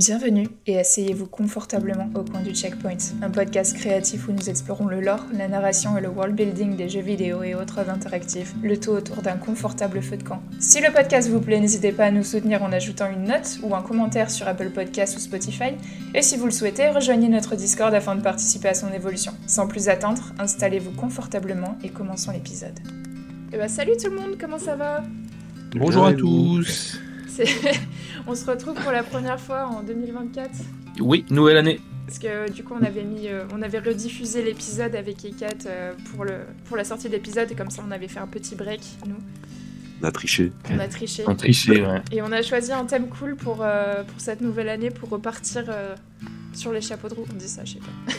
Bienvenue et asseyez-vous confortablement au coin du Checkpoint, un podcast créatif où nous explorons le lore, la narration et le world building des jeux vidéo et autres interactifs, le tout autour d'un confortable feu de camp. Si le podcast vous plaît, n'hésitez pas à nous soutenir en ajoutant une note ou un commentaire sur Apple Podcasts ou Spotify, et si vous le souhaitez, rejoignez notre Discord afin de participer à son évolution. Sans plus attendre, installez-vous confortablement et commençons l'épisode. Et bah salut tout le monde, comment ça va? Bonjour à tous on se retrouve pour la première fois en 2024. Oui, nouvelle année. Parce que du coup, on avait mis, euh, on avait rediffusé l'épisode avec Ekat euh, pour le pour la sortie de l'épisode et comme ça, on avait fait un petit break nous. On a triché. On a triché. On a triché, ouais. Et on a choisi un thème cool pour euh, pour cette nouvelle année pour repartir sur les chapeaux de roue. On dit ça, je sais pas.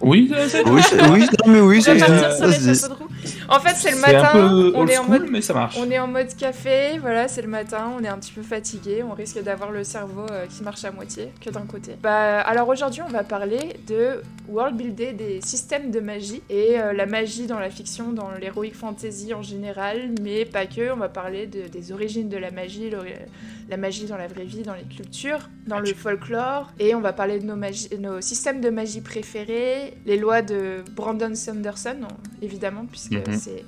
Oui, c'est oui, oui, non, mais oui, On c'est va partir sur les chapeaux de roue. En fait, c'est le C'est un matin. peu on est en school, mode mais ça marche. On est en mode café, voilà, c'est le matin, on est un petit peu fatigué, on risque d'avoir le cerveau euh, qui marche à moitié que d'un côté. Bah, alors aujourd'hui, on va parler de world builder des systèmes de magie et euh, la magie dans la fiction, dans l'heroic fantasy en général, mais pas que. On va parler de- des origines de la magie, le- la magie dans la vraie vie, dans les cultures, dans le folklore, et on va parler de nos, nos systèmes de magie préférés, les lois de Brandon Sanderson, évidemment, puisque Mhm. c'est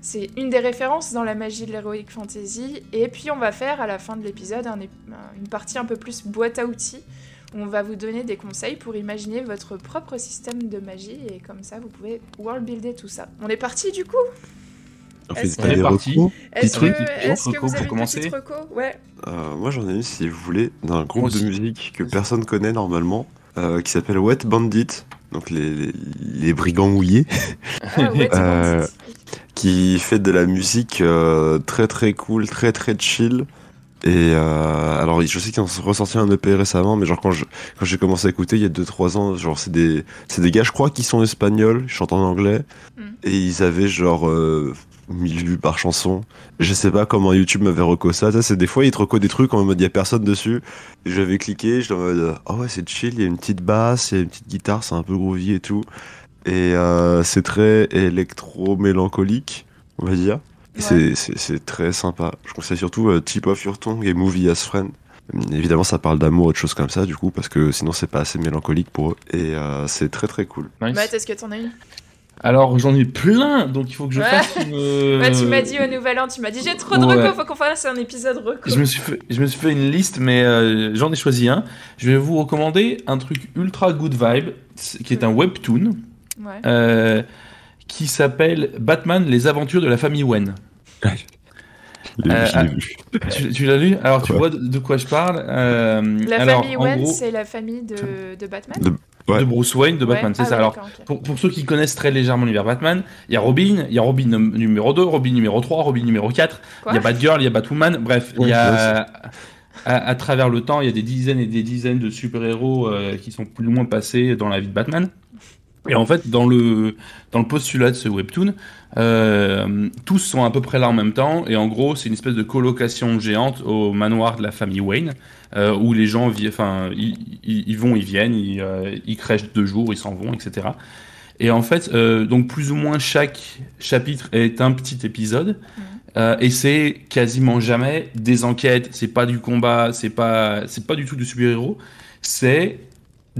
c'est une des références dans la magie de l'heroic fantasy. Et puis on va faire à la fin de l'épisode un ép- un- une partie un peu plus boîte à outils. Où on va vous donner des conseils pour imaginer votre propre système de magie et comme ça vous pouvez world builder tout ça. On est parti du coup? On Est-ce fait que- des On est parti. recos. Est-ce truc, que, vous avez commencer. Ouais. Euh, moi, j'en ai une, si vous voulez, d'un groupe de musique que personne connaît normalement, euh, qui s'appelle Wet Bandit, donc les, les, les brigands mouillés, Ah, ouais, Euh, qui fait de la musique euh, très très cool, très très chill. Et euh, alors, je sais qu'ils ont ressorti un EP récemment, mais genre quand je quand j'ai commencé à écouter il y a 2-3 ans, genre c'est des c'est des gars, je crois, qui sont espagnols, ils chantent en anglais, Mm. et ils avaient genre euh, 1000 vues par chanson. Je sais pas comment YouTube m'avait reco ça. Ça, c'est des fois ils te reco des trucs en mode il y a personne dessus. J'avais cliqué, je en mode oh ouais c'est chill, il y a une petite basse, il y a une petite guitare, c'est un peu groovy et tout. Et euh, c'est très électro-mélancolique, on va dire. Ouais. c'est- très sympa. Je conseille surtout euh, Tip of Your Tongue et Movie as Friend. Évidemment, ça parle d'amour et de choses comme ça, du coup, parce que sinon, c'est pas assez mélancolique pour eux. Et euh, c'est très très cool. Nice. Matt, est-ce que t'en as une Alors, j'en ai plein, donc il faut que je Ouais. fasse une. euh, Ouais, tu m'as dit au nouvel an, tu m'as dit j'ai trop de Ouais. reco, faut qu'on fasse un épisode reco. Je me, suis fait, je me suis fait une liste, mais euh, j'en ai choisi un. Je vais vous recommander un truc ultra good vibe, qui est un webtoon, Ouais. euh, qui s'appelle Batman, les aventures de la famille Wayne. Euh, vu. tu tu l'as lu? Alors, tu vois de, de quoi je parle Euh, La alors, famille Wayne, gros, c'est la famille de, de Batman? De- ouais. de Bruce Wayne, de Batman, Ouais. c'est Ah ça. ouais, Alors. Pour, pour ceux qui connaissent très légèrement l'univers Batman, il y a Robin, il y a Robin num- numéro 2, Robin numéro 3, Robin numéro 4, Quoi il y a Batgirl, il y a Batwoman, bref, il Ouais, y a... À, à travers le temps, il y a des dizaines et des dizaines de super-héros euh, qui sont plus ou moins passés dans la vie de Batman. Et en fait, dans le, dans le postulat de ce webtoon, euh, tous sont à peu près là en même temps. Et en gros, c'est une espèce de colocation géante au manoir de la famille Wayne, euh, où les gens enfin, ils, vont, ils viennent, ils, euh, ils crèchent deux jours, ils s'en vont, etc. Et en fait, donc plus ou moins chaque chapitre est un petit épisode. Euh, et c'est quasiment jamais des enquêtes, c'est pas du combat, c'est pas, c'est pas du tout du super-héros, c'est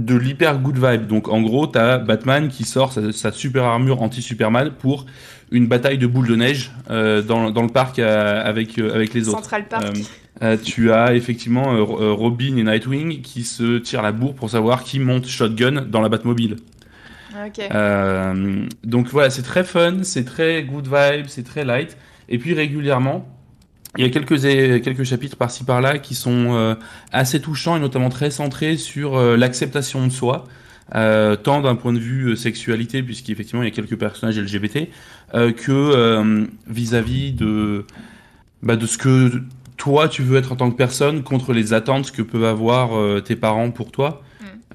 de l'hyper good vibe. Donc en gros, t'as Batman qui sort sa, sa super armure anti-Superman pour une bataille de boules de neige euh, dans, dans le parc euh, avec, euh, avec les autres. Central Park. Tu as effectivement Robin et Nightwing qui se tirent la bourre pour savoir qui monte shotgun dans la Batmobile. ok. Euh, donc voilà, c'est très fun, c'est très good vibe, c'est très light. Et puis régulièrement, il y a quelques, quelques chapitres par-ci par-là qui sont euh, assez touchants et notamment très centrés sur euh, l'acceptation de soi, euh, tant d'un point de vue sexualité, puisqu'effectivement il y a quelques personnages LGBT, que vis-à-vis de, bah, de ce que toi tu veux être en tant que personne contre les attentes que peuvent avoir tes parents pour toi.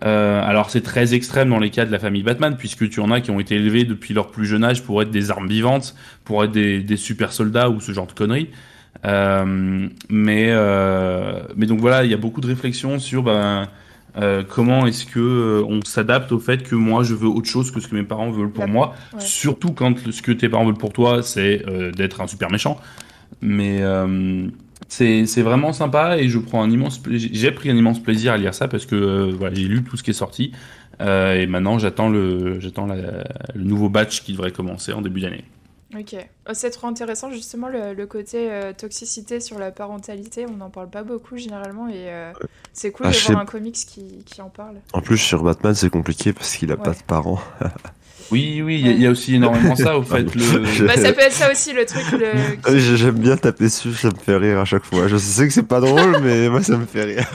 Euh, alors c'est très extrême dans les cas de la famille Batman, puisque tu en as qui ont été élevés depuis leur plus jeune âge pour être des armes vivantes, pour être des, des super soldats ou ce genre de conneries. Euh, mais, euh, mais donc voilà, il y a beaucoup de réflexions sur ben, euh, comment est-ce que on s'adapte au fait que moi je veux autre chose que ce que mes parents veulent pour moi, ouais. surtout quand ce que tes parents veulent pour toi c'est d'être un super méchant. Mais, C'est vraiment sympa et je prends un immense plaisir. J'ai pris un immense plaisir à lire ça parce que voilà, j'ai lu tout ce qui est sorti et maintenant j'attends le j'attends le nouveau batch qui devrait commencer en début d'année. Ok. Oh, C'est trop intéressant, justement, le, le côté euh, toxicité sur la parentalité. On n'en parle pas beaucoup, généralement, et euh, c'est cool Ah, de voir sais- un comics qui, qui en parle. En plus, sur Batman, c'est compliqué parce qu'il a pas de parents. Oui oui, il y a- il y, a aussi énormément ça au fait le Bah, ça peut être ça aussi, le truc. Le... Ah J'aime bien taper dessus, ça me fait rire à chaque fois. Je sais que c'est pas drôle, mais moi ça me fait rire.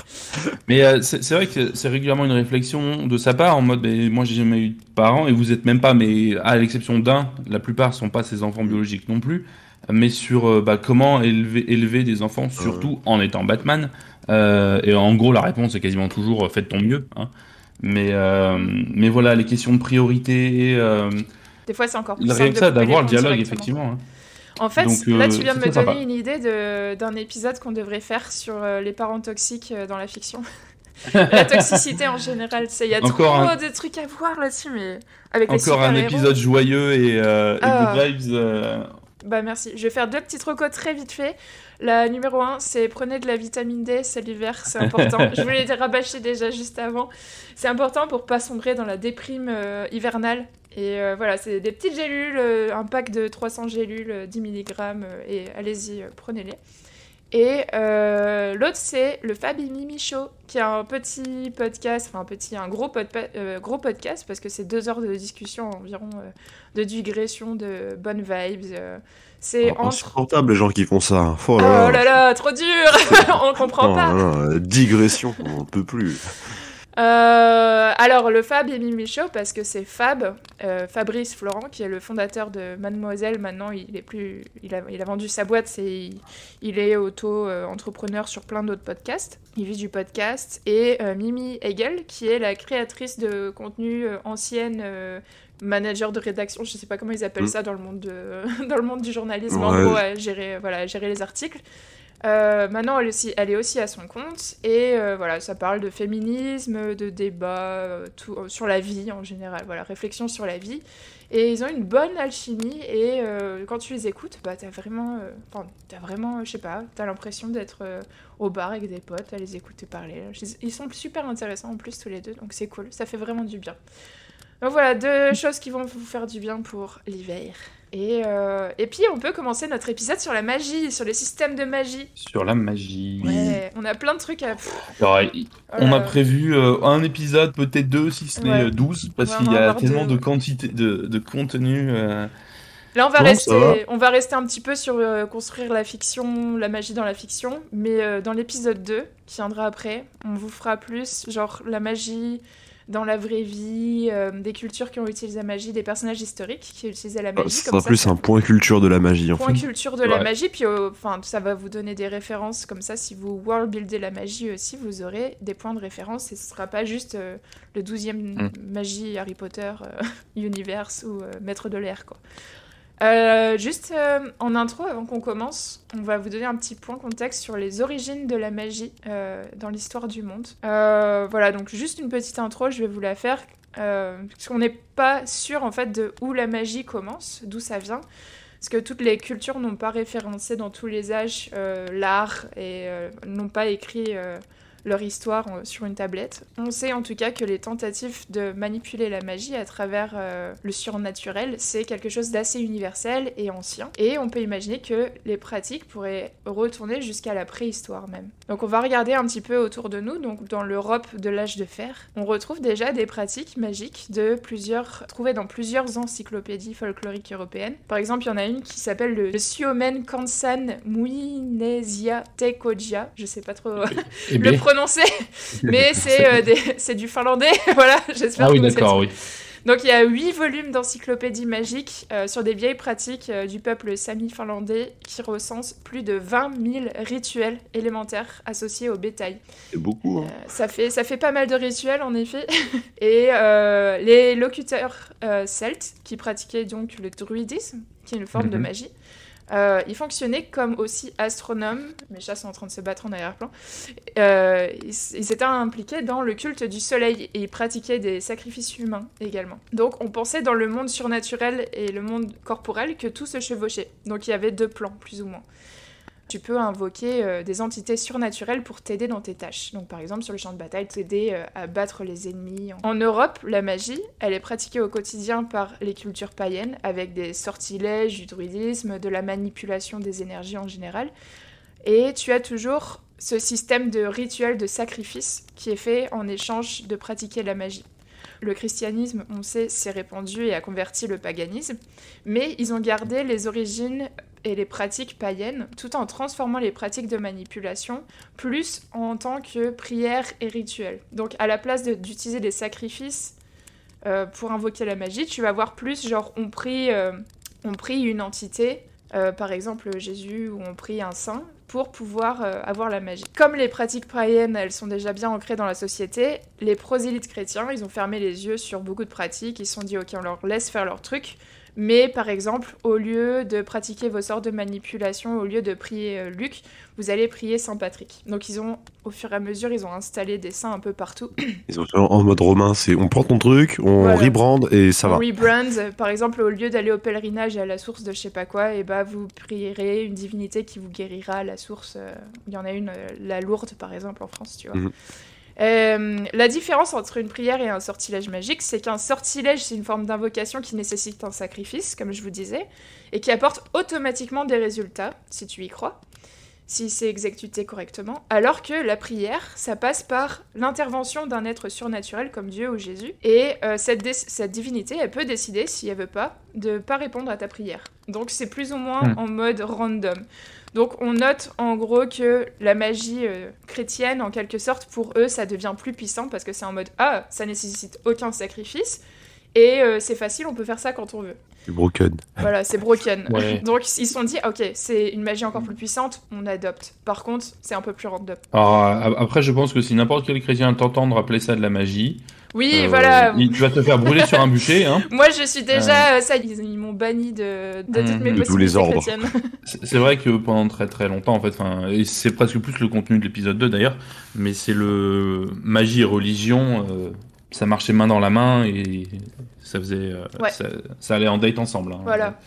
Mais euh, c'est vrai que c'est régulièrement une réflexion de sa part en mode mais moi j'ai jamais eu de parents et vous êtes même pas mais à l'exception d'un la plupart sont pas ses enfants biologiques non plus mais sur euh, bah, comment élever élever des enfants surtout en étant Batman Euh, et en gros la réponse est quasiment toujours faites ton mieux hein. Mais euh, mais voilà les questions de priorité euh, Des fois, c'est encore plus rien simple ça d'avoir le dialogue effectivement hein. En fait, Donc, là, euh, tu viens de me donner sympa. une idée d'un épisode qu'on devrait faire sur les parents toxiques dans la fiction. la toxicité en général, c'est- il y a Encore trop un- de trucs à voir là-dessus, mais avec les encore un épisode joyeux et, euh, et Ah. good vibes euh, Bah merci. Je vais faire deux petites recos très vite fait. La numéro 1, c'est prenez de la vitamine D, c'est l'hiver, c'est important. je voulais les rabâcher déjà juste avant. C'est important pour pas sombrer dans la déprime euh, hivernale. Et euh, voilà, c'est des petites gélules, euh, un pack de 300 gélules, euh, 10 mg, et allez-y, prenez-les. Et l'autre, c'est le Fab et Mimi Show, qui est un petit podcast, enfin un petit, un gros, gros podcast, parce que c'est deux heures de discussion environ, de digression, de bonnes vibes. C'est entre... Insupportable les gens qui font ça. Oh Oh là là là, trop dur On comprend Oh pas là là, digression, on peut plus. Euh, alors, le Fab et Mimi Show, parce que c'est Fab, euh, Fabrice Florent, qui est le fondateur de Mademoiselle. Maintenant, il est plus, il a, il a vendu sa boîte, c'est, il, il est auto-entrepreneur sur plein d'autres podcasts. Il vit du podcast. Et euh, Mimi Hegel, qui est la créatrice de contenu ancienne. Manager de rédaction, je sais pas comment ils appellent Mm. ça dans le monde de, dans le monde du journalisme. En gros, euh, gérer, voilà, gérer les articles. Euh, maintenant, elle, aussi, elle est aussi à son compte et euh, voilà, ça parle de féminisme, de débat euh, tout, euh, sur la vie en général, voilà, réflexion sur la vie. Et ils ont une bonne alchimie et quand tu les écoutes, bah t'as vraiment, t'as vraiment, je sais pas, t'as l'impression d'être au bar avec des potes, à les écouter parler. Ils sont super intéressants en plus tous les deux, donc c'est cool, ça fait vraiment du bien. Donc voilà, deux choses qui vont vous faire du bien pour l'hiver. Et, euh, et puis on peut commencer notre épisode sur la magie, sur les systèmes de magie. sur la magie. Ouais, on a plein de trucs à. Alors, on a prévu euh, un épisode, peut-être deux, si ce n'est Ouais. 12, parce qu'il y a tellement deux, de quantité de, de contenu. euh, Là, on va, rester, va. on va rester un petit peu sur construire la fiction, la magie dans la fiction, mais dans l'épisode 2, qui viendra après, on vous fera plus, genre la magie dans la vraie vie, euh, des cultures qui ont utilisé la magie, des personnages historiques qui utilisaient la magie. Ce comme sera ça, plus ça- un point culture de la magie en point fait. culture de la magie, puis euh, enfin ça va vous donner des références comme ça. Si vous world buildez la magie aussi, vous aurez des points de référence et ce sera pas juste euh, le 12e Mm. magie Harry Potter euh, Universe ou euh, Maître de l'air quoi. Euh, juste euh, en intro, avant qu'on commence, on va vous donner un petit point contexte sur les origines de la magie euh, dans l'histoire du monde. Voilà, donc juste une petite intro, je vais vous la faire, parce qu'on n'est pas sûr en fait de où la magie commence, d'où ça vient. Parce que toutes les cultures n'ont pas référencé dans tous les âges l'art et n'ont pas écrit leur histoire en- sur une tablette. On sait en tout cas que les tentatives de manipuler la magie à travers euh, le surnaturel, c'est quelque chose d'assez universel et ancien. Et on peut imaginer que les pratiques pourraient retourner jusqu'à la préhistoire même. Donc on va regarder un petit peu autour de nous, donc dans l'Europe de l'âge de fer, on retrouve déjà des pratiques magiques de plusieurs, trouvées dans plusieurs encyclopédies folkloriques européennes. Par exemple, il y en a une qui s'appelle le Suomen Kansan Muinesia Tekoja, je sais pas trop eh le bien- prononcer, mais c'est euh, c'est du finlandais, voilà, j'espère Ah oui, que vous êtes- d'accord, oui. Donc il y a huit volumes d'encyclopédie magique euh, sur des vieilles pratiques euh, du peuple sami finlandais qui recensent plus de 20 000 rituels élémentaires associés au bétail. C'est beaucoup. Euh, Hein. ça, fait, ça fait pas mal de rituels en effet. Et euh, les locuteurs euh, celtes qui pratiquaient donc le druidisme, qui est une forme de Mhm. magie, euh, ils fonctionnaient comme aussi astronomes, mes chats sont en train de se battre en arrière-plan, Euh, ils, ils étaient impliqués dans le culte du soleil et ils pratiquaient des sacrifices humains également. Donc on pensait dans le monde surnaturel et le monde corporel que tout se chevauchait. Donc il y avait deux plans plus ou moins. Tu peux invoquer euh, des entités surnaturelles pour t'aider dans tes tâches. Donc par exemple sur le champ de bataille, t'aider euh, à battre les ennemis. En Europe, la magie, elle est pratiquée au quotidien par les cultures païennes, avec des sortilèges, du druidisme, de la manipulation des énergies en général. Et tu as toujours ce système de rituel de sacrifice qui est fait en échange de pratiquer la magie. Le christianisme, on sait, s'est répandu et a converti le paganisme, mais ils ont gardé les origines et les pratiques païennes tout en transformant les pratiques de manipulation plus en tant que prière et rituel. Donc à la place d'utiliser des sacrifices euh, pour invoquer la magie, tu vas voir plus genre on prie, euh, on prie une entité, euh, par exemple Jésus ou on prie un saint pour pouvoir euh, avoir la magie. Comme les pratiques païennes, elles sont déjà bien ancrées dans la société, les prosélytes chrétiens, ils ont fermé les yeux sur beaucoup de pratiques, ils se sont dit ok on leur laisse faire leur truc, mais par exemple, au lieu de pratiquer vos sorts de manipulation, au lieu de prier euh, Luc, vous allez prier Saint Patrick. Donc ils ont, au fur et à mesure, ils ont installé des saints un peu partout. Ils ont fait en mode romain, c'est on prend ton truc, on Voilà. rebrand et ça On va. rebrand, par exemple, au lieu d'aller au pèlerinage et à la source de je sais pas quoi, et bah vous prierez une divinité qui vous guérira à la source. euh, Il y en a une, euh, la Lourde par exemple en France, tu vois. Mhm. Euh, la différence entre une prière et un sortilège magique, c'est qu'un sortilège, c'est une forme d'invocation qui nécessite un sacrifice, comme je vous disais, et qui apporte automatiquement des résultats, si tu y crois, si c'est exécuté correctement, alors que la prière, ça passe par l'intervention d'un être surnaturel comme Dieu ou Jésus, et euh, cette, divinité, elle peut décider, si elle veut pas, de pas répondre à ta prière. Donc c'est plus ou moins Hmm. en mode random. Donc on note en gros que la magie euh, chrétienne, en quelque sorte, pour eux, ça devient plus puissant parce que c'est en mode ah, ça nécessite aucun sacrifice et euh, c'est facile, on peut faire ça quand on veut. C'est broken. Voilà, c'est broken. Ouais. Donc ils se sont dit ok, c'est une magie encore plus puissante, on adopte. Par contre, c'est un peu plus random. Alors, euh, après, je pense que si n'importe quel chrétien t'entend de rappeler ça de la magie, Oui, euh, voilà. il- tu vas te faire brûler sur un bûcher. Hein. Moi, je suis déjà euh, ça. Ils, ils m'ont banni de, de toutes Mhm. mes De tous les ordres. chrétiennes. C'est vrai que pendant très très longtemps, en fait, enfin, et c'est presque plus le contenu de l'épisode 2 d'ailleurs, mais c'est le magie et religion, euh, ça marchait main dans la main et ça faisait, euh, Ouais. ça, ça allait en date ensemble. hein. Voilà.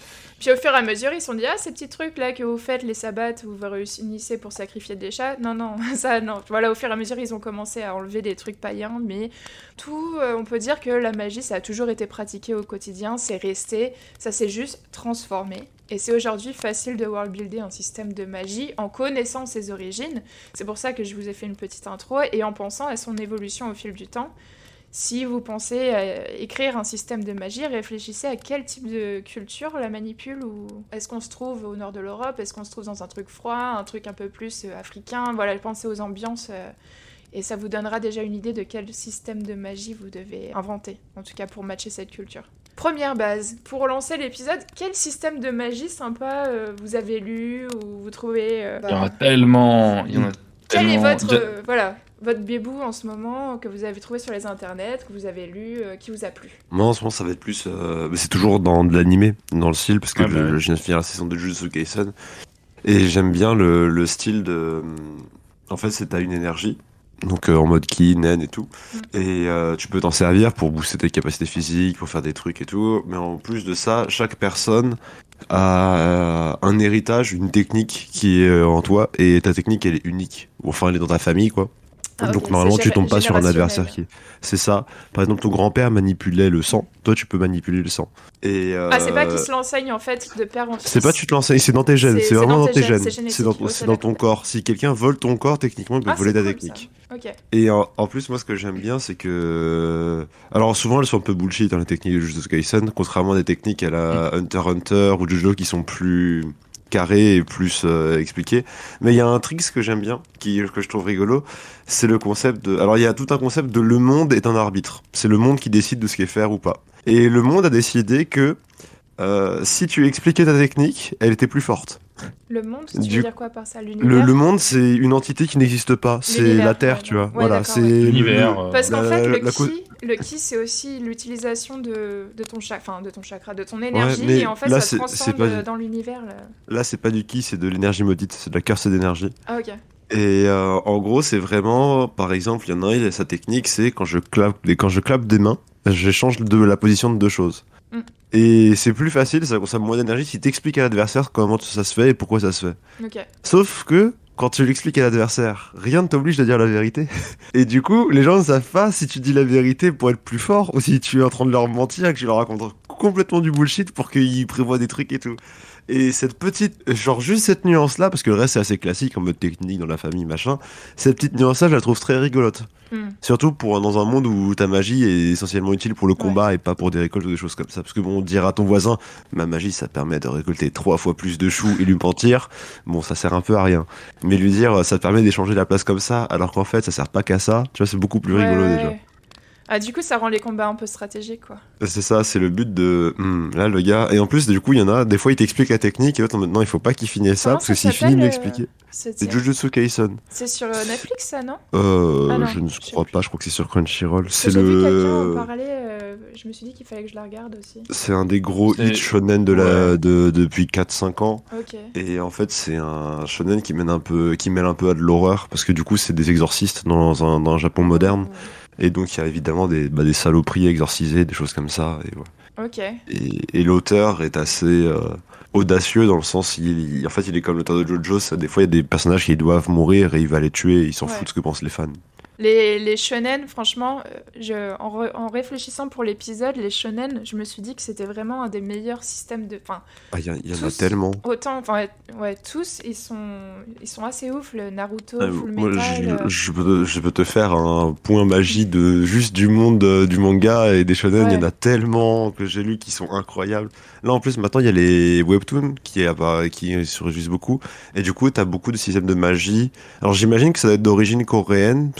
Puis au fur et à mesure, ils se sont dit, ah, ces petits trucs là que vous faites, les sabbats, où vous réunissez pour sacrifier des chats, non, non, ça, non. Voilà, au fur et à mesure, ils ont commencé à enlever des trucs païens, mais tout, euh, on peut dire que la magie, ça a toujours été pratiqué au quotidien, c'est resté, ça s'est juste transformé. Et c'est aujourd'hui facile de world-builder un système de magie en connaissant ses origines. C'est pour ça que je vous ai fait une petite intro et en pensant à son évolution au fil du temps. Si vous pensez à écrire un système de magie, réfléchissez à quel type de culture la manipule ou est-ce qu'on se trouve au nord de l'Europe, est-ce qu'on se trouve dans un truc froid, un truc un peu plus euh, africain, voilà, pensez aux ambiances euh, et ça vous donnera déjà une idée de quel système de magie vous devez inventer, en tout cas pour matcher cette culture. Première base, pour lancer l'épisode, quel système de magie sympa euh, vous avez lu ou vous trouvez euh, Il y en a tellement, il y en a quel est tellement- votre euh, voilà votre bébou en ce moment que vous avez trouvé sur les internets, que vous avez lu, euh, qui vous a plu? Moi, en ce moment, ça va être plus. euh, mais c'est toujours dans de l'animé, dans le style, parce que Ah bah je, viens de finir la saison de Jujutsu Kaisen. Et j'aime bien le, le style de. En fait, c'est t'as une énergie. Donc euh, en mode ki, nen et tout. Mm. Et euh, tu peux t'en servir pour booster tes capacités physiques, pour faire des trucs et tout. Mais en plus de ça, chaque personne a euh, un héritage, une technique qui est euh, en toi. Et ta technique, elle est unique. Enfin, elle est dans ta famille, quoi. Ah, Donc normalement tu tombes pas sur un adversaire qui est. C'est ça. Par exemple ton grand-père manipulait le sang. Toi tu peux manipuler le sang. Et euh, Ah, c'est pas qu'il se l'enseigne en fait de père en fils. c'est pas tu te l'enseignes, c'est dans tes gènes. C'est- vraiment dans tes gènes, c'est dans, ton corps. Si quelqu'un vole ton corps, techniquement il peut Ah, voler ta cool, technique. Et en, en plus, moi, ce que j'aime bien, c'est que. Alors, souvent, elles sont un peu bullshit dans les techniques de Jujutsu Kaisen, contrairement à des techniques à la Hunter x Hunter ou Jojo qui sont plus carrées et plus euh, expliquées. Mais il y a un trick que j'aime bien, qui, que je trouve rigolo, c'est le concept de. Alors, il y a tout un concept de le monde est un arbitre. C'est le monde qui décide de ce qui est faire ou pas. Et le monde a décidé que. euh, si tu expliquais ta technique, elle était plus forte. Le monde, tu Du- veux dire quoi par ça L'univers Le, le monde, c'est une entité qui n'existe pas. C'est la Terre, ouais, tu vois. ouais, voilà, c'est ouais. L'univers. euh, Parce qu'en La- fait, le la ki, ki, c'est aussi l'utilisation de, de ton chakra, enfin de ton chakra, de ton énergie, mais et en fait, là, ça c'est- transcende pas euh, du- dans l'univers. là. Là, c'est pas du ki, c'est de l'énergie maudite, c'est de la curse d'énergie. Ah ok. Et euh, en gros, c'est vraiment, par exemple, il y en a un, il a sa technique, c'est quand je clappe, des- quand je clappe des mains, j'échange de la position de deux choses. Et c'est plus facile, ça consomme moins d'énergie si t'expliques à l'adversaire comment ça se fait et pourquoi ça se fait. Ok. Sauf que quand tu l'expliques à l'adversaire, rien ne t'oblige de dire la vérité. Et du coup, les gens ne savent pas si tu dis la vérité pour être plus fort ou si tu es en train de leur mentir et que tu leur racontes complètement du bullshit pour qu'ils prévoient des trucs et tout. Et cette petite, genre juste cette nuance-là, parce que le reste c'est assez classique en mode technique dans la famille, machin, cette petite nuance-là, je la trouve très rigolote. Hmm. Surtout pour dans un monde où ta magie est essentiellement utile pour le combat et pas pour des récoltes ou des choses comme ça. Parce que bon, dire à ton voisin, ma magie ça permet de récolter trois fois plus de choux et lui mentir, bon ça sert un peu à rien. Mais lui dire ça te permet d'échanger la place comme ça, alors qu'en fait ça sert pas qu'à ça, tu vois, c'est beaucoup plus rigolo Ouais, déjà. Ah, du coup, ça rend les combats un peu stratégiques, quoi. C'est ça, c'est le but de. hmm, là, le gars. Et en plus, du coup, il y en a. Des fois, il t'explique la technique et l'autre, maintenant, il faut pas qu'il finisse ça Comment parce que s'il finit de cette C'est Jujutsu Kaisen. C'est sur euh, Netflix, ça, non? Euh, Ah non, je ne je crois plus. pas, je crois que c'est sur Crunchyroll. C'est J'ai vu quelqu'un en le. parler, euh, je me suis dit qu'il fallait que je la regarde aussi. C'est un des gros hits shonen de la, Ouais. de, depuis 4-5 ans. Et en fait, c'est un shonen qui mène un peu, qui mêle un peu à de l'horreur parce que du coup, c'est des exorcistes dans un, dans un Japon moderne. Et donc, il y a évidemment des, bah, des saloperies à exorciser, des choses comme ça. Et, et, et l'auteur est assez euh, audacieux dans le sens, il, il- en fait, il est comme l'auteur de Jojo. Ça, des fois, il y a des personnages qui doivent mourir et il va les tuer. Et il s'en Ouais. fout de ce que pensent les fans. Les, les shonen, franchement, euh, je, en, re- en réfléchissant pour l'épisode, les shonen, je me suis dit que c'était vraiment un des meilleurs systèmes de. Enfin, Ah, Il y, en a tellement. autant, enfin, ouais, tous, ils sont, ils sont assez ouf. Le Naruto, Full moi, Metal. je, euh, je peux, je peux te faire un point magie de juste du monde euh, du manga et des shonen. Il y en a tellement que j'ai lu qui sont incroyables. Là, en plus, maintenant, il y a les webtoons qui, qui surgissent beaucoup. Et du coup, tu beaucoup de systèmes de magie. Alors, j'imagine que ça doit être d'origine coréenne.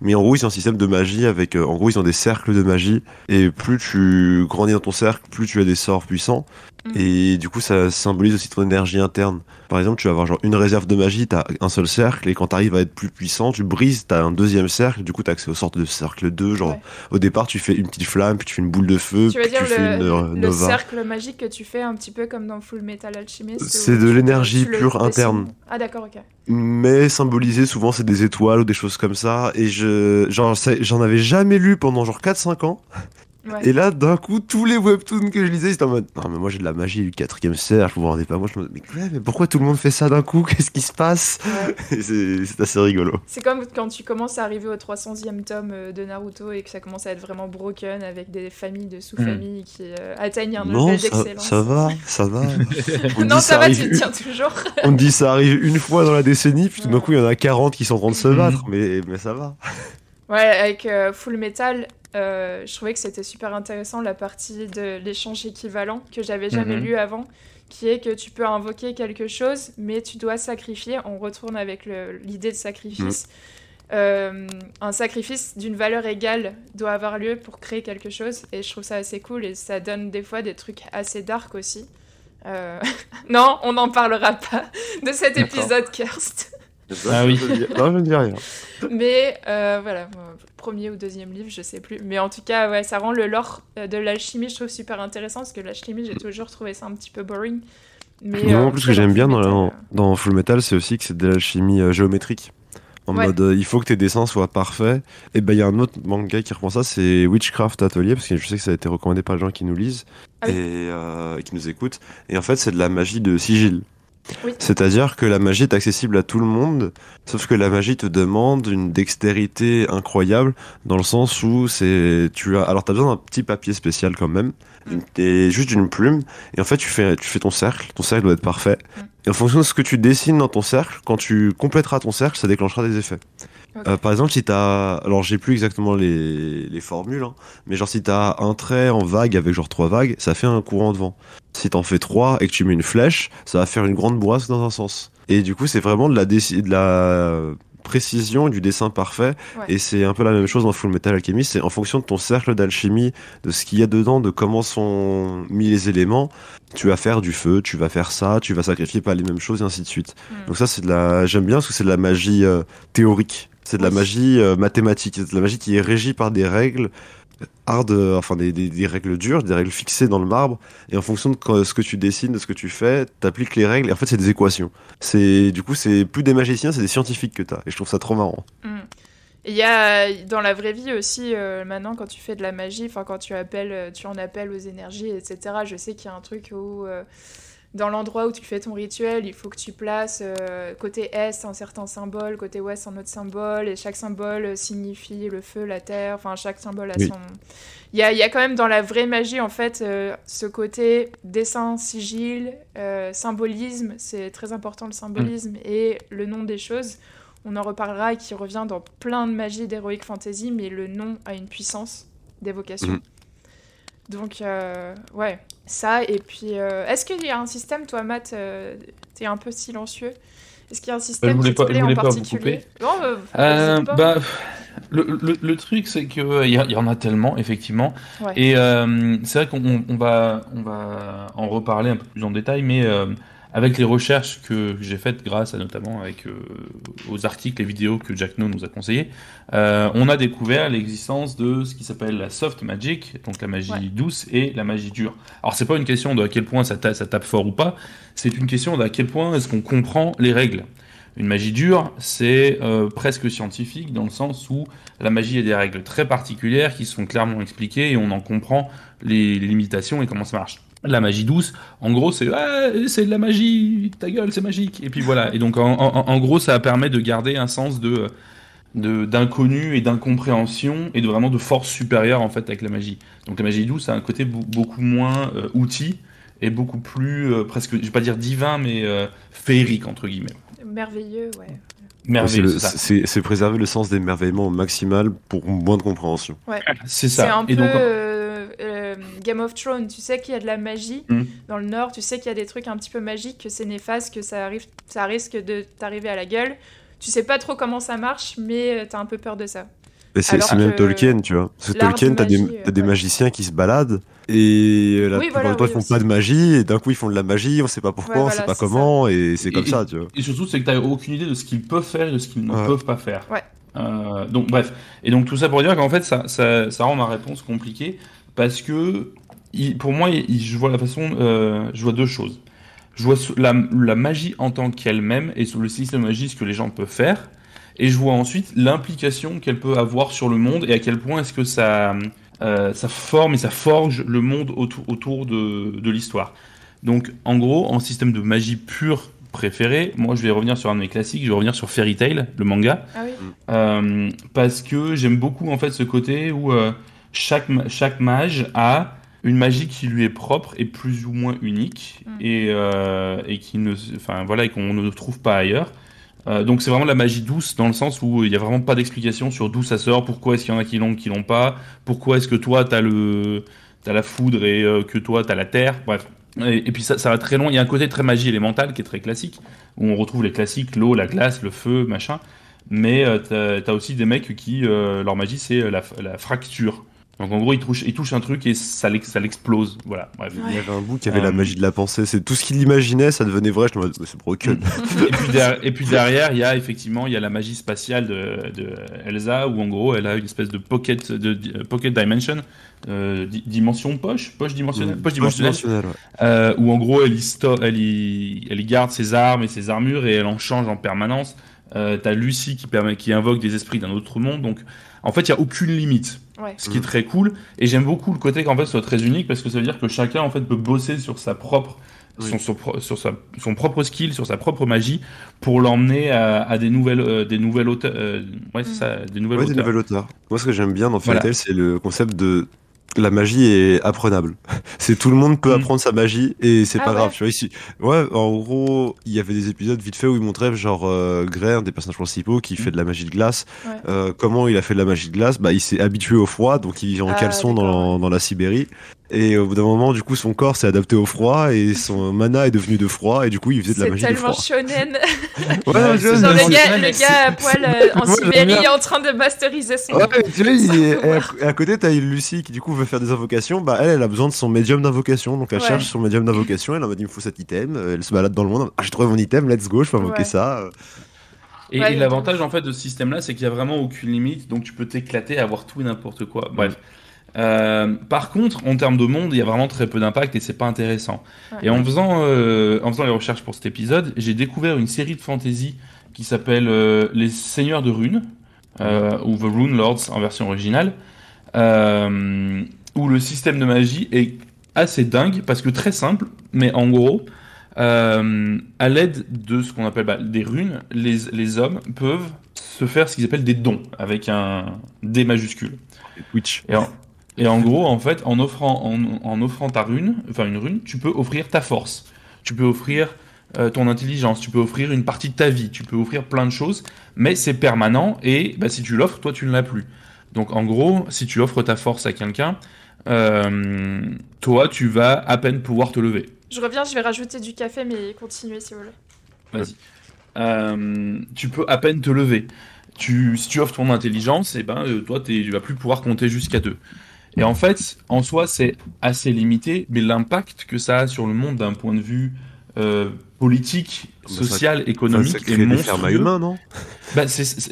Mais en gros, ils ont un système de magie avec. euh, en gros, ils ont des cercles de magie. Et plus tu grandis dans ton cercle, plus tu as des sorts puissants. Mhm. Et du coup, ça symbolise aussi ton énergie interne. Par exemple, tu vas avoir genre une réserve de magie, t'as un seul cercle, et quand t'arrives à être plus puissant, tu brises, t'as un deuxième cercle, du coup t'as accès aux sortes de cercle 2, genre Ouais. au départ tu fais une petite flamme, puis tu fais une boule de feu, Tu puis tu fais une le, euh, le nova. cercle magique que tu fais un petit peu comme dans Full Metal Alchemist C'est de l'énergie le pure interne. Ah d'accord, ok. Mais symbolisé souvent c'est des étoiles ou des choses comme ça, et je genre j'en avais jamais lu pendant genre 4-5 ans, Ouais. et là d'un coup tous les webtoons que je lisais c'était en mode non mais moi j'ai de la magie du quatrième cercle, vous vous rendez pas, moi je me mais, ouais, mais pourquoi tout le monde fait ça d'un coup, qu'est-ce qui se passe? Ouais. C'est assez rigolo. C'est comme quand tu commences à arriver au 300e tome euh, de Naruto et que ça commence à être vraiment broken avec des familles de sous-familles qui euh, atteignent un Non, level ça, d'excellence. ça va, ça va. On non, dit ça, va, arrive tu une- tiens toujours. On dit ça arrive une fois dans la décennie, puis tout d'un coup il y en a 40 qui sont en train de se Mhm. battre, mais, mais ça va. Ouais, avec euh, Full Metal, euh, je trouvais que c'était super intéressant la partie de l'échange équivalent que j'avais jamais Mhm. lu avant, qui est que tu peux invoquer quelque chose, mais tu dois sacrifier. On retourne avec l'idée de sacrifice. Euh, un sacrifice d'une valeur égale doit avoir lieu pour créer quelque chose, et je trouve ça assez cool, et ça donne des fois des trucs assez dark aussi. Euh, non, on n'en parlera pas de cet épisode Kirst. Ah oui. Je ne dis- Non, je ne dis rien. Mais euh, voilà, premier ou deuxième livre, je sais plus. Mais en tout cas, ouais, ça rend le lore euh, de l'alchimie, je trouve super intéressant parce que l'alchimie, j'ai toujours trouvé ça un petit peu boring. Mais Non, euh, en plus, ce que j'aime bien dans, Fullmetal, dans, euh, dans Full Metal, c'est aussi que c'est de l'alchimie euh, géométrique. En Ouais. mode, euh, il faut que tes dessins soient parfaits. Et ben, il y a un autre manga qui reprend ça, c'est Witchcraft Atelier, parce que je sais que ça a été recommandé par les gens qui nous lisent Ah oui. et euh, qui nous écoutent. Et en fait, c'est de la magie de sigil. Oui. C'est-à-dire que la magie est accessible à tout le monde, sauf que la magie te demande une dextérité incroyable, dans le sens où c'est tu as alors t'as besoin d'un petit papier spécial quand même, Mm. et juste d'une plume, et en fait tu fais tu fais ton cercle, ton cercle doit être parfait, Mm. Et en fonction de ce que tu dessines dans ton cercle, quand tu compléteras ton cercle, ça déclenchera des effets. Euh, par exemple, si t'as, alors j'ai plus exactement les, les formules, hein, mais genre si t'as un trait en vague avec genre trois vagues, ça fait un courant de vent. Si t'en fais trois et que tu mets une flèche, ça va faire une grande bourrasque dans un sens. Et du coup, c'est vraiment de la, de la précision du dessin parfait. Ouais. Et c'est un peu la même chose dans Full Metal Alchemist. C'est en fonction de ton cercle d'alchimie, de ce qu'il y a dedans, de comment sont mis les éléments, tu vas faire du feu, tu vas faire ça, tu vas sacrifier pas les mêmes choses et ainsi de suite. Mm. Donc ça, c'est de la, j'aime bien parce que c'est de la magie euh, théorique. C'est de la magie euh, mathématique. C'est de la magie qui est régie par des règles hard, euh, enfin des, des, règles dures, des règles fixées dans le marbre. Et en fonction de ce que tu dessines, de ce que tu fais, t'appliques les règles. Et en fait, c'est des équations. C'est du coup, c'est plus des magiciens, c'est des scientifiques que t'as. Et je trouve ça trop marrant. Mm. Il y a dans la vraie vie aussi, euh, maintenant, quand tu fais de la magie, enfin, quand tu appelles, euh, tu en appelles aux énergies, etc. Je sais qu'il y a un truc où, dans l'endroit où tu fais ton rituel, il faut que tu places euh, côté Est un certain symbole, côté Ouest un autre symbole, et chaque symbole signifie le feu, la terre, enfin, chaque symbole a Oui. son. Il y a, y a quand même dans la vraie magie, en fait, euh, ce côté dessin, sigil, euh, symbolisme, c'est très important le symbolisme, et le nom des choses. On en reparlera et qui revient dans plein de magies d'Heroic Fantasy, mais le nom a une puissance d'évocation. Mhm. Donc, euh, ouais, ça. Et puis, euh, est-ce qu'il y a un système, toi, Matt, euh, t'es un peu silencieux? Est-ce qu'il y a un système voulais qui te pas- je plaît en voulais pas vous particulier? couper. Non, euh, Euh, pas. bah, le, le- le truc, c'est que il y, en a tellement, effectivement. Ouais. Et euh, c'est vrai qu'on on- on va, on va en reparler un peu plus en détail, mais euh, avec les recherches que j'ai faites grâce à notamment avec euh, aux articles et vidéos que Jack No nous a conseillés, euh, on a découvert l'existence de ce qui s'appelle la soft magic, donc la magie Ouais. douce et la magie dure. Alors c'est pas une question de à quel point ça, ta- ça tape fort ou pas, c'est une question d'à quel point est-ce qu'on comprend les règles. Une magie dure, c'est euh, presque scientifique dans le sens où la magie a des règles très particulières qui sont clairement expliquées et on en comprend les, les limitations et comment ça marche. La magie douce, en gros, c'est Ouais, c'est de la magie, ta gueule, c'est magique. Et puis voilà. Et donc en, gros, ça permet de garder un sens de d'inconnu et d'incompréhension et de vraiment de force supérieure en fait avec la magie. Donc la magie douce a un côté beaucoup moins euh, outil et beaucoup plus euh, presque, je vais pas dire divin, mais euh, féerique entre guillemets. Merveilleux, ouais. C'est c'est. C'est c'est préserver le sens d'émerveillement au maximal pour moins de compréhension. C'est C'est ça. un et peu donc, euh, euh, Game of Thrones. Tu sais qu'il y a de la magie Mm. dans le Nord. Tu sais qu'il y a des trucs un petit peu magiques, que c'est néfaste, que ça, arrive, ça risque de t'arriver à la gueule. Tu sais pas trop comment ça marche, mais euh, t'as un peu peur de ça. C'est même que Tolkien, tu vois. Parce que Tolkien, de t'as des, t'as des ouais. magiciens qui se baladent et la Oui, plupart voilà, du temps oui, ils font aussi. pas de magie et d'un coup ils font de la magie, on sait pas pourquoi, Ouais, on voilà, sait pas comment et c'est comme Et- ça, tu vois. Et surtout, c'est que tu n'as aucune idée de ce qu'ils peuvent faire et de ce qu'ils ne Ouais. peuvent pas faire. Ouais. Euh, donc, bref. Et donc, tout ça pour dire qu'en fait, ça, ça, ça rend ma réponse compliquée parce que, il- pour moi, il- je vois la façon, euh, je vois deux choses. Je vois la, la magie en tant qu'elle-même et sur le système de magie, ce que les gens peuvent faire. Et je vois ensuite l'implication qu'elle peut avoir sur le monde et à quel point est-ce que ça, euh, ça forme et ça forge le monde autour, autour de, de l'histoire. Donc, en gros, en système de magie pure préféré, moi je vais revenir sur un de mes classiques, je vais revenir sur Fairy Tail, le manga, Ah oui euh, parce que j'aime beaucoup en fait ce côté où euh, chaque, chaque mage a une magie qui lui est propre et plus ou moins unique Mm. et, euh, et qui ne, enfin voilà, et qu'on ne trouve pas ailleurs. Euh, donc c'est vraiment la magie douce dans le sens où il n'y a vraiment pas d'explication sur d'où ça sort, pourquoi est-ce qu'il y en a qui l'ont, qui l'ont pas, pourquoi est-ce que toi t'as le, t'as la foudre et euh, que toi t'as la terre, bref. Et, puis ça, va très loin. Il y a un côté très magie élémentale qui est très classique, où on retrouve les classiques, l'eau, la glace, le feu, machin. Mais euh, t'as, aussi des mecs qui, euh, leur magie, c'est la fracture. Donc en gros, ils touchent, ils touchent un truc et ça, l'ex- ça l'explose. Voilà, bref. Il y avait un bout qui avait Euh, la magie de la pensée, c'est tout ce qu'il imaginait, ça devenait vrai, je me disais, c'est broken. et, puis derrière, et puis derrière, il y a effectivement il y a la magie spatiale de, de Elsa, où en gros, elle a une espèce de pocket, de, de- pocket dimension, euh, di- dimension poche, poche dimensionnelle, poche dimensionnelle, ouais. euh, où en gros, elle y, sto- elle, y, elle y garde ses armes et ses armures et elle en change en permanence. Euh, T'as Lucie qui, permet, qui invoque des esprits d'un autre monde, donc en fait, il y a aucune limite. Ouais. Ce qui est très cool. Et j'aime beaucoup le côté qu'en fait ce soit très unique parce que ça veut dire que chacun en fait peut bosser sur sa propre, Oui. son, sur sa, son propre skill, sur sa propre magie pour l'emmener à, à des nouvelles, euh, des nouvelles auteurs. euh, ouais, c'est Mm. ça, des nouvelles Ouais, des auteurs. nouvelles auteurs. Moi, ce que j'aime bien dans Fairy Voilà. C'est le concept de la magie est apprenable. C'est tout le monde peut Mm. apprendre sa magie et c'est Ah pas ouais grave. Tu vois ici, ouais, en gros, il y avait des épisodes vite fait où ils montraient genre euh, Grey, un des personnages principaux, qui Mm. fait de la magie de glace. Ouais. Euh, comment il a fait de la magie de glace? Bah, il s'est habitué au froid, donc il est en Ah, caleçon dans la Sibérie. Et au bout d'un moment, du coup, son corps s'est adapté au froid et son mana est devenu de froid et du coup, il faisait de la C'est magie de tellement froid. shonen. Ouais, Ouais, je- c'est Genre le gars, shonen, le c'est- gars à poil euh, en Sibérie en train de masteriser son. Ouais, tu vois, il est- et à- côté, t'as une Lucie qui du coup veut faire des invocations. Bah, elle, elle a besoin de son médium d'invocation. Donc, elle Ouais. cherche son médium d'invocation. Elle en mode, il me faut cet item. Euh, Elle se balade dans le monde. Ah, j'ai trouvé mon item, let's go, je peux invoquer Ouais. ça. Et, Ouais, et l'avantage en fait de ce système-là, c'est qu'il y a vraiment aucune limite, donc tu peux t'éclater à avoir tout et n'importe quoi. Bref. Euh, par contre, en termes de monde, il y a vraiment très peu d'impact et c'est pas intéressant. Ouais. Et en faisant, euh, en faisant les recherches pour cet épisode, j'ai découvert une série de fantasy qui s'appelle euh, Les Seigneurs de Runes. euh, ou The Rune Lords en version originale, euh, où le système de magie est assez dingue parce que très simple, mais en gros, euh, à l'aide de ce qu'on appelle bah, des runes, les, les hommes peuvent se faire ce qu'ils appellent des dons avec un D majuscule. Twitch. Et en, et en gros, en fait, en offrant, en, en offrant ta rune, enfin une rune, tu peux offrir ta force. Tu peux offrir euh, ton intelligence, tu peux offrir une partie de ta vie, tu peux offrir plein de choses, mais c'est permanent et bah, si tu l'offres, toi tu ne l'as plus. Donc en gros, si tu offres ta force à quelqu'un, euh, toi tu vas à peine pouvoir te lever. Je reviens, je vais rajouter du café, mais continuez si vous voulez. Vas-y. Euh, tu peux à peine te lever. Tu, si tu offres ton intelligence, et ben euh, toi tu vas plus pouvoir compter jusqu'à deux. Et en fait, en soi, c'est assez limité, mais l'impact que ça a sur le monde d'un point de vue euh, politique, Bah, ça- social, Enfin, économique ça crée des monstrueux. à humains, non? Bah,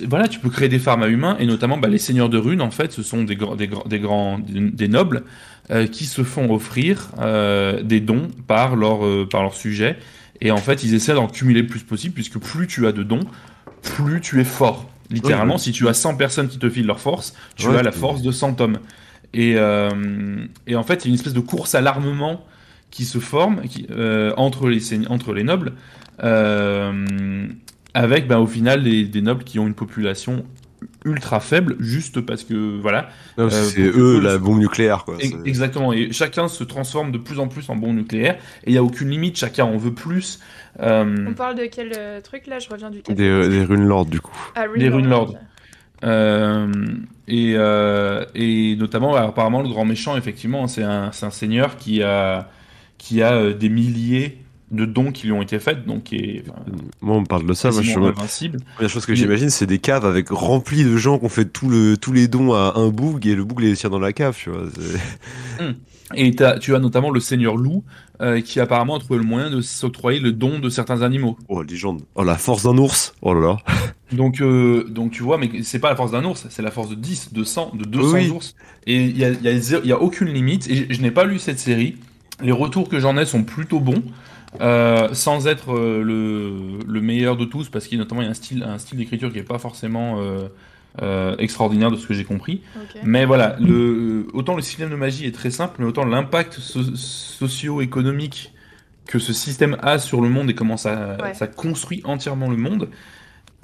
voilà, tu peux créer des pharma humains et notamment bah, les seigneurs de runes. En fait, ce sont des, des, des grands, des nobles euh, qui se font offrir euh, des dons par leur euh, par leur sujet. Et en fait, ils essaient d'en cumuler le plus possible puisque plus tu as de dons, plus tu es fort. Littéralement, Oui, si tu as 100 personnes qui te filent leur force, tu Ouais. as la force de 100 hommes. Et, euh, et en fait, il y a une espèce de course à l'armement qui se forme qui, euh, entre, les, entre les nobles, euh, avec ben, au final des, des nobles qui ont une population ultra faible, juste parce que voilà. Euh, C'est eux la bombe nucléaire, quoi. Exactement, et chacun se transforme de plus en plus en bombe nucléaire, et il n'y a aucune limite, chacun en veut plus. Euh, On parle de quel euh, truc là? Je reviens du café. Des, euh, des runes lords, du coup. Ah, des Rune Lord. Lord. Euh, et, euh, et notamment, apparemment, le grand méchant, effectivement, c'est un, un seigneur qui a, qui a euh, des milliers de dons qui lui ont été faits, donc enfin, Moi, on me parle de ça. Moi, je suis... La première chose que j'imagine, c'est des caves avec remplis de gens qui ont fait tout le, tous les dons à un boug et le boug les tient dans la cave, tu vois. c'est- Et tu as notamment le seigneur loup, euh, qui apparemment a trouvé le moyen de s'octroyer le don de certains animaux. Oh, légende. Oh, la force d'un ours. Oh là là. Donc, euh, donc tu vois, mais c'est pas la force d'un ours, c'est la force de 10, de 100, de 200 Oui. ours. Et il y a, y a y a aucune limite. Et je n'ai pas lu cette série. Les retours que j'en ai sont plutôt bons, euh, sans être euh, le, le meilleur de tous, parce qu'il y a notamment il y a un style, un style d'écriture qui est pas forcément euh, extraordinaire de ce que j'ai compris. Mais voilà, le, autant le système de magie est très simple, mais autant l'impact so- socio-économique que ce système a sur le monde et comment ça, Ouais. ça construit entièrement le monde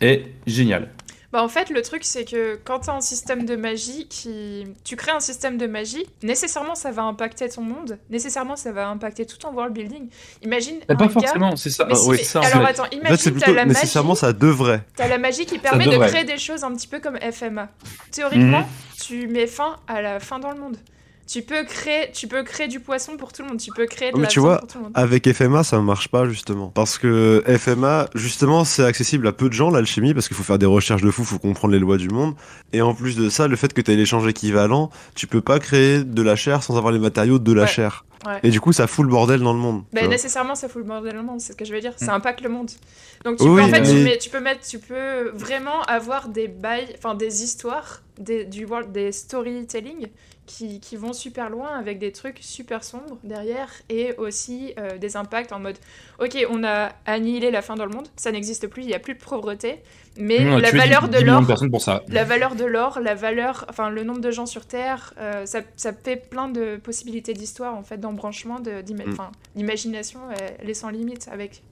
est génial. Bah en fait, le truc, c'est que quand tu as un système de magie qui... Tu crées un système de magie, nécessairement, ça va impacter ton monde. Nécessairement, ça va impacter tout ton world building. Imagine Mais pas gars... forcément, c'est ça. Mais Ah, si, oui, mais- ça, alors attends, En fait, c'est imagine t'as plutôt la nécessairement magie, ça devrait. t'as la magie qui permet de créer des choses un petit peu comme FMA. Théoriquement, Mhm. tu mets fin à la fin dans le monde. Tu peux créer, tu peux créer du poisson pour tout le monde. Tu peux créer de Mais la tu viande vois, pour tout le monde. Avec FMA, ça ne marche pas justement. Parce que FMA, justement, c'est accessible à peu de gens, l'alchimie, parce qu'il faut faire des recherches de fou, faut comprendre les lois du monde. Et en plus de ça, le fait que tu aies l'échange équivalent, tu peux pas créer de la chair sans avoir les matériaux de la Ouais. chair. Ouais. Et du coup, ça fout le bordel dans le monde. Ben, vois. nécessairement, ça fout le bordel dans le monde, c'est ce que je veux dire. Ça Mm. impacte le monde. Donc, tu Oui, peux, en fait, tu, mais- mets- tu peux mettre, tu peux vraiment avoir des bails, enfin des histoires, des, du world, des storytelling qui, qui vont super loin avec des trucs super sombres derrière et aussi euh, des impacts en mode, ok, on a annihilé la fin dans le monde, ça n'existe plus, il n'y a plus de pauvreté, mais la valeur 10 de de pour ça. la valeur de l'or, la valeur, enfin le nombre de gens sur Terre, euh, ça, ça fait plein de possibilités d'histoire en fait, d'embranchement, de- Mm. d'imagination, elle, elle est sans limite avec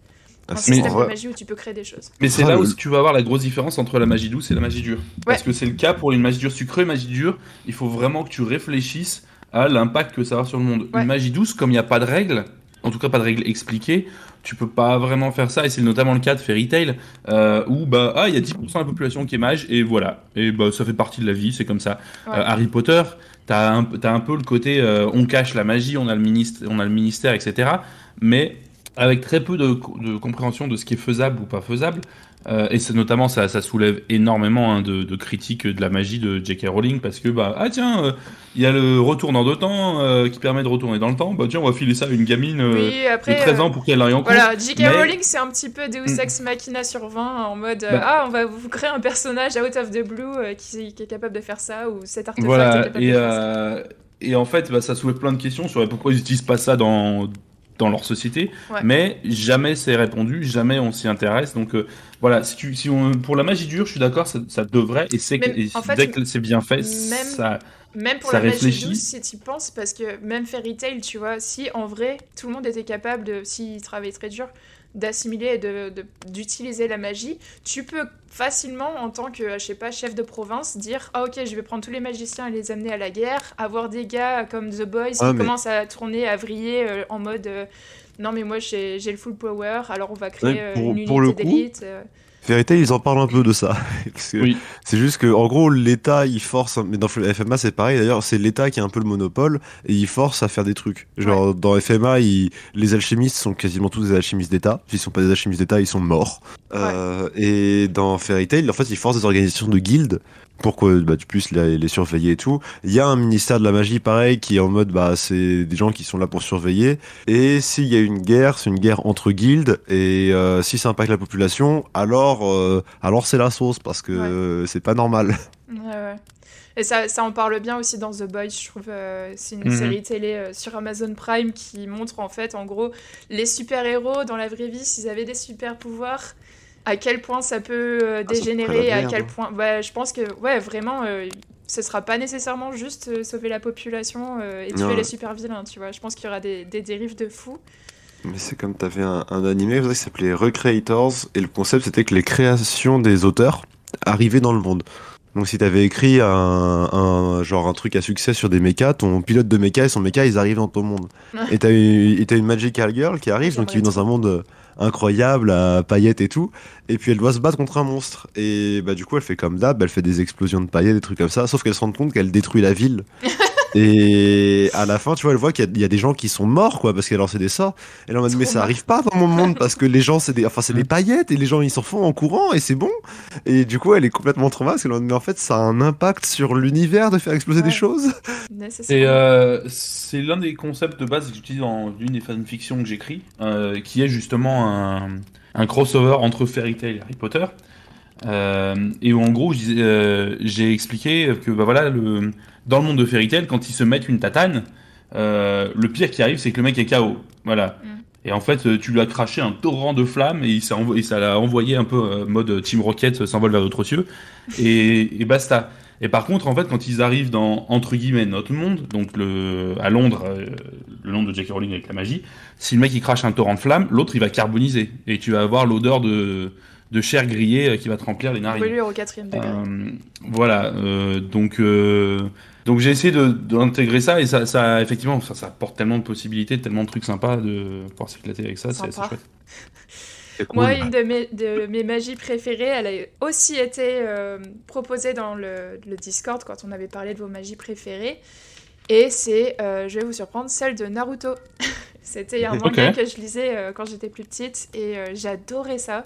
un c'est- système de magie où tu peux créer des choses. Mais c'est Ah, là où tu vas avoir la grosse différence entre la magie douce et la magie dure. Parce que c'est le cas pour une magie dure sucrée, magie dure, il faut vraiment que tu réfléchisses à l'impact que ça va sur le monde. Ouais. Une magie douce, comme il n'y a pas de règles, en tout cas pas de règles expliquées, tu peux pas vraiment faire ça, et c'est notamment le cas de Fairy Tail, euh, où bah, ah, il y a 10% de la population qui est mage, et voilà. Et bah, ça fait partie de la vie, c'est comme ça. Ouais. Euh, Harry Potter, t'as un, t'as un peu le côté euh, on cache la magie, on a le, ministre, on a le ministère, etc. Mais avec très peu de, de compréhension de ce qui est faisable ou pas faisable. Euh, et c'est notamment ça, ça soulève énormément hein, de, de critiques de la magie de J.K. Rowling parce que bah ah tiens euh, il y a le retour dans deux temps euh, qui permet de retourner dans le temps bah tiens on va filer ça à une gamine oui, après. de 13 euh, ans pour qu'elle aille en cours Voilà, J.K. mais- Rowling, c'est un petit peu Deus Ex Machina sur 20 en mode Bah. Ah, on va vous créer un personnage out of the blue qui, qui est capable de faire ça, ou cet artefact est capable et, de faire ça. et en fait, bah, ça soulève plein de questions sur pourquoi ils n'utilisent pas ça dans, dans leur société, Ouais. mais jamais c'est répondu, jamais on s'y intéresse. Donc euh, voilà, si, tu, si on, pour la magie dure, je suis d'accord, ça, ça devrait, et, c'est dès que c'est bien fait, même- ça. Même pour Ça la magie réfléchit. douce, si tu penses, parce que même Fairy Tail, tu vois, si en vrai tout le monde était capable, de, s'il travaillait très dur, d'assimiler et de- de- d'utiliser la magie, tu peux facilement, en tant que, je sais pas, chef de province, dire Ah, ok, je vais prendre tous les magiciens et les amener à la guerre, avoir des gars comme The Boys Ah, qui mais- commencent à tourner, à vriller euh, en mode. euh, non mais moi j'ai le full power, alors on va créer Ouais, euh, pour- une unité d'élite. Vérité, ils en parlent un peu de ça. Oui. C'est juste que, en gros, l'État, il force, mais dans FMA, c'est pareil. D'ailleurs, c'est l'État qui a un peu le monopole et il force à faire des trucs. Genre, dans FMA, il- les alchimistes sont quasiment tous des alchimistes d'État. S'ils sont pas des alchimistes d'État, ils sont morts. Euh, et dans Fairy Tail, en fait, ils forcent des organisations de guildes pour que bah, tu puisses les, les surveiller et tout. Il y a un ministère de la magie, pareil, qui est en mode, bah, c'est des gens qui sont là pour surveiller. Et s'il y a une guerre, c'est une guerre entre guildes. Et euh, si ça impacte la population, alors, euh, alors c'est la sauce parce que euh, c'est pas normal. Ouais, ouais. Et ça, ça en parle bien aussi dans The Boys, je trouve. euh, c'est une Mhm. série télé euh, sur Amazon Prime qui montre en fait, en gros, les super-héros dans la vraie vie, s'ils avaient des super-pouvoirs, à quel point ça peut euh, Ah, ça dégénérer, à quel hein. point. Ouais, je pense que, ouais, vraiment, euh, ce sera pas nécessairement juste euh, sauver la population euh, et tuer les super-vilains, tu vois. Je pense qu'il y aura des, des dérives de fou. Mais c'est comme t'avais un, un animé qui s'appelait Recreators et le concept c'était que les créations des auteurs arrivaient dans le monde. Donc si t'avais écrit un, un genre un truc à succès sur des mechas, ton pilote de mecha et son mecha ils arrivent dans ton monde. Et t'as une, une magical girl qui arrive, donc qui vit dans un monde incroyable à paillettes et tout, et puis elle doit se battre contre un monstre. Et bah du coup elle fait comme d'hab, elle fait des explosions de paillettes, des trucs comme ça, sauf qu'elle se rend compte qu'elle détruit la ville. Et à la fin, tu vois, elle voit qu'il y, a- il y a des gens qui sont morts, quoi, parce qu'elle a lancé des sorts. Elle en mode, mais ça arrive pas dans mon monde, parce que les gens, c'est des, enfin, c'est des paillettes, et les gens, ils s'en font en courant, et c'est bon. Et du coup, elle est complètement traumatisée, en mode, mais en fait, ça a un impact sur l'univers de faire exploser des choses. C'est euh, c'est l'un des concepts de base que j'utilise dans l'une des fanfictions que j'écris, euh, qui est justement un, un crossover entre Fairy Tail et Harry Potter. Euh, et où en gros, euh, j'ai expliqué que bah voilà, le, dans le monde de Fairy Tail, quand ils se mettent une tatane, euh, le pire qui arrive, c'est que le mec est KO. Voilà. Mm. Et en fait, euh, tu lui as craché un torrent de flammes et, ça l'a envoyé un peu euh, mode Team Rocket euh, s'envole vers d'autres cieux. Et, et basta. Et par contre, en fait, quand ils arrivent dans, entre guillemets, notre monde, donc le, à Londres, euh, le monde de J.K. Rowling avec la magie, si le mec il crache un torrent de flammes, l'autre il va carboniser. Et tu vas avoir l'odeur de, de chair grillée qui va te remplir les narines. Brûlure au quatrième degré. Voilà, donc donc j'ai essayé de- d'intégrer ça et ça, ça effectivement ça, ça apporte tellement de possibilités, tellement de trucs sympas de pouvoir s'éclater avec ça, c'est assez chouette. Cool. Moi, une de mes, de mes magies préférées, elle a aussi été euh, proposée dans le, le Discord quand on avait parlé de vos magies préférées. Et c'est, euh, je vais vous surprendre, celle de Naruto. C'était un manga Ok. que je lisais euh, quand j'étais plus petite et euh, j'adorais ça.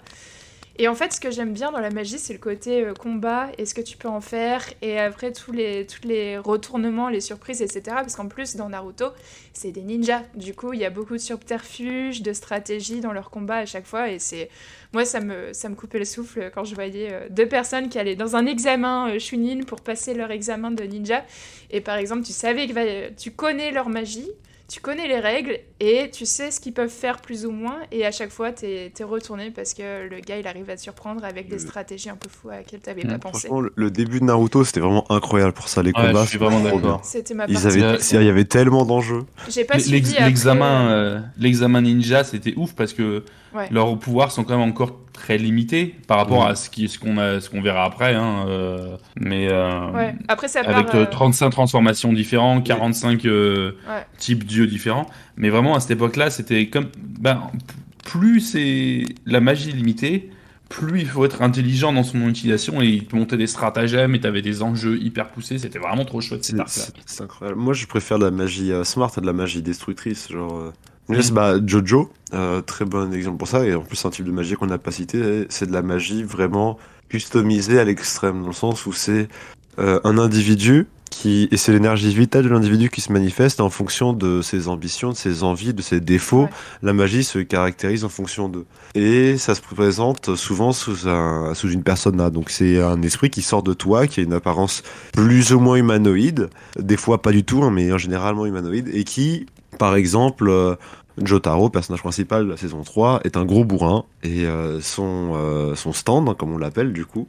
Et en fait, ce que j'aime bien dans la magie, c'est le côté euh, combat et ce que tu peux en faire. Et après, tous les, tous les retournements, les surprises, etc. Parce qu'en plus, dans Naruto, c'est des ninjas. Du coup, il y a beaucoup de subterfuges, de stratégies dans leur combat à chaque fois. Et c'est. Moi, ça me, ça me coupait le souffle quand je voyais euh, deux personnes qui allaient dans un examen euh, Chunin pour passer leur examen de ninja. Et par exemple, tu savais que tu connais leur magie. Tu connais les règles et tu sais ce qu'ils peuvent faire plus ou moins et à chaque fois t'es es retourné parce que le gars il arrive à te surprendre avec des Euh. stratégies un peu fous à laquelle t'avais Mm, pas pensé. Franchement, le, début de Naruto, c'était vraiment incroyable pour ça, les Ouais, combats. je suis vraiment c'était trop d'accord. ma Ils avaient, il y avait tellement d'enjeux. L'examen, euh, euh, l'examen ninja, c'était ouf parce que Ouais. leurs pouvoirs sont quand même encore très limités par rapport à ce qu'on a, ce qu'on verra après. Hein, euh, mais euh, Ouais. Après ça part. avec euh, euh, 35 transformations différentes, 45 euh, Ouais. types d'yeux différents. Mais vraiment à cette époque-là, c'était comme ben, plus c'est la magie limitée, plus il faut être intelligent dans son utilisation et il te montait des stratagèmes et t'avais des enjeux hyper poussés. C'était vraiment trop chouette C'est incroyable. Moi, je préfère la magie euh, smart à de la magie destructrice. Genre, euh, juste, bah, Jojo, euh, très bon exemple pour ça. Et en plus, c'est un type de magie qu'on n'a pas cité. C'est de la magie vraiment customisée à l'extrême, dans le sens où c'est euh, un individu qui et c'est l'énergie vitale de l'individu qui se manifeste en fonction de ses ambitions, de ses envies, de ses défauts. Ouais. La magie se caractérise en fonction d'eux. Et ça se présente souvent sous un sous une persona. Donc c'est un esprit qui sort de toi, qui a une apparence plus ou moins humanoïde, des fois pas du tout, hein, mais en généralement humanoïde, et qui, par exemple, euh, Jotaro, personnage principal de la saison 3, est un gros bourrin et euh, son, euh, son stand, comme on l'appelle du coup,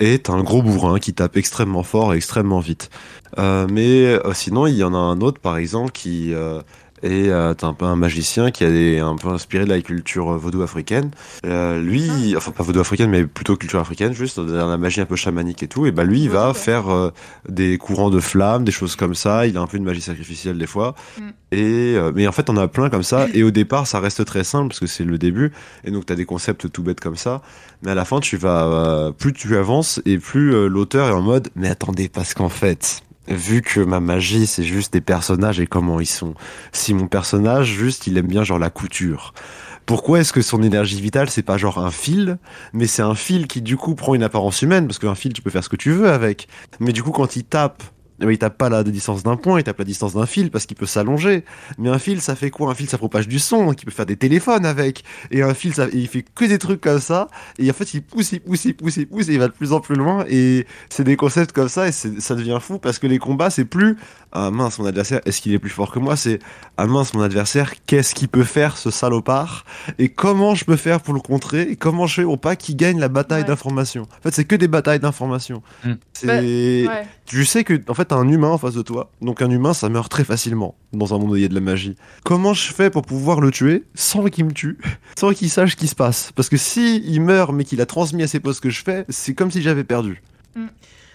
est un gros bourrin qui tape extrêmement fort et extrêmement vite. Mais sinon, il y en a un autre, par exemple, qui et euh, t'as un peu un magicien qui est un peu inspiré de la culture vaudou africaine. Euh, lui, ah. enfin pas vaudou africaine, mais plutôt culture africaine, juste dans la magie un peu chamanique et tout. Et bah lui, il va faire euh, des courants de flammes, des choses comme ça. Il a un peu une magie sacrificielle des fois. Mm. Et euh, mais en fait, on a plein comme ça. Et au départ, ça reste très simple parce que c'est le début. Et donc t'as des concepts tout bêtes comme ça. Mais à la fin, tu vas plus tu avances et plus l'auteur est en mode mais attendez parce qu'en fait vu que ma magie c'est juste des personnages et comment ils sont. Si mon personnage juste il aime bien genre la couture. Pourquoi est-ce que son énergie vitale c'est pas genre un fil, mais c'est un fil qui du coup prend une apparence humaine parce qu'un fil tu peux faire ce que tu veux avec. Mais du coup quand il tape il tape pas la distance d'un point, il tape la distance d'un fil parce qu'il peut s'allonger. Mais un fil, ça fait quoi? Un fil, ça propage du son, donc il peut faire des téléphones avec. Et un fil, ça, il fait que des trucs comme ça. Et en fait, il pousse, il pousse, il pousse, il pousse, et il va de plus en plus loin. Et c'est des concepts comme ça, et ça devient fou parce que les combats, c'est plus ah mince, mon adversaire, est-ce qu'il est plus fort que moi? C'est ah mince, mon adversaire, qu'est-ce qu'il peut faire ce salopard? Et comment je peux faire pour le contrer? Et comment je fais pour pas qu'il gagne la bataille d'information? En fait, c'est que des batailles d'information. Mm. C'est. Bah, tu sais que en fait, t'as un humain en face de toi. Donc un humain, ça meurt très facilement dans un monde où il y a de la magie. Comment je fais pour pouvoir le tuer sans qu'il me tue, sans qu'il sache ce qui se passe? Parce que si il meurt mais qu'il a transmis à ses postes ce que je fais, c'est comme si j'avais perdu. Mm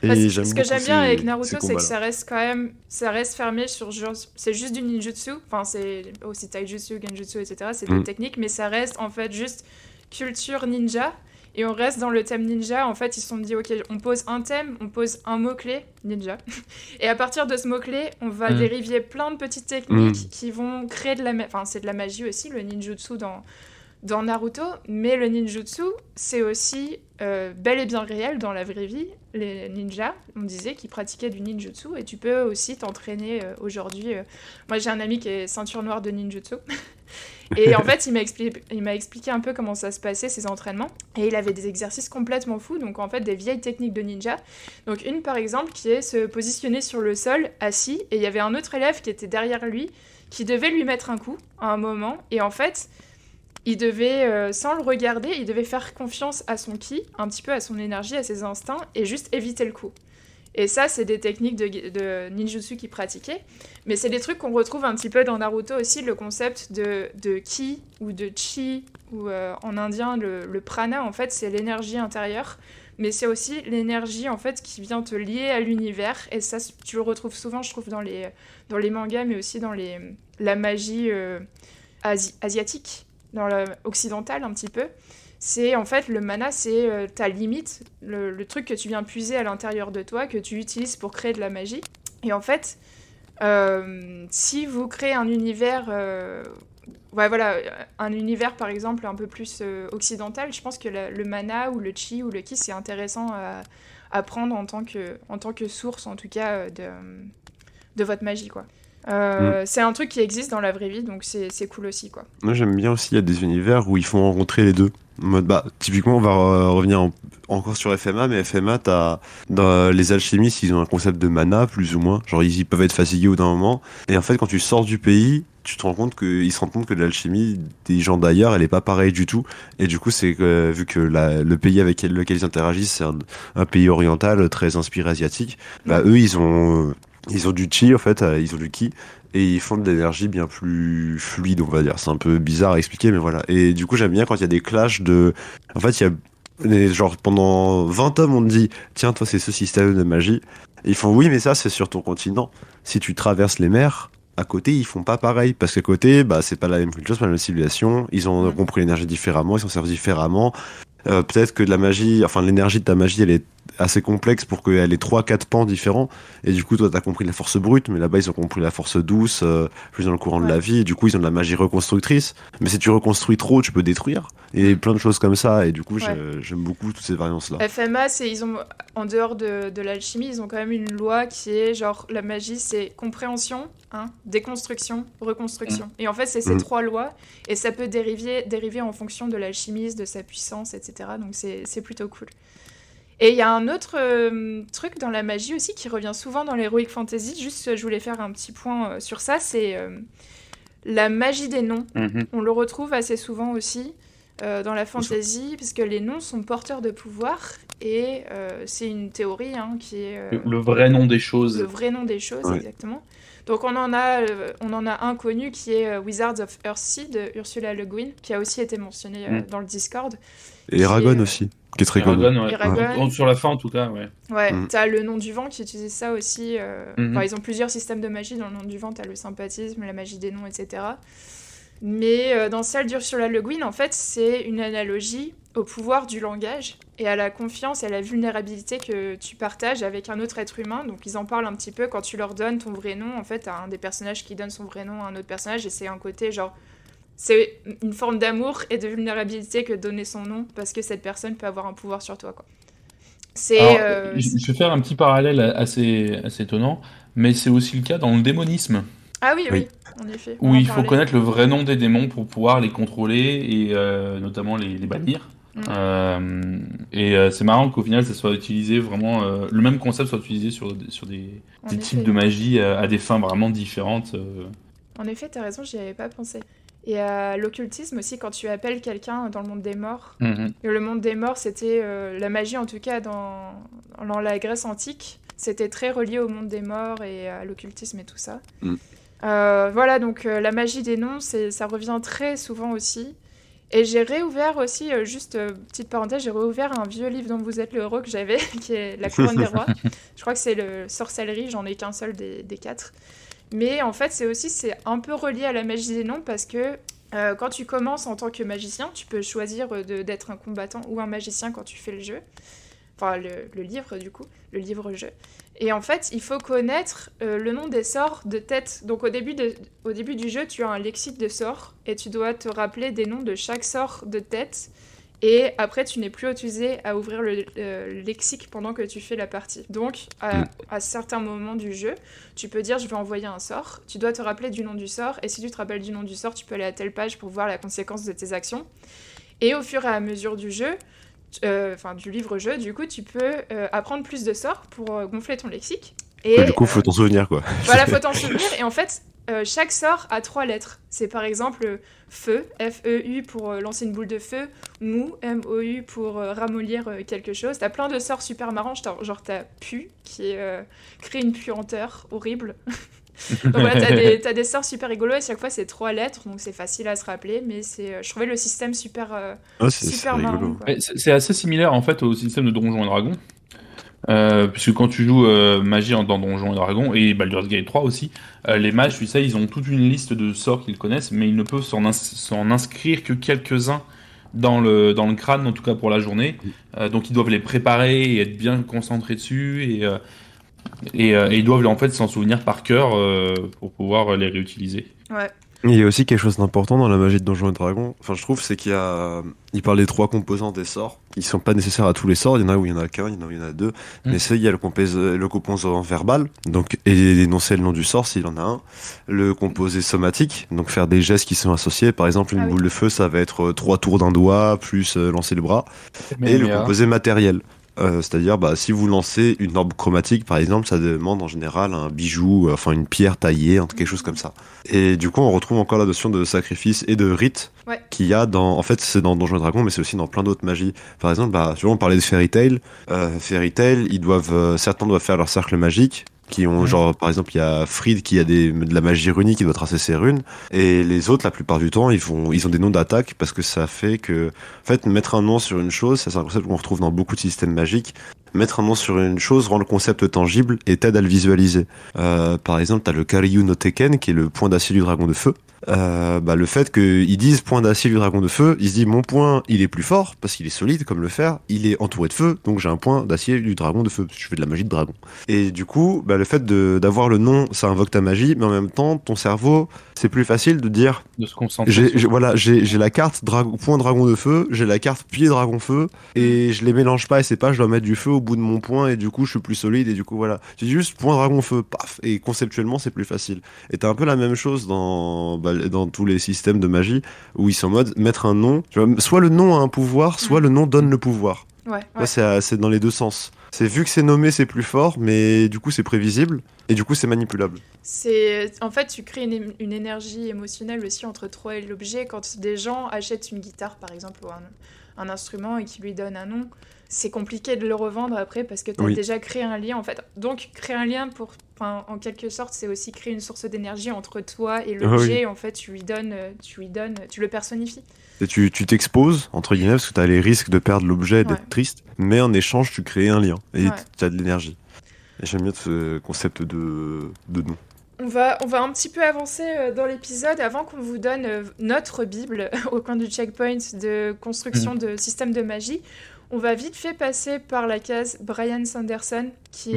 ce que j'aime bien avec Naruto, c'est que ça reste quand même, ça reste fermé sur c'est juste du ninjutsu, enfin c'est aussi taijutsu, genjutsu, etc. C'est des mm. techniques, mais ça reste en fait juste culture ninja. Et on reste dans le thème ninja. En fait, ils se sont dit, ok, on pose un thème, on pose un mot-clé, ninja. Et à partir de ce mot-clé, on va mm. dériver plein de petites techniques mm. qui vont créer de la... Enfin, c'est de la magie aussi, le ninjutsu dans, dans Naruto, mais le ninjutsu, c'est aussi euh, bel et bien réel dans la vraie vie. Les ninjas, on disait, qui pratiquaient du ninjutsu, et tu peux aussi t'entraîner euh, aujourd'hui. Euh. Moi, j'ai un ami qui est ceinture noire de ninjutsu, et en fait, il m'a expliqué, expliqué un peu comment ça se passait, ses entraînements, et il avait des exercices complètement fous, donc en fait, des vieilles techniques de ninja. Donc, une par exemple, qui est se positionner sur le sol, assis, et il y avait un autre élève qui était derrière lui, qui devait lui mettre un coup à un moment, et en fait, il devait, euh, sans le regarder, il devait faire confiance à son ki, un petit peu à son énergie, à ses instincts, et juste éviter le coup. Et ça, c'est des techniques de, ninjutsu qu'il pratiquait. Mais c'est des trucs qu'on retrouve un petit peu dans Naruto aussi, le concept de, ki ou de chi, ou euh, en indien, le, prana, en fait, c'est l'énergie intérieure. Mais c'est aussi l'énergie, en fait, qui vient te lier à l'univers. Et ça, tu le retrouves souvent, je trouve, dans les, dans les mangas, mais aussi dans les, la magie euh, asiatique dans l'occidental un petit peu, c'est en fait le mana, c'est euh, ta limite, le, truc que tu viens puiser à l'intérieur de toi, que tu utilises pour créer de la magie. Et en fait, euh, si vous créez un univers, euh, ouais, voilà, un univers par exemple un peu plus occidental, je pense que le mana ou le chi ou le ki, c'est intéressant à, prendre en tant, que, en tant que source, en tout cas, de, de votre magie, quoi. Euh, mm. C'est un truc qui existe dans la vraie vie, donc c'est cool aussi. quoi. Moi j'aime bien aussi, il y a des univers où ils font rencontrer les deux. Mode, bah, typiquement, on va revenir encore sur FMA, mais FMA, as, dans les alchimistes, ils ont un concept de mana, plus ou moins. Genre, ils, peuvent être fatigués au d'un moment. Et en fait, quand tu sors du pays, tu te rends compte qu'ils se rendent compte que l'alchimie des gens d'ailleurs, elle est pas pareille du tout. Et du coup, c'est que, vu que le pays avec lequel ils interagissent, c'est un, pays oriental très inspiré asiatique, bah, eux, ils ont, ils ont du chi, en fait, euh, ils ont du ki, et ils font de l'énergie bien plus fluide, on va dire. C'est un peu bizarre à expliquer, mais voilà. Et du coup, j'aime bien quand il y a des clashs de. En fait, il y a. Genre, pendant 20 tomes, on te dit Tiens, toi, c'est ce système de magie. ils font Oui, mais ça, c'est sur ton continent. Si tu traverses les mers, à côté, ils font pas pareil. Parce qu'à côté, bah, c'est pas la même culture, c'est pas la même civilisation. Ils ont compris l'énergie différemment, ils s'en servent différemment. Euh, peut-être que de la magie, enfin l'énergie de ta magie, elle est assez complexe pour qu'elle ait trois quatre pans différents. Et du coup toi t'as compris la force brute mais là-bas ils ont compris la force douce euh, plus dans le courant de la vie. Et du coup ils ont de la magie reconstructrice. Mais si tu reconstruis trop tu peux détruire. Et plein de choses comme ça. Et du coup j'aime beaucoup toutes ces variances là FMA c'est ils ont en dehors de, de l'alchimie ils ont quand même une loi qui est genre la magie c'est compréhension hein, déconstruction reconstruction mm. et en fait c'est ces mm. trois lois et ça peut dériver dériver en fonction de l'alchimiste de sa puissance etc donc c'est plutôt cool. Et il y a un autre euh, truc dans la magie aussi qui revient souvent dans l'heroic fantasy. Juste, je voulais faire un petit point euh, sur ça. C'est La magie des noms, Mhm. on le retrouve assez souvent aussi euh, dans la fantasy, puisque les noms sont porteurs de pouvoir, et euh, c'est une théorie hein, qui est euh, Le, le vrai nom des choses. le vrai nom des choses, Ouais. exactement. Donc on en, a, euh, on en a un connu qui est euh, Wizards of Earthsea de Ursula Le Guin, qui a aussi été mentionné euh, Mm. dans le Discord. Et Eragon euh, aussi, qui est très connu. Ouais. Sur la fin, en tout cas, ouais. Ouais, Mm. t'as le nom du vent qui utilise ça aussi. euh. Enfin, ils ont plusieurs systèmes de magie. Dans le nom du vent, t'as le sympathisme, la magie des noms, etc. Mais euh, dans celle d'Ursula Le Guin, en fait, c'est une analogie au pouvoir du langage et à la confiance et à la vulnérabilité que tu partages avec un autre être humain. Donc, ils en parlent un petit peu quand tu leur donnes ton vrai nom. En fait, t'as un des personnages qui donne son vrai nom à un autre personnage et c'est un côté genre. C'est une forme d'amour et de vulnérabilité que de donner son nom parce que cette personne peut avoir un pouvoir sur toi, quoi. C'est. Alors, euh, je, je vais faire un petit parallèle assez, assez étonnant, mais c'est aussi le cas dans le démonisme, Ah oui, oui, Oui. en effet. où il faut connaître le vrai nom des démons pour pouvoir les contrôler et euh, notamment les, les bannir. Euh, et euh, c'est marrant qu'au final, ça soit utilisé vraiment, euh, le même concept soit utilisé sur, sur des, En des effet. types de magie euh, à des fins vraiment différentes. euh. En effet, t'as raison, j'y avais pas pensé. Et à l'occultisme aussi, quand tu appelles quelqu'un dans le monde des morts. Mhm. Et le monde des morts, c'était euh, la magie, en tout cas dans, dans la Grèce antique. C'était très relié au monde des morts et à l'occultisme et tout ça. Mm. Euh, voilà, donc euh, la magie des noms, ça revient très souvent aussi. Et j'ai réouvert aussi, euh, juste euh, petite parenthèse, j'ai réouvert un vieux livre dont vous êtes le héros que j'avais, qui est La couronne des rois. Je crois que c'est le sorcellerie, j'en ai qu'un seul des, des quatre. Mais en fait, c'est aussi c'est un peu relié à la magie des noms parce que euh, quand tu commences en tant que magicien, tu peux choisir d'être un combattant ou un magicien quand tu fais le jeu. Enfin, le, le livre, du coup, le livre-jeu. Et en fait, il faut connaître euh, le nom des sorts de tête. Donc, au début, de- au début du jeu, tu as un lexique de sorts et tu dois te rappeler des noms de chaque sort de tête. Et après, tu n'es plus autorisé à ouvrir le euh, lexique pendant que tu fais la partie. Donc, à, Mm. à certains moments du jeu, tu peux dire je vais envoyer un sort. Tu dois te rappeler du nom du sort. Et si tu te rappelles du nom du sort, tu peux aller à telle page pour voir la conséquence de tes actions. Et au fur et à mesure du jeu, euh, enfin du livre-jeu, du coup, tu peux euh, apprendre plus de sorts pour euh, gonfler ton lexique. Et du coup, faut t'en souvenir, quoi. voilà, faut t'en souvenir. Et en fait, chaque sort a trois lettres. C'est par exemple feu, F-E-U pour lancer une boule de feu, mou, M-O-U pour ramollir quelque chose. T'as plein de sorts super marrants, genre t'as pu, qui crée une puanteur horrible. donc voilà, t'as des, des sorts super rigolos et chaque fois c'est trois lettres, donc c'est facile à se rappeler, mais c'est, euh, je trouvais le système super, c'est super marrant. C'est assez similaire en fait au système de Donjons et Dragons. Euh, puisque quand tu joues euh, magie en- dans Donjons et Dragons et Baldur's Gate 3 aussi, euh, les mages, tu sais, ils ont toute une liste de sorts qu'ils connaissent, mais ils ne peuvent s'en ins- s'en inscrire que quelques-uns dans le, dans le crâne, en tout cas pour la journée. Euh, donc ils doivent les préparer et être bien concentrés dessus et, euh, et, euh, et ils doivent en fait s'en souvenir par cœur euh, pour pouvoir les réutiliser. Ouais. Il y a aussi quelque chose d'important dans la magie de Donjons et Dragons. Enfin, je trouve, c'est qu'il y a. Il parle des trois composants des sorts. Ils sont pas nécessaires à tous les sorts. Il y en a où il y en a qu'un, il y en a où il y en a deux. Mm. Mais c'est, il y a le, compos- le composant verbal. Donc, et énoncer le nom du sort s'il en a un. Le composé somatique. Donc, faire des gestes qui sont associés. Par exemple, une Ah oui. boule de feu, ça va être euh, trois tours d'un doigt, plus euh, lancer le bras. et le composé matériel. Euh, C'est-à-dire, bah, si vous lancez une orbe chromatique, par exemple, ça demande en général un bijou, euh, enfin une pierre taillée, quelque chose comme ça. Et du coup, on retrouve encore la notion de sacrifice et de rite Ouais. qu'il y a dans. En fait, c'est dans Donjons et Dragons, mais c'est aussi dans plein d'autres magies. Par exemple, bah, souvent on parlait de Fairy Tail. Euh, Fairy Tail, ils doivent, certains doivent faire leur cercle magique. Qui ont Mhm. genre par exemple il y a Fried qui a des, de la magie runique qui doit tracer ses runes. Et les autres la plupart du temps ils font ils ont des noms d'attaque parce que ça fait que en fait mettre un nom sur une chose ça, c'est un concept qu'on retrouve dans beaucoup de systèmes magiques. Mettre un nom sur une chose rend le concept tangible et t'aide à le visualiser. Euh, par exemple t'as le Karyu no Teken qui est le point d'acier du dragon de feu euh, bah, le fait qu'ils disent point d'acier du dragon de feu, ils se disent mon point il est plus fort parce qu'il est solide comme le fer, il est entouré de feu, donc j'ai un point d'acier du dragon de feu, je fais de la magie de dragon. Et du coup, bah, le fait d'avoir le nom, ça invoque ta magie, mais en même temps, ton cerveau, c'est plus facile de dire De se concentrer. voilà, j'ai, la carte dragon, point dragon de feu, j'ai la carte pied dragon feu, et je les mélange pas, et c'est pas je dois mettre du feu au bout de mon point, et du coup je suis plus solide, et du coup voilà. J'ai juste point dragon feu, paf, et conceptuellement c'est plus facile. Et t'as un peu la même chose dans, bah, dans tous les systèmes de magie, où ils sont en mode mettre un nom, tu vois, soit le nom a un pouvoir, soit le nom donne le pouvoir. Ouais, ouais. Là, c'est, dans les deux sens. C'est vu que c'est nommé, c'est plus fort, mais du coup c'est prévisible et du coup c'est manipulable. C'est en fait tu crées une, une énergie émotionnelle aussi entre toi et l'objet quand des gens achètent une guitare par exemple ou un, un instrument et qui lui donnent un nom. C'est compliqué de le revendre après parce que tu as Oui. déjà créé un lien en fait. Donc créer un lien pour enfin, en quelque sorte, c'est aussi créer une source d'énergie entre toi et l'objet. En fait, tu lui donnes euh, tu lui donnes tu le personnifies. Et tu tu t'exposes, entre guillemets, parce que tu as les risques de perdre l'objet et d'être Ouais. triste, mais en échange tu crées un lien et Ouais. tu as de l'énergie. Et j'aime bien ce concept de, de nom. On va, on va un petit peu avancer euh, dans l'épisode avant qu'on vous donne euh, notre Bible au coin du checkpoint de construction Mm. de système de magie. On va vite fait passer par la case Brian Sanderson, qui est...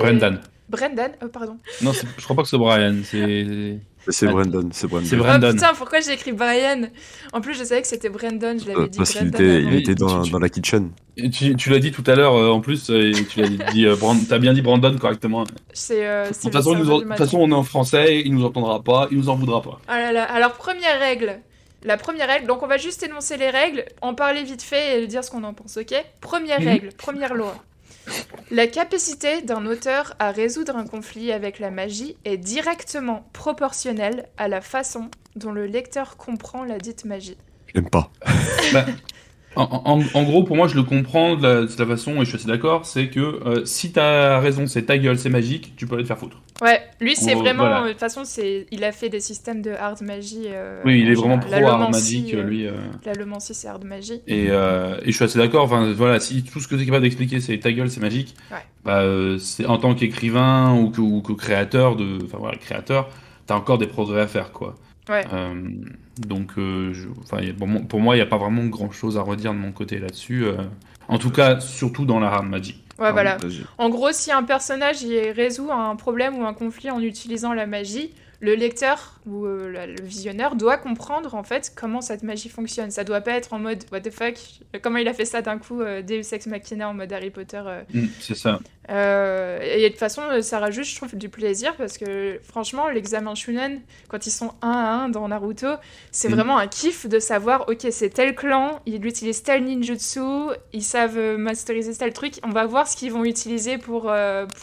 Brendan. Brendan, oh, pardon. Non, je crois pas que c'est Brian. C'est. C'est Ah, Brandon, c'est Brandon. c'est Oh Brandon. putain, pourquoi j'ai écrit Brian? En plus, je savais que c'était Brandon, je l'avais Euh, dit parce qu'il était, il était dans, tu- dans la kitchen. Et Tu, tu l'as dit tout à l'heure, euh, en plus, euh, et tu l'as dit, euh, Brand- t'as bien dit Brandon correctement. De C'est, euh, toute façon, en- on est en français, il nous entendra pas, il nous en voudra pas. Ah là là. Alors, première règle. La première règle, donc on va juste énoncer les règles, en parler vite fait et dire ce qu'on en pense, ok? Première Mhm. règle, première loi. La capacité d'un auteur à résoudre un conflit avec la magie est directement proportionnelle à la façon dont le lecteur comprend la dite magie. J'aime pas. En, en- en gros, pour moi, je le comprends de la, de la façon, et je suis assez d'accord, c'est que euh, si t'as raison, c'est ta gueule, c'est magique, tu peux aller te faire foutre. Ouais, lui c'est Oh, vraiment, voilà. euh, de toute façon, c'est, il a fait des systèmes de hard magie. euh, oui, il est en vraiment pro magique, euh, lui. euh, La Lomancie, c'est hard magie. Et, euh, et je suis assez d'accord. Enfin, voilà, si tout ce que tu es capable d'expliquer, c'est ta gueule, c'est magique. Ouais. Bah, euh, c'est en tant qu'écrivain ou que, ou que créateur de, enfin voilà, créateur, t'as encore des progrès à faire, quoi. Ouais. Euh, donc, euh, je- enfin, y a- pour moi- pour moi, il n'y a pas vraiment grand chose à redire de mon côté là-dessus. euh. en tout cas, surtout dans la hard magic. Ouais, voilà. Vas-y. En gros, si un personnage il résout un problème ou un conflit en utilisant la magie, le lecteur ou euh, le visionneur doit comprendre en fait comment cette magie fonctionne. Ça doit pas être en mode what the fuck, comment il a fait ça d'un coup, euh, Deus Ex Machina en mode Harry Potter. euh. Mm, c'est ça. Euh, et de toute façon, ça rajoute, je trouve, du plaisir parce que franchement, l'examen Shunen, quand ils sont un à un dans Naruto, c'est Mm. vraiment un kiff de savoir, ok, c'est tel clan, ils utilisent tel ninjutsu, ils savent masteriser tel truc, on va voir ce qu'ils vont utiliser pour,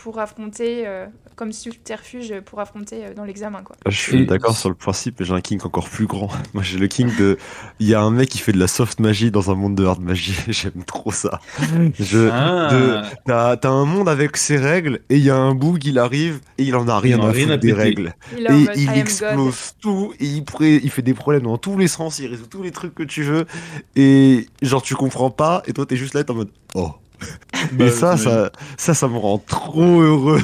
pour affronter, comme subterfuge pour affronter euh, dans l'examen, quoi. Je suis d'accord sur le principe, mais j'ai un king encore plus grand. Moi, j'ai le king de. Il y a un mec qui fait de la soft magie dans un monde de hard magie. J'aime trop ça. Je... Ah. de- T'as t'as un monde avec ses règles et il y a un bout qui arrive et il en a rien en a à rien à des règles. Il Et mode, il God. explose tout et il, pré- il fait des problèmes dans tous les sens, il résout tous les trucs que tu veux et genre tu comprends pas et toi t'es juste là t'es en mode oh. Bah, et ça, ça, ça, ça me rend trop heureux.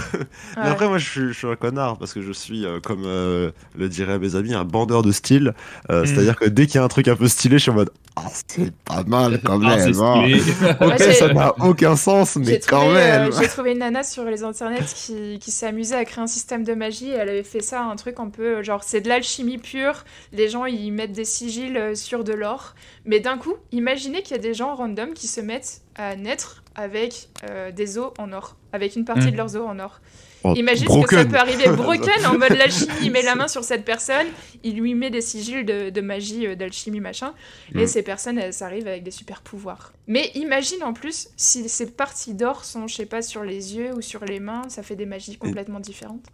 Mais Ouais. après, moi, je suis, je suis un connard parce que je suis, euh, comme euh, le diraient mes amis, un bandeur de style. Euh, Mm. C'est-à-dire que dès qu'il y a un truc un peu stylé, je suis en mode Ah, c'est pas mal quand Ah, même. c'est hein. Ok, Ouais, ça n'a aucun sens, mais quand trouvé, euh, même. j'ai trouvé une nana sur les internets qui, qui s'est amusée à créer un système de magie. Elle avait fait ça, un truc un peu genre c'est de l'alchimie pure. Les gens ils mettent des sigils sur de l'or. Mais d'un coup, imaginez qu'il y a des gens random qui se mettent à naître avec euh, des os en or, avec une partie Mm. de leurs os en or. Oh, Imagine ce que ça peut arriver broken en mode l'alchimie. Il met la main sur cette personne, il lui met des sigils de, de magie, euh, d'alchimie, machin. Et Mm. ces personnes, elles arrivent avec des super pouvoirs. Mais imagine en plus, si ces parties d'or sont, je sais pas, sur les yeux ou sur les mains, ça fait des magies complètement différentes.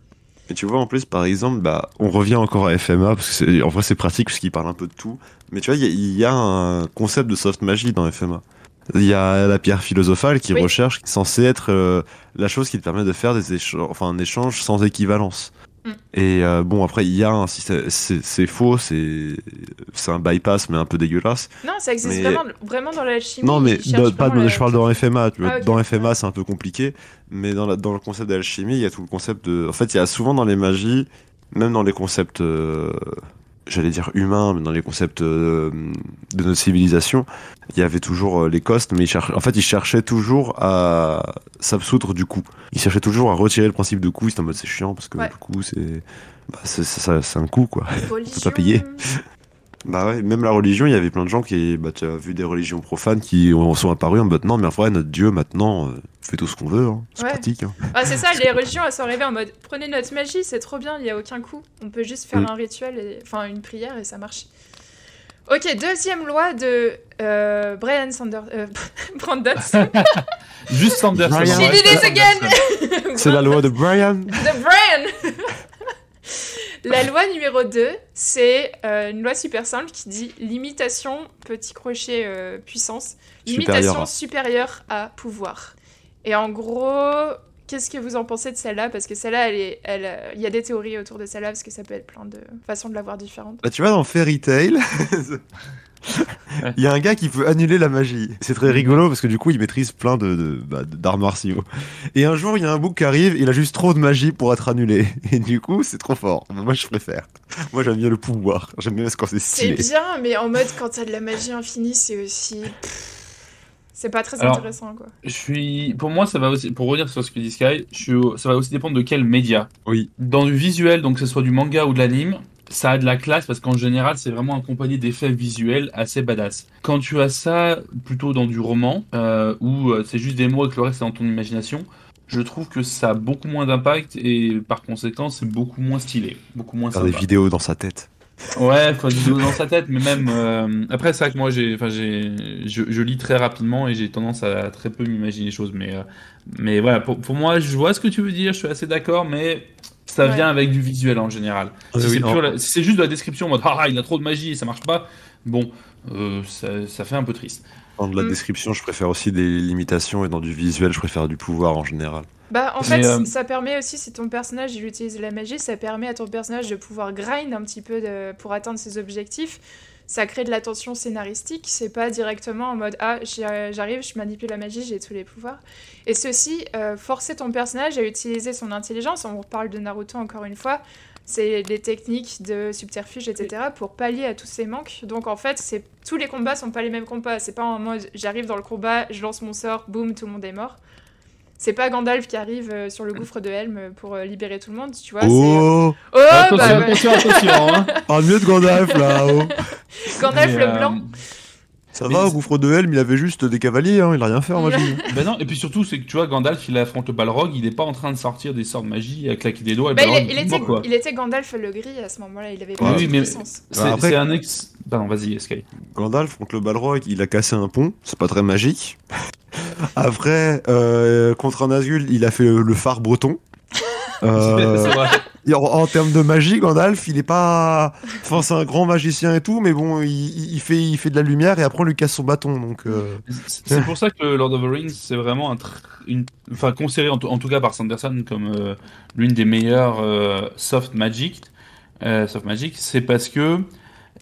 Et tu vois, en plus, par exemple, bah, on revient encore à FMA, parce que en vrai, c'est pratique, parce qu'il parle un peu de tout. Mais tu vois, il y, a- il y a un concept de soft magie dans FMA. Il y a la pierre philosophale qui Oui. recherche, qui est censée être euh, la chose qui te permet de faire des échanges, enfin, un échange sans équivalence. Mm. Et euh, bon, après, il y a un système, c'est faux, c'est un bypass, mais un peu dégueulasse. Non, ça existe Mais- vraiment, vraiment dans l'alchimie. Non, mais dans- pas dans- je parle dans FMA. Tu vois. Ah. Dans FMA, c'est un peu compliqué, mais dans, la- dans le concept d'alchimie, il y a tout le concept de. En fait, il y a souvent dans les magies, même dans les concepts, euh, j'allais dire humains, mais dans les concepts euh, de notre civilisation, il y avait toujours euh, les costes, mais en fait, ils cherchaient toujours à s'absoudre du coup. Ils cherchaient toujours à retirer le principe de coût. C'était en mode c'est chiant parce que Ouais. le coût, c'est. Bah, c'est c'est un coût, quoi. Religion. pas payer. Bah ouais, même la religion, il y avait plein de gens qui, bah tu as vu des religions profanes qui ont- sont apparues en mode non, mais en vrai, notre Dieu maintenant euh, fait tout ce qu'on veut, hein. c'est Ouais. pratique. Hein. Ah, c'est ça, les religions, elles sont arrivées en mode prenez notre magie, c'est trop bien, il n'y a aucun coup. On peut juste faire Mm. un rituel, et... enfin une prière et ça marche. Ok, deuxième loi de euh, Brian Sanders. Euh, Brandon. Juste Sanderson. Brian. She did it again C'est la loi de Brian. De Brian La loi numéro 2, c'est euh, une loi super simple qui dit limitation, petit crochet euh, puissance, limitation supérieure à pouvoir. Et en gros, qu'est-ce que vous en pensez de celle-là? Parce que celle-là, elle est, elle, euh, il y a des théories autour de celle-là parce que ça peut être plein de façons de la voir différentes. Bah, tu vois, dans Fairy Tail, il y a un gars qui peut annuler la magie. C'est très rigolo parce que du coup, il maîtrise plein de, de- bah, d'arts martiaux. Et un jour, il y a un bouc qui arrive, il a juste trop de magie pour être annulé. Et du coup, c'est trop fort. Bah, Moi, je préfère. Moi, j'aime bien le pouvoir. J'aime bien quand c'est C'est stylé. bien, mais en mode quand t'as de la magie infinie, c'est aussi. pff, C'est pas très Alors, intéressant quoi. Je suis, pour moi, ça va aussi, pour revenir sur ce que dit Sky, je suis, ça va aussi dépendre de quel média. Oui. Dans du visuel, donc que ce soit du manga ou de l'anime, ça a de la classe parce qu'en général, c'est vraiment accompagné d'effets visuels assez badass. Quand tu as ça plutôt dans du roman, euh, où euh, c'est juste des mots et que le reste c'est dans ton imagination, je trouve que ça a beaucoup moins d'impact et par conséquent, c'est beaucoup moins stylé, beaucoup moins Faire des vidéos dans sa tête. Ouais, faut dans sa tête, mais même euh, après c'est vrai que moi j'ai, enfin j'ai, je, je lis très rapidement et j'ai tendance à très peu m'imaginer les choses, mais euh, mais voilà, pour, pour moi je vois ce que tu veux dire, je suis assez d'accord, mais ça Ouais. vient avec du visuel en général. Ah si oui, c'est si juste de la description en mode ah il a trop de magie et ça marche pas, bon, euh, ça, ça fait un peu triste. Dans de la Mm. description, je préfère aussi des limitations et dans du visuel, je préfère du pouvoir en général. Bah, en fait, euh, ça permet aussi, si ton personnage il utilise la magie, ça permet à ton personnage de pouvoir grind un petit peu de- pour atteindre ses objectifs. Ça crée de la tension scénaristique, c'est pas directement en mode Ah, j'y- j'arrive, je manipule la magie, j'ai tous les pouvoirs. Et ceci, euh, forcer ton personnage à utiliser son intelligence, on reparle de Naruto encore une fois, c'est des techniques de subterfuge, etc., pour pallier à tous ces manques. Donc en fait, tous les combats sont pas les mêmes combats. C'est pas en mode j'arrive dans le combat, je lance mon sort, boum, tout le monde est mort. C'est pas Gandalf qui arrive euh, sur le gouffre de Helm pour euh, libérer tout le monde, tu vois. Oh Oh, attention, bah, ouais. attention, attention, hein. Un mieux de Gandalf là oh. Gandalf Mais, le euh, blanc. Ça Mais va, au gouffre de Helm, il avait juste des cavaliers, hein, il a rien fait en magie. Ben non, et puis surtout, c'est que tu vois, Gandalf, il affronte le Balrog, il est pas en train de sortir des sorts de magie à claquer des doigts. Bah, il, Balrog, il il était, quoi. il était Gandalf le gris à ce moment-là, il avait pas Ouais, de oui, mais- puissance. C'est Bah, après- c'est un ex. Pardon, vas-y, Sky. Gandalf contre le Balrog, il a cassé un pont, c'est pas très magique. Après, euh, contre un Nazgûl, il a fait le, le phare breton. Euh, en, en termes de magie, Gandalf, il est pas. Enfin, c'est un grand magicien et tout, mais bon, il, il fait, il fait de la lumière et après on lui casse son bâton. Donc, euh, C'est pour ça que Lord of the Rings, c'est vraiment un tr- une, enfin considéré en, tout- en tout cas par Sanderson comme euh, l'une des meilleures soft magic, soft magic, c'est parce que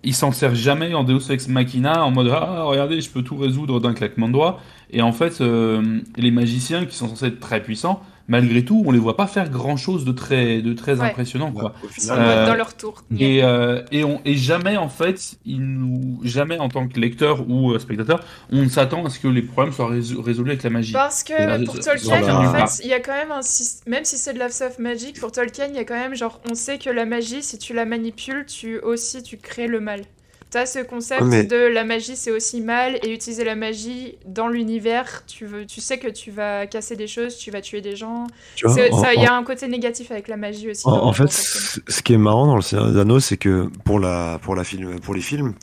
il s'en sert jamais en Deus Ex Machina en mode ah regardez je peux tout résoudre d'un claquement de doigts et en fait euh, les magiciens qui sont censés être très puissants malgré tout on les voit pas faire grand chose de très de très Ouais. impressionnant quoi. final, mode Euh, dans leur tour. Et, euh, et, on, et jamais, en fait, il nous, jamais en tant que lecteur ou euh, spectateur, on ne s'attend à ce que les problèmes soient résol- résolus avec la magie. Parce que pour Tolkien, voilà. en fait, il y a quand même un même si c'est de la soft magic, pour Tolkien, il y a quand même genre, on sait que la magie, si tu la manipules, tu aussi tu crées le mal. T'as ce concept mais- de la magie, c'est aussi mal, et utiliser la magie dans l'univers, tu veux, tu sais que tu vas casser des choses, tu vas tuer des gens. il y a un côté négatif avec la magie aussi. En, fait, ce qui est marrant dans le Seigneur des Anneaux, c'est que pour la pour la film pour les films,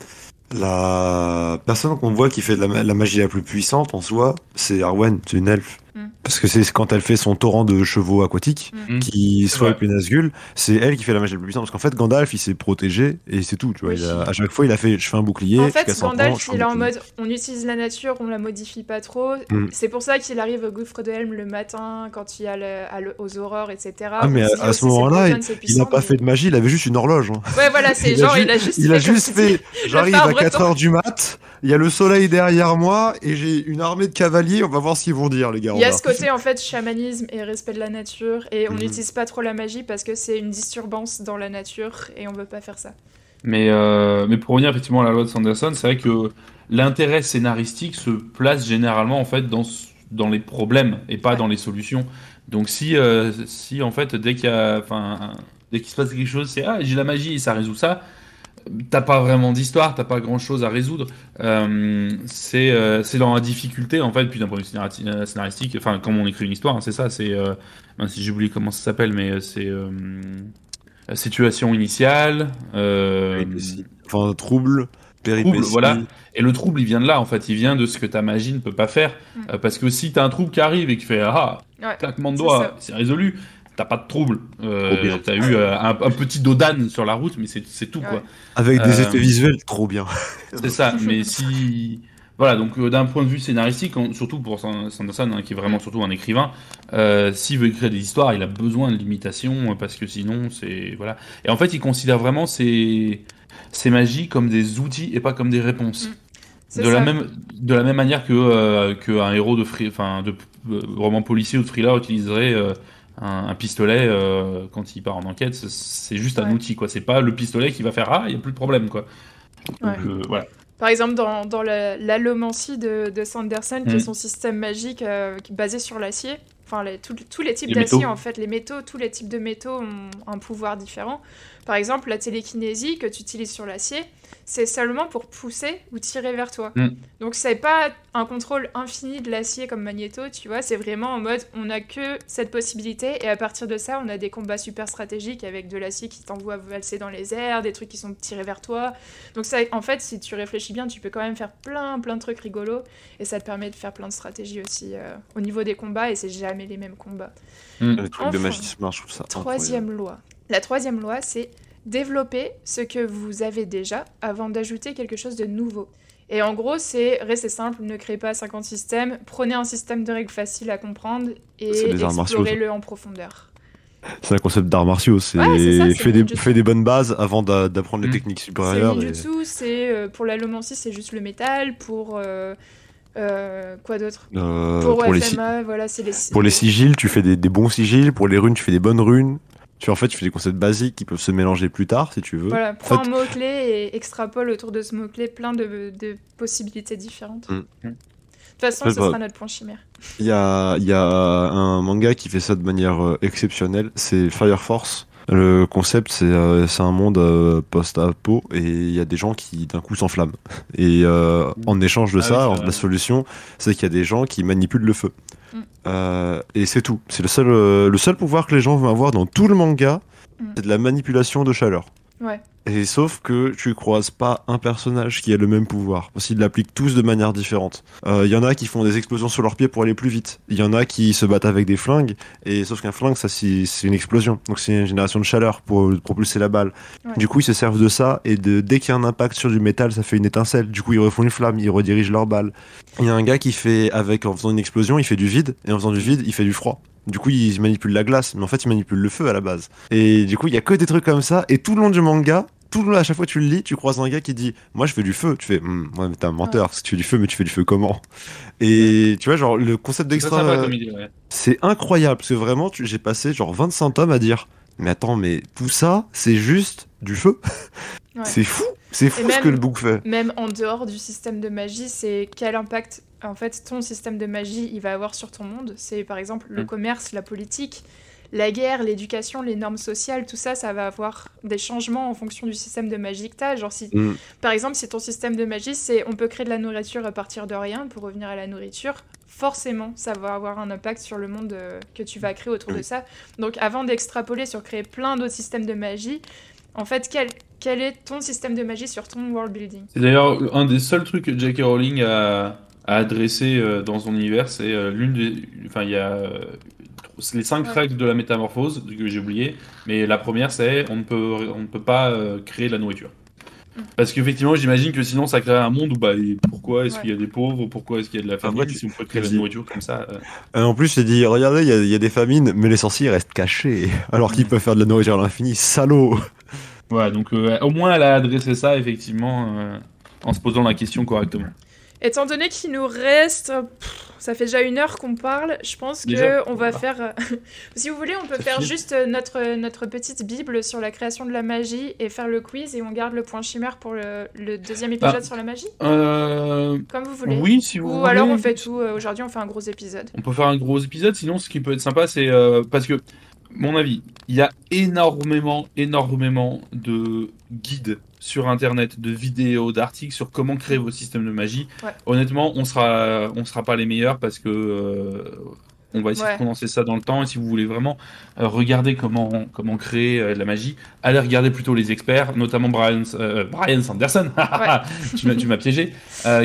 la personne qu'on voit qui fait de la, la magie la plus puissante en soi, c'est Arwen, c'est une elfe. Mm. Parce que c'est quand elle fait son torrent de chevaux aquatiques Mm. qui C'est soit vrai. les Nazgûl, c'est elle qui fait la magie la plus puissante. Parce qu'en fait, Gandalf, il s'est protégé et c'est tout. Tu vois, Oui. il a- à chaque fois, il a fait, je fais un bouclier. En fait, Gandalf, il est en mode on utilise la nature, on la modifie pas trop. Mm. C'est pour ça qu'il arrive au gouffre de Helm le matin, quand il y a le- à le- aux aurores, etc. Ah, mais à- ce moment-là, Il n'a pas mais- fait de magie, il avait juste une horloge. hein. Ouais, voilà, c'est Il a genre, il a juste Il a juste fait, j'arrive à breton. 4h du mat, il y a le soleil derrière moi et j'ai une armée de cavaliers, on va voir ce qu'ils vont dire les gars. Y a ce côté en fait chamanisme et respect de la nature et on Mhm. n'utilise pas trop la magie parce que c'est une disturbance dans la nature et on veut pas faire ça. Mais, euh, mais pour revenir effectivement à la loi de Sanderson, c'est vrai que l'intérêt scénaristique se place généralement en fait dans, dans les problèmes et pas dans les solutions. Donc si, euh, si en fait dès qu'il y a, dès qu'il se passe quelque chose, c'est ah j'ai la magie et ça résout ça. T'as pas vraiment d'histoire, t'as pas grand chose à résoudre. Euh, c'est euh, c'est dans la difficulté en fait, puis d'un point de vue scénari- scénaristique, enfin comme on écrit une histoire, hein, c'est ça. C'est euh, mince, si j'ai oublié comment ça s'appelle, mais euh, c'est euh, situation initiale. euh, Enfin, trouble, trouble, voilà. Et le trouble, il vient de là, en fait. Il vient de ce que ta magie ne peut pas faire. Mm. Euh, parce que si t'as un trouble qui arrive et que tu fais ah, Ouais, claquement de doigts, c'est résolu. T'as pas de trouble. Euh, t'as eu euh, un, un petit dodane sur la route, mais c'est tout, quoi. Avec des Euh, effets visuels, trop bien. C'est ça, mais si. Voilà, donc euh, d'un point de vue scénaristique, surtout pour San- Sanderson, hein, qui est vraiment surtout un écrivain, euh, s'il veut écrire des histoires, il a besoin de l'imitation, euh, parce que sinon, c'est. Voilà. Et en fait, il considère vraiment ces, ces magies comme des outils et pas comme des réponses. Mm. De ça. la, même, de la même manière que euh, qu'un héros de, free- enfin, de euh, roman policier ou de thriller utiliserait euh, un, un pistolet euh, quand il part en enquête. C'est- juste un outil, quoi. C'est pas le pistolet qui va faire Ah, il n'y a plus de problème, quoi. Donc, Ouais. euh, voilà. Par exemple, dans, dans la- l'allomancie de, de Sanderson, qui Mm. est son système magique euh, basé sur l'acier, enfin les- tous- tous les types d'acier, en fait, les métaux, tous les types de métaux ont un pouvoir différent. Par exemple, la télékinésie que tu utilises sur l'acier, c'est seulement pour pousser ou tirer vers toi. Mm. Donc c'est pas un contrôle infini de l'acier comme Magneto, tu vois, c'est vraiment en mode on a que cette possibilité et à partir de ça, on a des combats super stratégiques avec de l'acier qui t'envoie valser dans les airs, des trucs qui sont tirés vers toi. Donc ça, en fait, si tu réfléchis bien, tu peux quand même faire plein, plein de trucs rigolos, et ça te permet de faire plein de stratégies aussi euh, au niveau des combats, et c'est jamais les mêmes combats. Le truc de Enfin. magie je trouve ça Troisième loi. La troisième loi, c'est développer ce que vous avez déjà avant d'ajouter quelque chose de nouveau. Et en gros, c'est restez simple, ne créez pas 50 systèmes, prenez un système de règles faciles à comprendre et C'est explorez-le en profondeur. C'est un concept d'arts martiaux. C'est Ouais, c'est c'est fais, des, ninjutsu. fais des bonnes bases avant d'a- d'apprendre les Mm. techniques C'est supérieures. et- ninjutsu, c'est euh, pour l'allomancie, c'est juste le métal, pour euh, euh, quoi d'autre? Euh, Pour, pour, les, si- FMA, voilà, c'est les pour les sigils, tu fais des, des bons sigils. Pour les runes, tu fais des bonnes runes. Tu, en fait, tu fais des concepts basiques qui peuvent se mélanger plus tard si tu veux. Voilà, En prends fait- un mot-clé et extrapole autour de ce mot-clé plein de, de possibilités différentes. Mm. De toute façon, ce sera notre point chimère. Il y a, il y a un manga qui fait ça de manière euh, exceptionnelle, c'est Fire Force. Le concept, c'est euh, un monde euh, post-apo et il y a des gens qui d'un coup s'enflamment. Et euh, en échange de Ah ça, la solution, c'est qu'il y a des gens qui manipulent le feu. Mm. Euh, et c'est tout. C'est le seul, euh, le seul pouvoir que les gens vont avoir dans tout le manga, Mm. c'est de la manipulation de chaleur. Ouais. Et sauf que tu croises pas un personnage qui a le même pouvoir, parce qu'ils l'appliquent tous de manière différente. Euh, Il y en a qui font des explosions sur leurs pieds pour aller plus vite. Il y en a qui se battent avec des flingues, et sauf qu'un flingue, ça c'est c'est une explosion. Donc c'est une génération de chaleur pour propulser la balle. Ouais. Du coup, ils se servent de ça, et de, dès qu'il y a un impact sur du métal, ça fait une étincelle. Du coup, ils refont une flamme, ils redirigent leur balle. Il y a un gars qui fait, avec, en faisant une explosion, il fait du vide, et en faisant du vide, il fait du froid. Du coup, il manipule la glace, mais en fait, il manipule le feu à la base. Et du coup, il y a que des trucs comme ça, et tout le long du manga, tout le long, à chaque fois que tu le lis, tu croises un gars qui dit Moi, je fais du feu. Tu fais Hum, Ouais, mais t'es un menteur, parce que tu fais du feu, mais tu fais du feu comment? Et tu vois, genre, le concept d'extra. ouais. C'est incroyable, parce que vraiment, tu- j'ai passé genre 25 tomes à dire Mais attends, mais tout ça, c'est juste du feu? Ouais. C'est fou C'est fou ce que le book fait. Même en dehors du système de magie, c'est quel impact en fait ton système de magie il va avoir sur ton monde. C'est par exemple le Mm. commerce, la politique, la guerre, l'éducation, les normes sociales, tout ça, ça va avoir des changements en fonction du système de magie que t'as. Genre si, Mm. par exemple, si ton système de magie c'est on peut créer de la nourriture à partir de rien, pour revenir à la nourriture, forcément ça va avoir un impact sur le monde euh, que tu vas créer autour de ça. Donc avant d'extrapoler sur créer plein d'autres systèmes de magie, en fait quel, quel est ton système de magie sur ton world building? C'est d'ailleurs un des seuls trucs que J.K. Rowling a, a adressé euh, dans son univers. C'est euh, l'une des. Enfin, il y a euh, les cinq Ouais. règles de la métamorphose que j'ai oublié. Mais la première, c'est on ne peut, on ne peut pas euh, créer de la nourriture. Mm. Parce qu'effectivement, j'imagine que sinon, ça crée un monde où bah, pourquoi est-ce Ouais. qu'il y a des pauvres Pourquoi est-ce qu'il y a de la famine Après, Si on peut créer de la nourriture comme ça. euh, Euh, en plus, j'ai dit Regardez, il y a- il y, a des famines, mais les sorciers restent cachés, alors qu'ils peuvent faire de la nourriture à l'infini. Salaud Voilà, donc euh, au moins, elle a adressé ça, effectivement, euh, en se posant la question correctement. Étant donné qu'il nous reste, pff, ça fait déjà une heure qu'on parle, je pense que on va faire. euh, si vous voulez, on peut faire juste euh, notre, notre petite bible sur la création de la magie et faire le quiz et on garde le point chimère pour le, le deuxième épisode Ah. sur la magie, Euh, comme vous voulez. oui, si vous Ou voulez. alors on fait tout. Aujourd'hui, on fait un gros épisode. On peut faire un gros épisode, sinon ce qui peut être sympa, c'est euh, parce que, mon avis, il y a énormément, énormément de guides sur internet, de vidéos, d'articles sur comment créer vos systèmes de magie. Ouais. Honnêtement, on sera, on sera pas les meilleurs parce que euh, On va essayer Ouais. de condenser ça dans le temps. Et si vous voulez vraiment euh, regarder comment, comment créer euh, de la magie, allez regarder plutôt les experts, notamment Brian, euh, Brian Sanderson, tu m'as- piégé,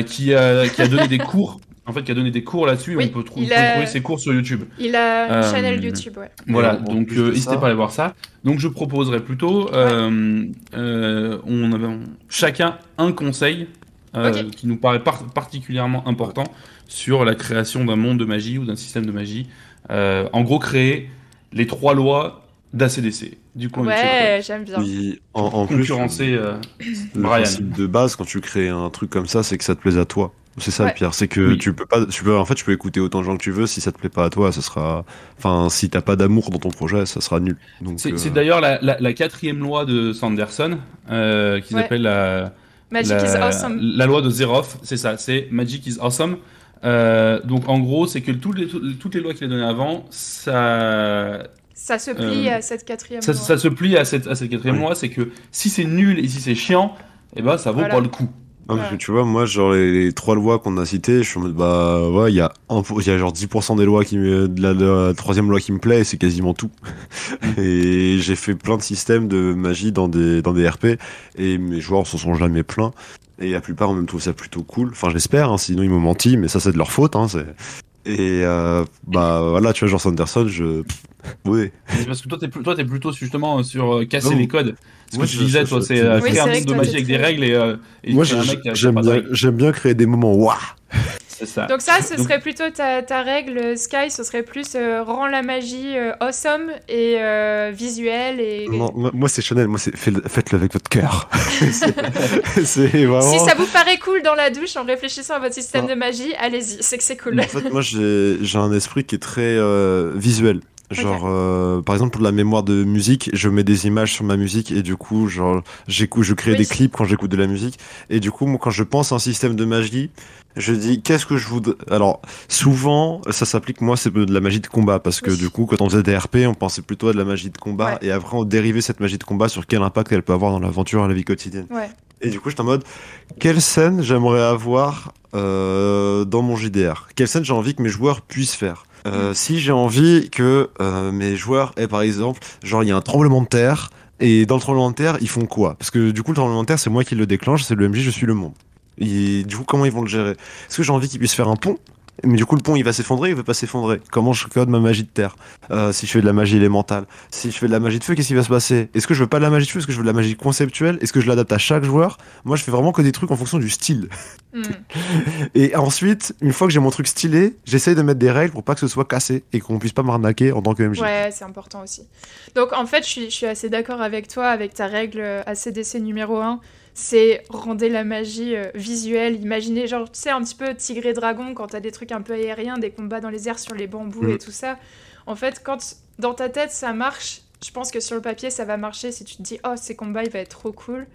qui, qui a donné des cours. En fait, qui a donné des cours là-dessus. Oui, on peut, trou- il on peut a- trouver ses cours sur YouTube. Il a une Euh, channel YouTube, ouais. Voilà, donc plus euh, n'hésitez pas à aller voir ça. Donc je proposerais plutôt, euh, euh, on avait chacun un conseil euh, qui nous paraît par- particulièrement important sur la création d'un monde de magie ou d'un système de magie. Euh, en gros, créer les trois lois d'ACDC. Du coup, Ouais, j'aime bien. En, en plus, concurrencer euh, le Brian. principe de base quand tu crées un truc comme ça, c'est que ça te plaise à toi. C'est ça Ouais. le pire, c'est que Oui. tu peux pas, tu peux, en fait, tu peux écouter autant de gens que tu veux. Si ça te plaît pas à toi, ça sera, enfin, si t'as pas d'amour dans ton projet, ça sera nul. C'est euh, d'ailleurs la, la- la quatrième loi de Sanderson, euh, qu'ils Ouais. appellent la, Magic la, is awesome. la loi de Zeroff, c'est ça, c'est Magic is awesome. Euh, donc en gros, c'est que toutes les, toutes les lois qu'il a données avant, ça, Ça se plie euh, à cette quatrième ça, loi. ça se plie à cette, à cette quatrième Ouais. loi, c'est que si c'est nul et si c'est chiant, eh ben ça vaut Voilà. pas le coup. Non, parce que tu vois, moi, genre, les, les trois lois qu'on a citées, je suis en mode, bah, ouais, il y a un, il y a genre 10% des lois qui me, de la, de la troisième loi qui me plaît, et c'est quasiment tout. et j'ai fait plein de systèmes de magie dans des, dans des RP, et mes joueurs se sont jamais plaints. Et la plupart, même, trouvent ça plutôt cool. Enfin, j'espère, hein, sinon ils m'ont menti, mais ça, c'est de leur faute, hein, c'est... Et, euh, bah, voilà, tu vois, genre Sanderson, je, oui. C'est Parce que toi, t'es plus- toi, t'es plutôt justement sur euh, casser Non. les codes. Ce Moi, que tu disais, je- toi, je- c'est euh, Oui, créer c'est un vrai monde que de toi, magie t'es avec des très- règles et, euh, et Moi, tu es un j'ai- mec qui a- qui a j'aime pas de bien, règles. j'aime bien créer des moments, waouh! C'est ça. Donc ça, ce Donc- serait plutôt ta, ta règle, Sky, ce serait plus euh, rend la magie euh, awesome et euh, visuelle et... Non, moi, c'est Chanel, moi c'est faites- faites-le avec votre cœur. c'est c'est vraiment. Si ça vous paraît cool dans la douche en réfléchissant à votre système Non. de magie, allez-y, c'est que c'est cool. En fait, moi j'ai j'ai un esprit qui est très euh, visuel. Genre, euh, par exemple, pour la mémoire de musique, je mets des images sur ma musique et du coup, genre, j'écoute, je crée Oui. des clips quand j'écoute de la musique. Et du coup, moi, quand je pense à un système de magie, je dis, qu'est-ce que je voudrais? Alors, souvent, ça s'applique, moi, c'est de la magie de combat parce que Oui. du coup, quand on faisait des RP, on pensait plutôt à de la magie de combat Ouais. et après, on dérivait cette magie de combat sur quel impact elle peut avoir dans l'aventure et la vie quotidienne. Ouais. Et du coup, j'étais en mode, quelle scène j'aimerais avoir euh, dans mon JDR Quelle scène j'ai envie que mes joueurs puissent faire? Euh, Si j'ai envie que euh, mes joueurs aient, par exemple, genre, il y a un tremblement de terre, et dans le tremblement de terre, ils font quoi? Parce que du coup, le tremblement de terre, c'est moi qui le déclenche, c'est le MJ, je suis le monde. Et du coup, comment ils vont le gérer? Est-ce que j'ai envie qu'ils puissent faire un pont? Mais du coup, le pont, il va s'effondrer, il va pas s'effondrer. Comment je code ma magie de terre Euh, Si je fais de la magie élémentale, si je fais de la magie de feu, qu'est-ce qui va se passer? Est-ce que je veux pas de la magie de feu? Est-ce que je veux de la magie conceptuelle? Est-ce que je l'adapte à chaque joueur? Moi, je fais vraiment que des trucs en fonction du style. Hmm. Et ensuite, une fois que j'ai mon truc stylé, j'essaye de mettre des règles pour pas que ce soit cassé et qu'on puisse pas m'arnaquer en tant que MJ. Ouais, c'est important aussi. Donc en fait, je suis, je suis assez d'accord avec toi, avec ta règle euh, ACDC numéro 1. C'est rendre la magie euh, visuelle. Imaginez, genre, tu sais, un petit peu tigre et dragon, quand t'as des trucs un peu aériens, des combats dans les airs sur les bambous Mm. et tout ça. En fait, quand dans ta tête ça marche, je pense que sur le papier ça va marcher. Si tu te dis, oh, ces combats, il va être trop cool,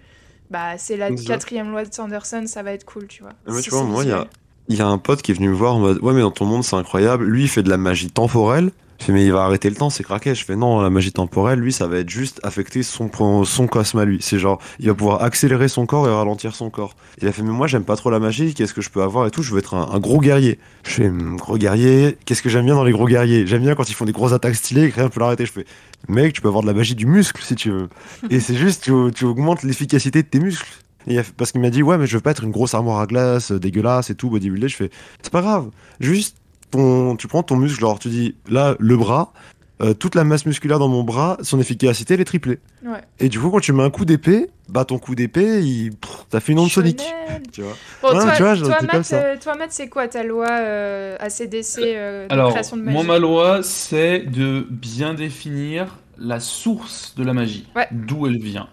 bah c'est la quatrième loi de Sanderson, ça va être cool, tu vois. Mais Si tu vois, moi, il y a, y a un pote qui est venu me voir en mode Ouais, mais dans ton monde, c'est incroyable. Lui, il fait de la magie temporelle. Je fais, mais il va arrêter le temps, c'est craqué. Je fais, non, la magie temporelle, lui, ça va être juste affecter son, son cosme à lui. C'est genre, il va pouvoir accélérer son corps et ralentir son corps. Il a fait, mais moi, j'aime pas trop la magie, qu'est-ce que je peux avoir et tout, je veux être un, un gros guerrier. Je fais, Hum, gros guerrier, qu'est-ce que j'aime bien dans les gros guerriers? J'aime bien quand ils font des grosses attaques stylées et que rien peut l'arrêter. Je fais, mec, tu peux avoir de la magie du muscle si tu veux. et c'est juste, tu, tu augmentes l'efficacité de tes muscles. Et parce qu'il m'a dit, ouais, mais je veux pas être une grosse armoire à glace, euh, dégueulasse et tout, bodybuildé. Je fais, c'est pas grave. Juste, ton, tu prends ton muscle, genre, tu dis, là, le bras, euh, toute la masse musculaire dans mon bras, son efficacité, elle est triplée. Ouais. Et du coup, quand tu mets un coup d'épée, bah, ton coup d'épée, il, t'as fait une onde sonique. Tu vois. Bon, Ouais, toi, tu vois, genre, toi, c'est comme Matt, ça. euh, toi, Matt, c'est quoi ta loi euh, ACDC euh, de Alors, création de magie? moi, ma loi, c'est de bien définir la source de la magie, Ouais. d'où elle vient.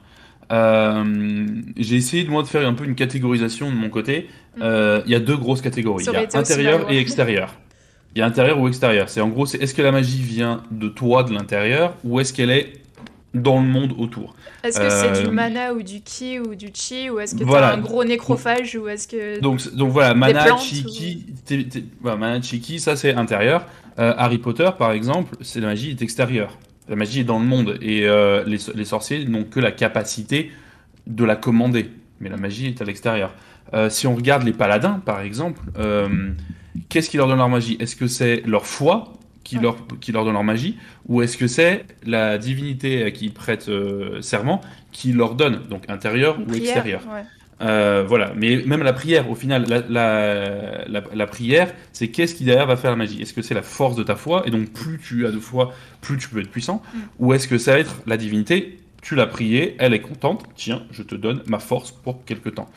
Euh, j'ai essayé de moi de faire un peu une catégorisation de mon côté. Euh, Il y a deux grosses catégories. Ça Il y aurait a été aussi ma intérieur loi. et extérieur. Il y a intérieur ou extérieur. C'est en gros, c'est est-ce que la magie vient de toi, de l'intérieur, ou est-ce qu'elle est dans le monde autour Est-ce que c'est du Euh, mana ou du ki ou du chi ou est-ce que Voilà. t'as un gros nécrophage ou est-ce que Donc, donc voilà, Mana, t'es- t'es- voilà, Mana, Chiki, ça c'est intérieur. Euh, Harry Potter, par exemple, c'est la magie est extérieure. La magie est dans le monde et euh, les, les sorciers n'ont que la capacité de la commander, mais la magie est à l'extérieur. Si on regarde les paladins, par exemple, qu'est-ce qui leur donne leur magie? Est-ce que c'est leur foi qui, leur, qui leur donne leur magie, ou est-ce que c'est la divinité à qui ils prêtent euh, serment qui leur donne, donc intérieur ou extérieur? euh, voilà, mais même la prière, au final, la, la, prière, c'est qu'est-ce qui derrière va faire la magie? Est-ce que c'est la force de ta foi, et donc plus tu as de foi, plus tu peux être puissant. Mm. Ou est-ce que ça va être la divinité? Tu l'as priée, elle est contente, tiens, je te donne ma force pour quelque temps.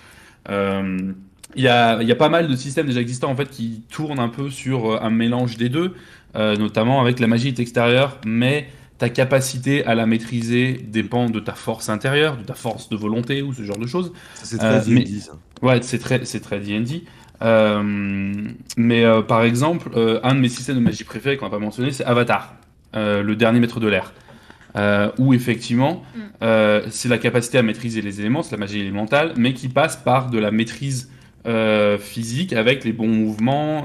Euh, il y, a, y, a, pas mal de systèmes déjà existants en fait qui tournent un peu sur euh, un mélange des deux, notamment avec la magie extérieure, mais ta capacité à la maîtriser dépend de ta force intérieure, de ta force de volonté ou ce genre de choses. C'est très D&D, euh, ça. Ouais, c'est très, c'est très D&D. Euh, mais euh, par exemple, un de mes systèmes de magie préférés qu'on n'a pas mentionné, c'est Avatar, le dernier maître de l'air. où effectivement, mm. c'est la capacité à maîtriser les éléments, c'est la magie élémentale, mais qui passe par de la maîtrise physique avec les bons mouvements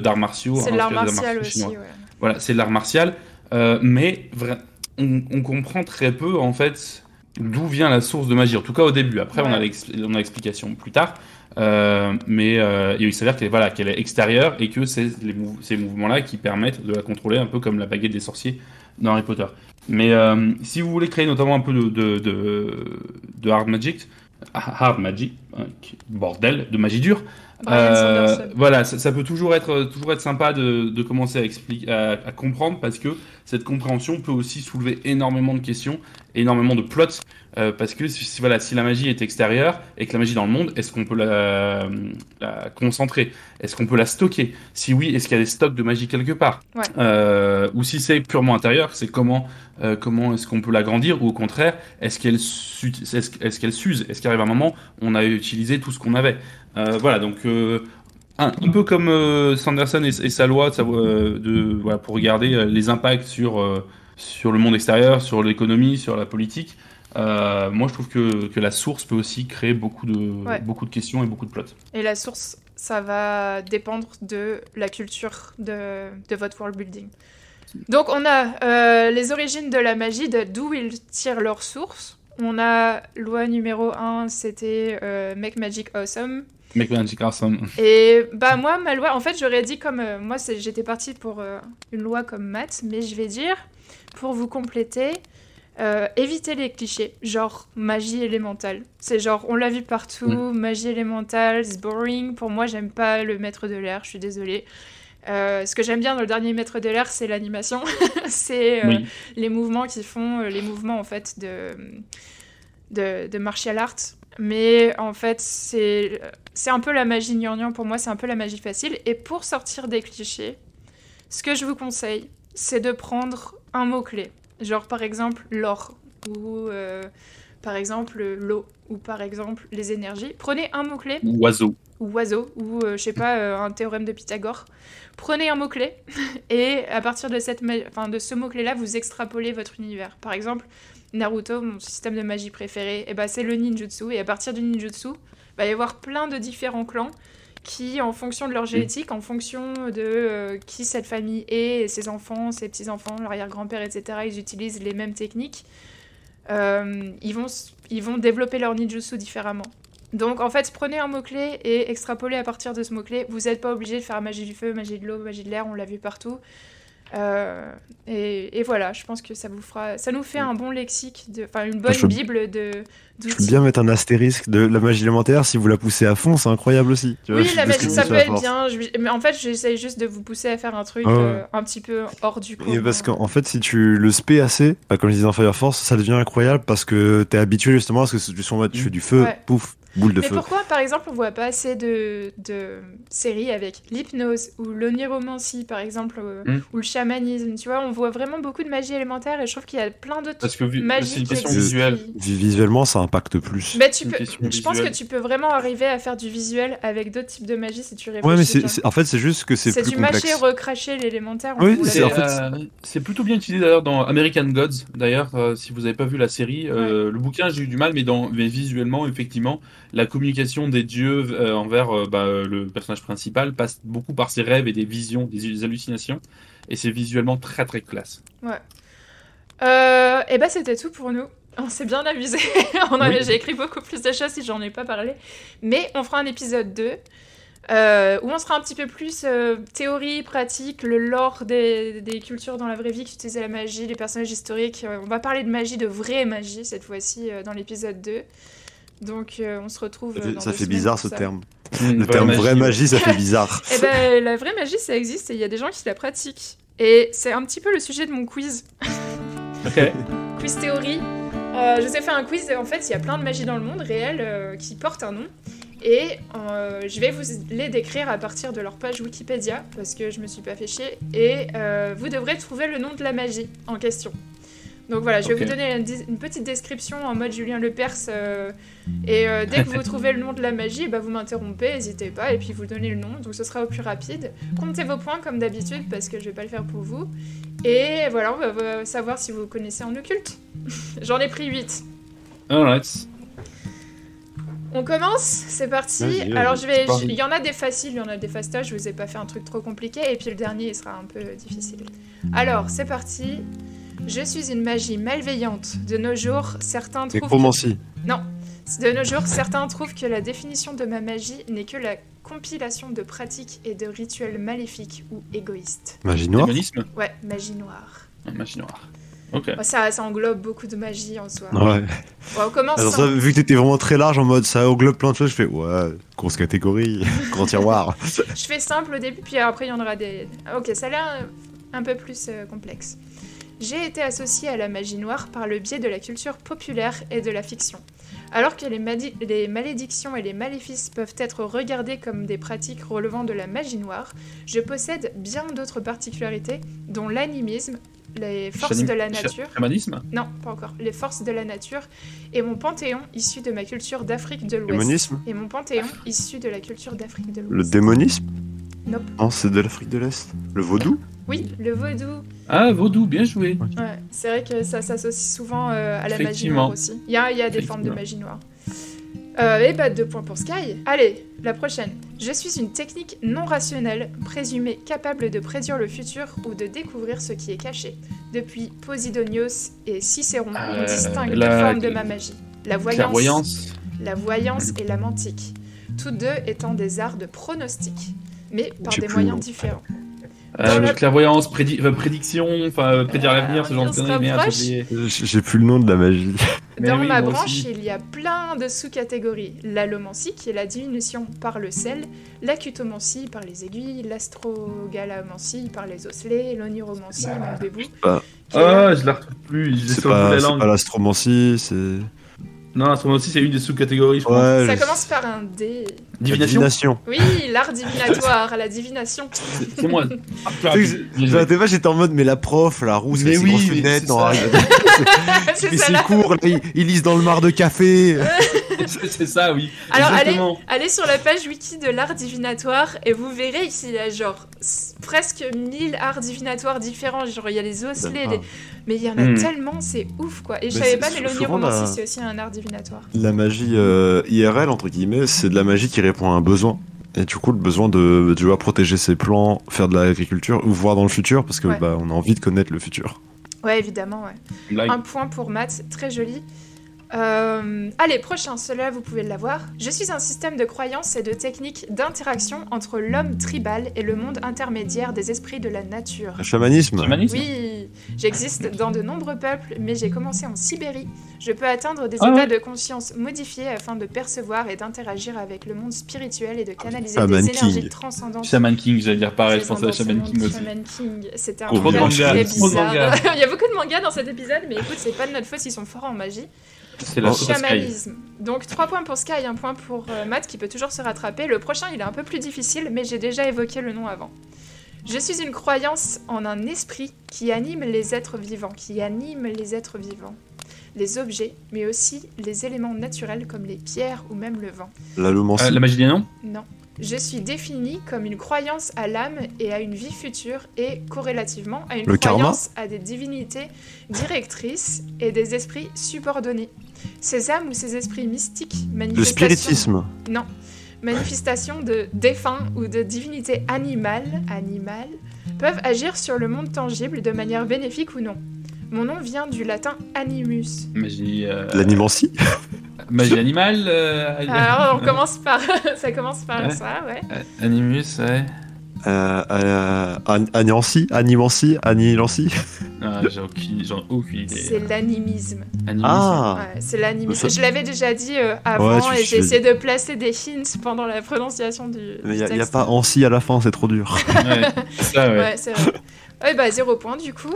d'arts martiaux. C'est l'art martial aussi, ouais. Voilà, c'est l'art martial. Euh, mais on, comprend très peu en fait d'où vient la source de magie. En tout cas au début. Après, on a l'explication plus tard. Euh, mais euh, il s'avère qu'elle voilà, qu'elle est extérieure et que c'est ces mouvements-là qui permettent de la contrôler, un peu comme la baguette des sorciers dans Harry Potter. Mais si vous voulez créer notamment un peu de, de, de, hard magic, hard magic, hein, bordel, de magie dure, euh, voilà, ça, peut toujours être, toujours être sympa de, de commencer à, expliquer, à, comprendre parce que cette compréhension peut aussi soulever énormément de questions, énormément de plots. Euh, parce que si, voilà, si la magie est extérieure et que la magie est dans le monde, est-ce qu'on peut la, la concentrer? Est-ce qu'on peut la stocker? Si oui, est-ce qu'il y a des stocks de magie quelque part? Ouais. euh, Ou si c'est purement intérieur, c'est comment, euh, comment est-ce qu'on peut l'agrandir? Ou au contraire, est-ce qu'elle est-ce qu'elle s'use? Est-ce qu'il arrive un moment où on a utilisé tout ce qu'on avait? Voilà, donc un, peu comme Sanderson et, sa loi de, voilà, pour regarder les impacts sur, sur le monde extérieur, sur l'économie, sur la politique. moi, je trouve que, que, la source peut aussi créer beaucoup de, beaucoup de questions et beaucoup de plots. Et la source, ça va dépendre de la culture de, de votre world building. Donc, on a les origines de la magie, d'où ils tirent leur source. On a loi numéro 1, c'était Make Magic Awesome. Et bah moi, ma loi, en fait, j'aurais dit comme... Euh, moi, j'étais partie pour euh, une loi comme maths, mais je vais dire, pour vous compléter, euh, évitez les clichés, genre magie élémentale. C'est genre, on l'a vu partout, magie élémentale, c'est boring. Pour moi, j'aime pas le maître de l'air, je suis désolée. ce que j'aime bien dans le dernier maître de l'air, c'est l'animation. c'est les mouvements qui font, les mouvements en fait de, de, de martial art mais en fait, c'est un peu la magie gnangnan pour moi, c'est un peu la magie facile. Et pour sortir des clichés, ce que je vous conseille, c'est de prendre un mot-clé. Genre par exemple l'or, ou euh, par exemple l'eau, ou par exemple les énergies. Prenez un mot-clé. Ou oiseau. Ou oiseau, ou euh, je sais pas, euh, un théorème de Pythagore. Prenez un mot-clé, et à partir de, cette enfin, de ce mot-clé-là, vous extrapolez votre univers. Par exemple, Naruto, mon système de magie préféré, et eh ben, c'est le ninjutsu. Et à partir du ninjutsu, il va y avoir plein de différents clans qui, en fonction de leur génétique, en fonction de euh, qui cette famille est, ses enfants, ses petits-enfants, l'arrière-grand-père, etc., ils utilisent les mêmes techniques. Euh, ils, vont, ils vont développer leur ninjutsu différemment. Donc en fait, prenez un mot-clé et extrapolez à partir de ce mot-clé. Vous n'êtes pas obligé de faire magie du feu, magie de l'eau, magie de l'air, on l'a vu partout. Euh, et, voilà, je pense que ça vous fera, ça nous fait un bon lexique, enfin une bonne bible de. Je peux bien mettre un astérisque de la magie élémentaire si vous la poussez à fond, c'est incroyable aussi. oui, la magie, ça peut être bien. Mais en fait, j'essaye juste de vous pousser à faire un truc euh, un petit peu hors du commun. Et parce qu'en fait, si tu le spé assez, bah, comme je disais dans Fire Force, ça devient incroyable parce que t'es habitué justement à ce que tu, tu fais du feu, pouf, Boule de Mais feu. pourquoi, par exemple, on voit pas assez de, de séries avec l'hypnose ou l'oniromancie, par exemple, euh, hmm. ou le chamanisme, tu vois On voit vraiment beaucoup de magie élémentaire et je trouve qu'il y a plein d'autres Parce que c'est une question visuelle. Visuellement, ça impacte plus. Mais tu peux, je pense que tu peux vraiment arriver à faire du visuel avec d'autres types de magie si tu réfléchis. Ouais, mais en fait, c'est juste que c'est plus complexe. C'est du mâcher, recracher l'élémentaire. Oui, c'est, en fait... Euh, plutôt bien utilisé d'ailleurs dans American Gods. D'ailleurs, euh, si vous n'avez pas vu la série, le bouquin, j'ai eu du mal, mais, dans, mais visuellement, effectivement, la communication des dieux euh, envers euh, bah, le personnage principal passe beaucoup par ses rêves et des visions, des, hallucinations. Et c'est visuellement très très classe. Ouais. Euh, et bah c'était tout pour nous. On s'est bien amusé. J'ai écrit beaucoup plus de choses si j'en ai pas parlé. Mais on fera un épisode 2. euh, où on sera un petit peu plus euh, théorie, pratique, le lore des, des cultures dans la vraie vie qui utilisaient la magie, les personnages historiques. Euh, on va parler de magie, de vraie magie cette fois-ci euh, dans l'épisode 2. Donc euh, on se retrouve. euh, dans Ça fait semaines bizarre ce ça. terme. Une Le terme vraie ouais. magie, ça fait bizarre. Eh ben, la vraie magie, ça existe et il y a des gens qui la pratiquent. Et c'est un petit peu le sujet de mon quiz. Quiz théorie. Euh, je vous ai fait un quiz, en fait, il y a plein de magies dans le monde réel euh, qui portent un nom. Et euh, je vais vous les décrire à partir de leur page Wikipédia, parce que je me suis pas fait chier. Et euh, vous devrez trouver le nom de la magie en question. Donc voilà, je vais vous donner une, petite description en mode Julien Lepers. euh, et euh, dès que vous trouvez le nom de la magie, bah, vous m'interrompez, n'hésitez pas, et puis vous donnez le nom, donc ce sera au plus rapide. Comptez vos points comme d'habitude, parce que je vais pas le faire pour vous. Et voilà, on va savoir si vous connaissez en occulte. J'en ai pris 8. Alright. On commence, c'est parti. Alors je vais, il y en a des faciles, il y en a des fastoches. Je vous ai pas fait un truc trop compliqué, et puis le dernier il sera un peu difficile. Alors c'est parti. Je suis une magie malveillante. De nos jours, certains trouvent. que- Nécromancie. De nos jours, certains trouvent que la définition de ma magie n'est que la compilation de pratiques et de rituels maléfiques ou égoïstes. Magie noire. Démonisme Ouais, magie noire. Ah, Magie noire. Ok. Bon, ça, ça englobe beaucoup de magie en soi. Ouais. Bon, on commence. Alors ça, vu que t'étais vraiment très large en mode ça englobe plein de choses, je fais ouais, grosse catégorie, grand tiroir. Je fais simple au début, puis après il y en aura des. Ok, ça a l'air un peu plus euh, complexe. J'ai été associée à la magie noire par le biais de la culture populaire et de la fiction. Alors que les, malédictions et les maléfices peuvent être regardés comme des pratiques relevant de la magie noire, je possède bien d'autres particularités, dont l'animisme, les forces Chanim- de la nature, Chamanisme non, pas encore, les forces de la nature, et mon panthéon issu de ma culture d'Afrique de l'Ouest. Démonisme Et mon panthéon issu de la culture d'Afrique de l'Ouest. Le démonisme Nope. Non, c'est de l'Afrique de l'Est. Le vaudou Oui, le vaudou. Ah, vaudou, bien joué. Ouais, c'est vrai que ça s'associe souvent euh, à la magie noire aussi. Il y a, il y a des formes de magie noire. Euh, et bah, deux points pour Sky. Allez, la prochaine. Je suis une technique non rationnelle, présumée capable de prédire le futur ou de découvrir ce qui est caché. Depuis Posidonios et Cicéron, on Euh, distingue la- deux formes de ma magie. La voyance, Clairvoyance. la voyance et la mantique. Toutes deux étant des arts de pronostic, mais par J'ai des moyens différents. Euh, Dans la- clairvoyance, prédi- euh, prédiction, enfin euh, prédire Euh, l'avenir, ce genre de conneries. J'ai plus le nom de la magie. Dans oui, ma branche, aussi. il y a plein de sous-catégories. L'allomancie, qui est la diminution par le sel, l'acutomancie par les aiguilles, l'astrogalamancie par les osselets, l'oniromancie, mon bébou. la- Ah, je la retrouve plus. J'ai C'est sur la c'est langue. pas l'astromancie, c'est. Non, l'astronomie aussi, c'est une des sous-catégories, je crois. Ouais, Ça je- commence par un D. Divination divination. Oui, l'art divinatoire, la divination. C'est moi. Ah, joué. la TV, j'étais en mode, mais la prof, la rousse, Mais ses oui, lunettes, c'est court, là, ils, ils lisent dans le mar de café. C'est- ça, oui. Alors, allez, allez sur la page wiki de l'art divinatoire et vous verrez qu'il y a genre presque 1000 arts divinatoires différents. Genre, il y a les osselets, les- mais il y en a Hmm. tellement, c'est ouf quoi. Et je savais pas, mais souvent l'oniromancie, la- c'est aussi un art divinatoire. La magie euh, IRL, entre guillemets, c'est de la magie qui répond à un besoin. Et du coup, le besoin de, tu vois, protéger ses plans, faire de l'agriculture ou voir dans le futur, parce que Ouais. bah, on a envie de connaître le futur. Ouais, évidemment, ouais. Un point pour Matt, très joli. Euh, allez, prochain, celui-là vous pouvez l'avoir. Je suis un système de croyances et de techniques d'interaction entre l'homme tribal et le monde intermédiaire des esprits de la nature. Le chamanisme Chamanisme Oui, j'existe dans de nombreux peuples, mais j'ai commencé en Sibérie. Je peux atteindre des Ah états ouais. de conscience modifiés afin de percevoir et d'interagir avec le monde spirituel et de canaliser Shaman des énergies King. transcendantes. Shaman King, j'allais dire pareil, je pensais à Shaman King aussi. Shaman King, c'était un très trop de bizarre. Il y a beaucoup de mangas dans cet épisode, mais écoute, c'est pas de notre faute s'ils sont forts en magie. C'est la Oh. Chamanisme. Donc 3 points pour Sky, 1 point pour euh, Matt qui peut toujours se rattraper. Le prochain, il est un peu plus difficile, mais j'ai déjà évoqué le nom avant. Je suis une croyance en un esprit qui anime les êtres vivants, qui anime les êtres vivants. Les objets, mais aussi les éléments naturels comme les pierres ou même le vent. Euh, la magie des noms? Non. Je suis définie comme une croyance à l'âme et à une vie future et corrélativement à une Le karma? croyance à des divinités directrices et des esprits subordonnés. Ces âmes ou ces esprits mystiques, Le manifestations... spiritisme. Non. Manifestations de défunts ou de divinités animales, animales, peuvent agir sur le monde tangible de manière bénéfique ou non. Mon nom vient du latin animus. Magie. euh, L'animancie. Magie animale. euh, Alors, on commence par. ça commence par Ouais. ça, ouais. Animus, ouais. Euh, euh, Animancy Ah, j'ai aucune, j'en ai aucune idée. C'est l'animisme. Ah Ouais, c'est l'animisme. Ça- Je l'avais déjà dit euh, avant Ouais, et j'ai essayé de placer des hints pendant la prononciation du. Mais du y a, pas Ancy à la fin, c'est trop dur. Ouais, ça, ouais. Ouais, c'est vrai. Ouais, bah, zéro point du coup.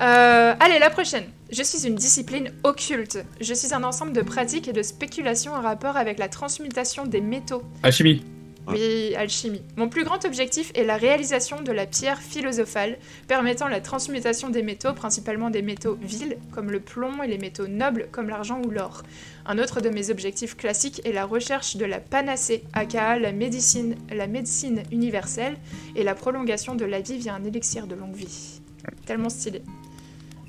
Euh, allez, la prochaine. Je suis une discipline occulte. Je suis un ensemble de pratiques et de spéculations en rapport avec la transmutation des métaux. Alchimie. Oui, alchimie. Mon plus grand objectif est la réalisation de la pierre philosophale, permettant la transmutation des métaux, principalement des métaux vils, comme le plomb, et les métaux nobles, comme l'argent ou l'or. Un autre de mes objectifs classiques est la recherche de la panacée, aka la médecine, la médecine universelle, et la prolongation de la vie via un élixir de longue vie. Tellement stylé.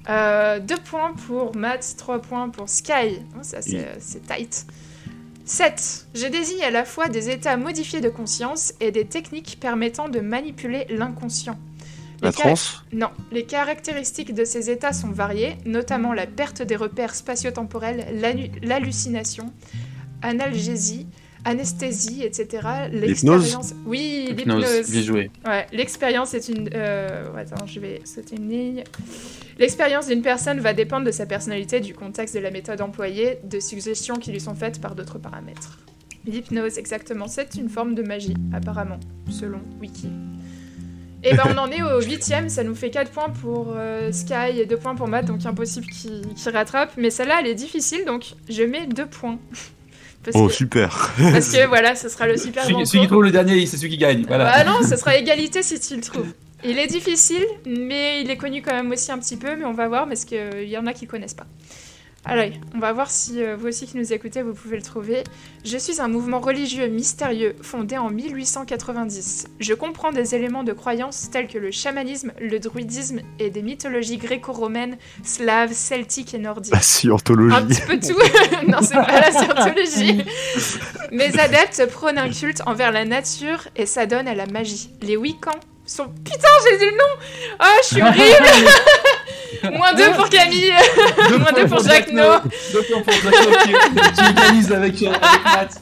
Euh, deux points pour Matt, trois points pour Sky. Oh, ça, c'est c'est tight. 7. Je désigne à la fois des états modifiés de conscience et des techniques permettant de manipuler l'inconscient. La transe Non, les caractéristiques de ces états sont variées, notamment la perte des repères spatio-temporels, l'hallucination, analgésie, anesthésie, etc. L'expérience- Oui, Hypnose. l'hypnose. Bien joué. Ouais, l'expérience est une. euh, Attends, je vais sauter une ligne. L'expérience d'une personne va dépendre de sa personnalité, du contexte de la méthode employée, de suggestions qui lui sont faites par d'autres paramètres. L'hypnose, exactement, c'est une forme de magie, apparemment, selon Wiki. Et ben on en est au huitième, ça nous fait 4 points pour euh, Sky et 2 points pour Matt, donc impossible qu'il qu'il rattrape. Mais celle-là, elle est difficile, donc je mets 2 points. Parce, Oh, que, super parce que voilà, ce sera le super Celui, qui trouve le dernier, c'est celui qui gagne. Voilà. Bah non, ce sera égalité si tu le trouves. Il est difficile, mais il est connu quand même aussi un petit peu, mais on va voir parce qu'il y en a qui connaissent pas. Allez, on va voir si euh, vous aussi qui nous écoutez, vous pouvez le trouver. Je suis un mouvement religieux mystérieux fondé en 1890. Je comprends des éléments de croyance tels que le chamanisme, le druidisme et des mythologies gréco-romaines, slaves, celtiques et nordiques. La scientologie. Un petit peu tout. non, c'est pas la scientologie. Mes adeptes prônent un culte envers la nature et s'adonnent à la magie. Les Wiccans sont. Putain, j'ai dit le nom Oh, je suis horrible Moins deux pour Camille Moins deux pour Jacques No Deux points pour Jacques No qui, qui égalise avec, euh, avec Matt.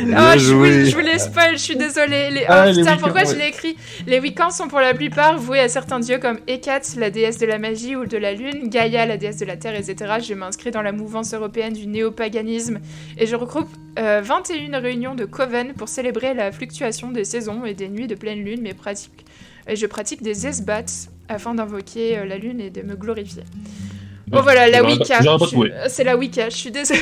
Oh, je joué. voulais, je voulais spoil, je suis désolée. Les... Ah, oh, les putain, pourquoi je l'ai écrit Les Wiccans sont pour la plupart voués à certains dieux comme Hécate, la déesse de la magie ou de la lune, Gaïa, la déesse de la terre, etc. Je m'inscris dans la mouvance européenne du néopaganisme et je regroupe euh, 21 réunions de coven pour célébrer la fluctuation des saisons et des nuits de pleine lune, mais pratique. Et je pratique des esbats afin d'invoquer euh, la lune et de me glorifier. Bon voilà, la Wicca. C'est la Wicca, je suis désolée.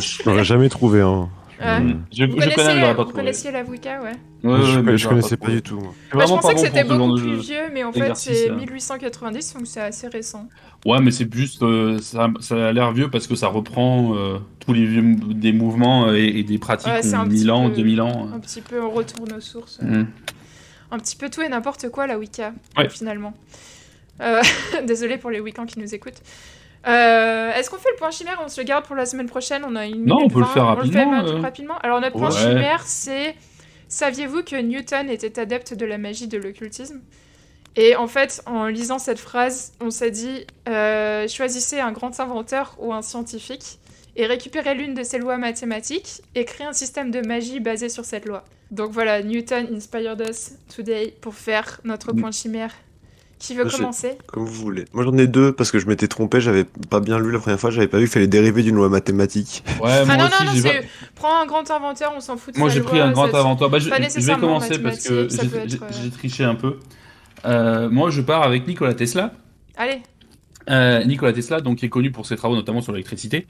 Je l'aurais jamais trouvé, hein. Ouais. Mm. Je, Vous je connais, pas vous connaissiez la Wicca, ouais. Ouais, ouais, je, mais je connaissais pas du tout. moi. Je pensais que c'était beaucoup de plus jeu. vieux, mais en fait c'est là. 1890, donc c'est assez récent. Ouais, mais c'est juste, euh, ça, ça a l'air vieux parce que ça reprend euh, tous les vieux, des mouvements et, et des pratiques un 1000 petit ans, peu- 2000 ans. Un petit peu, on retourne aux sources. Mm. Un petit peu tout et n'importe quoi, la Wicca, Ouais. finalement. Euh, Désolée pour les Wiccans qui nous écoutent. Euh, Est-ce qu'on fait le point chimère? On se le garde pour la semaine prochaine On a une Non, on peut le 20. faire On le fait rapidement, ma- euh. rapidement. Alors notre point Ouais. chimère, c'est saviez-vous que Newton était adepte de la magie de l'occultisme? Et en fait, en lisant cette phrase, on s'est dit euh, choisissez un grand inventeur ou un scientifique et récupérez l'une de ses lois mathématiques et créez un système de magie basé sur cette loi. Donc voilà, Newton inspired us today pour faire notre Mm. point chimère. Qui veut commencer? Comme vous voulez. Moi j'en ai deux parce que je m'étais trompé, j'avais pas bien lu la première fois, j'avais pas vu qu'il fallait dériver d'une loi mathématique. Ouais, Ah moi non, aussi, non, non, pas- Prends un grand inventeur, on s'en fout de Moi j'ai loi, pris un grand avantage. Bah, je, vais nécessairement commencer parce que j'ai euh, triché un peu. Euh, moi je pars avec Nikola Tesla. Allez, Euh, Nikola Tesla, donc, qui est connu pour ses travaux notamment sur l'électricité,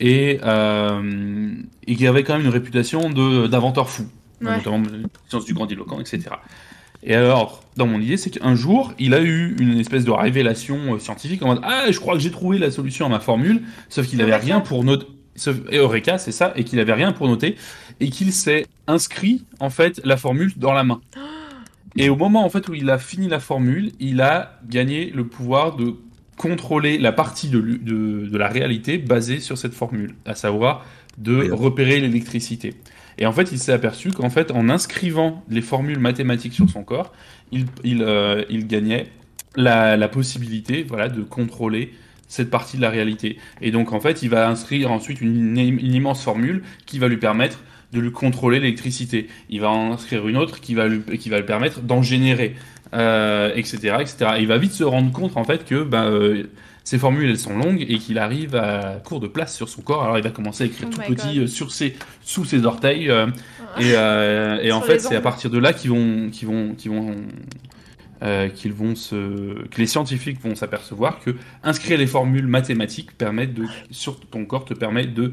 et, euh, et qui avait quand même une réputation de- d'inventeur fou, Ouais. notamment la science du grandiloquent, etc. Et alors, dans mon idée, c'est qu'un jour, il a eu une espèce de révélation euh, scientifique en mode Ah, je crois que j'ai trouvé la solution à ma formule, sauf qu'il avait Eureka. rien pour noter. Sauf, et Eureka, c'est ça, et qu'il avait rien pour noter, et qu'il s'est inscrit, en fait, la formule dans la main. Et au moment, en fait, où il a fini la formule, il a gagné le pouvoir de contrôler la partie de, de, de la réalité basée sur cette formule, à savoir de repérer l'électricité. Et en fait, il s'est aperçu qu'en fait, en inscrivant les formules mathématiques sur son corps, il, euh, gagnait la, possibilité voilà, de contrôler cette partie de la réalité. Et donc en fait, il va inscrire ensuite une, immense formule qui va lui permettre de lui contrôler l'électricité. Il va en inscrire une autre qui va lui, qui va permettre d'en générer, euh, etc., etc. Et il va vite se rendre compte en fait que ben, euh, ces formules elles sont longues et qu'il arrive à court de place sur son corps. Alors il va commencer à écrire Oh tout petit euh, sur ses, sous ses orteils. euh, Ah. et, euh, et en fait, c'est à partir de là qu'ils vont, qu'ils vont, qu'ils vont, qu'ils vont se, que les scientifiques vont s'apercevoir que inscrire les formules mathématiques permettent de, sur ton corps te permet de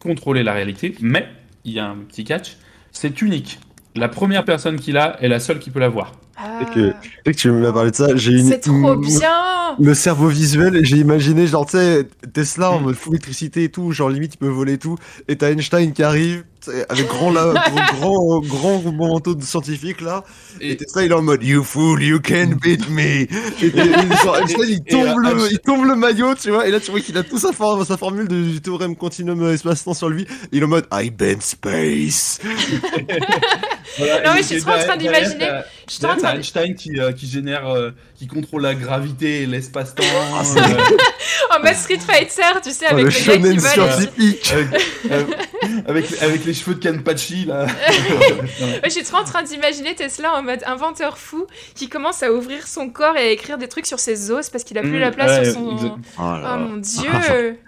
contrôler la réalité. Mais il y a un petit catch, c'est unique. La première personne qui l'a est la seule qui peut l'avoir. Ah. que- Tu sais que tu m'as parlé de ça, j'ai une. C'est trop bien Le cerveau visuel, et j'ai imaginé, genre, tu sais, Tesla en Mm. mode full électricité et tout, genre limite il peut voler tout, et t'as Einstein qui arrive, avec grand, la, grand, grand, grand manteau de scientifique là, et, Et, Tesla il est en mode You fool, you can beat me! Et, et- et genre, Einstein il Et, tombe, le, il tombe le maillot, tu vois, et là tu vois qu'il a tout sa, for- sa formule de- du théorème continuum euh, espace-temps sur lui, et il est en mode I bend space! voilà, Non, mais je suis trop en train d'imaginer. t'as- Je suis en derrière, t'as train de... Einstein qui, euh, qui génère, euh, qui contrôle la gravité et l'espace-temps. c'est- euh, En mode Street Fighter, tu sais, Oh, avec le le, gars qui shonen vole. scientifique! avec, euh, avec, avec les cheveux de Kanpachi là. Ouais, je suis trop en train d'imaginer Tesla en mode inventeur fou qui commence à ouvrir son corps et à écrire des trucs sur ses os parce qu'il a plus Mm, la place ouais, sur son. exact. Oh là Oh là. mon dieu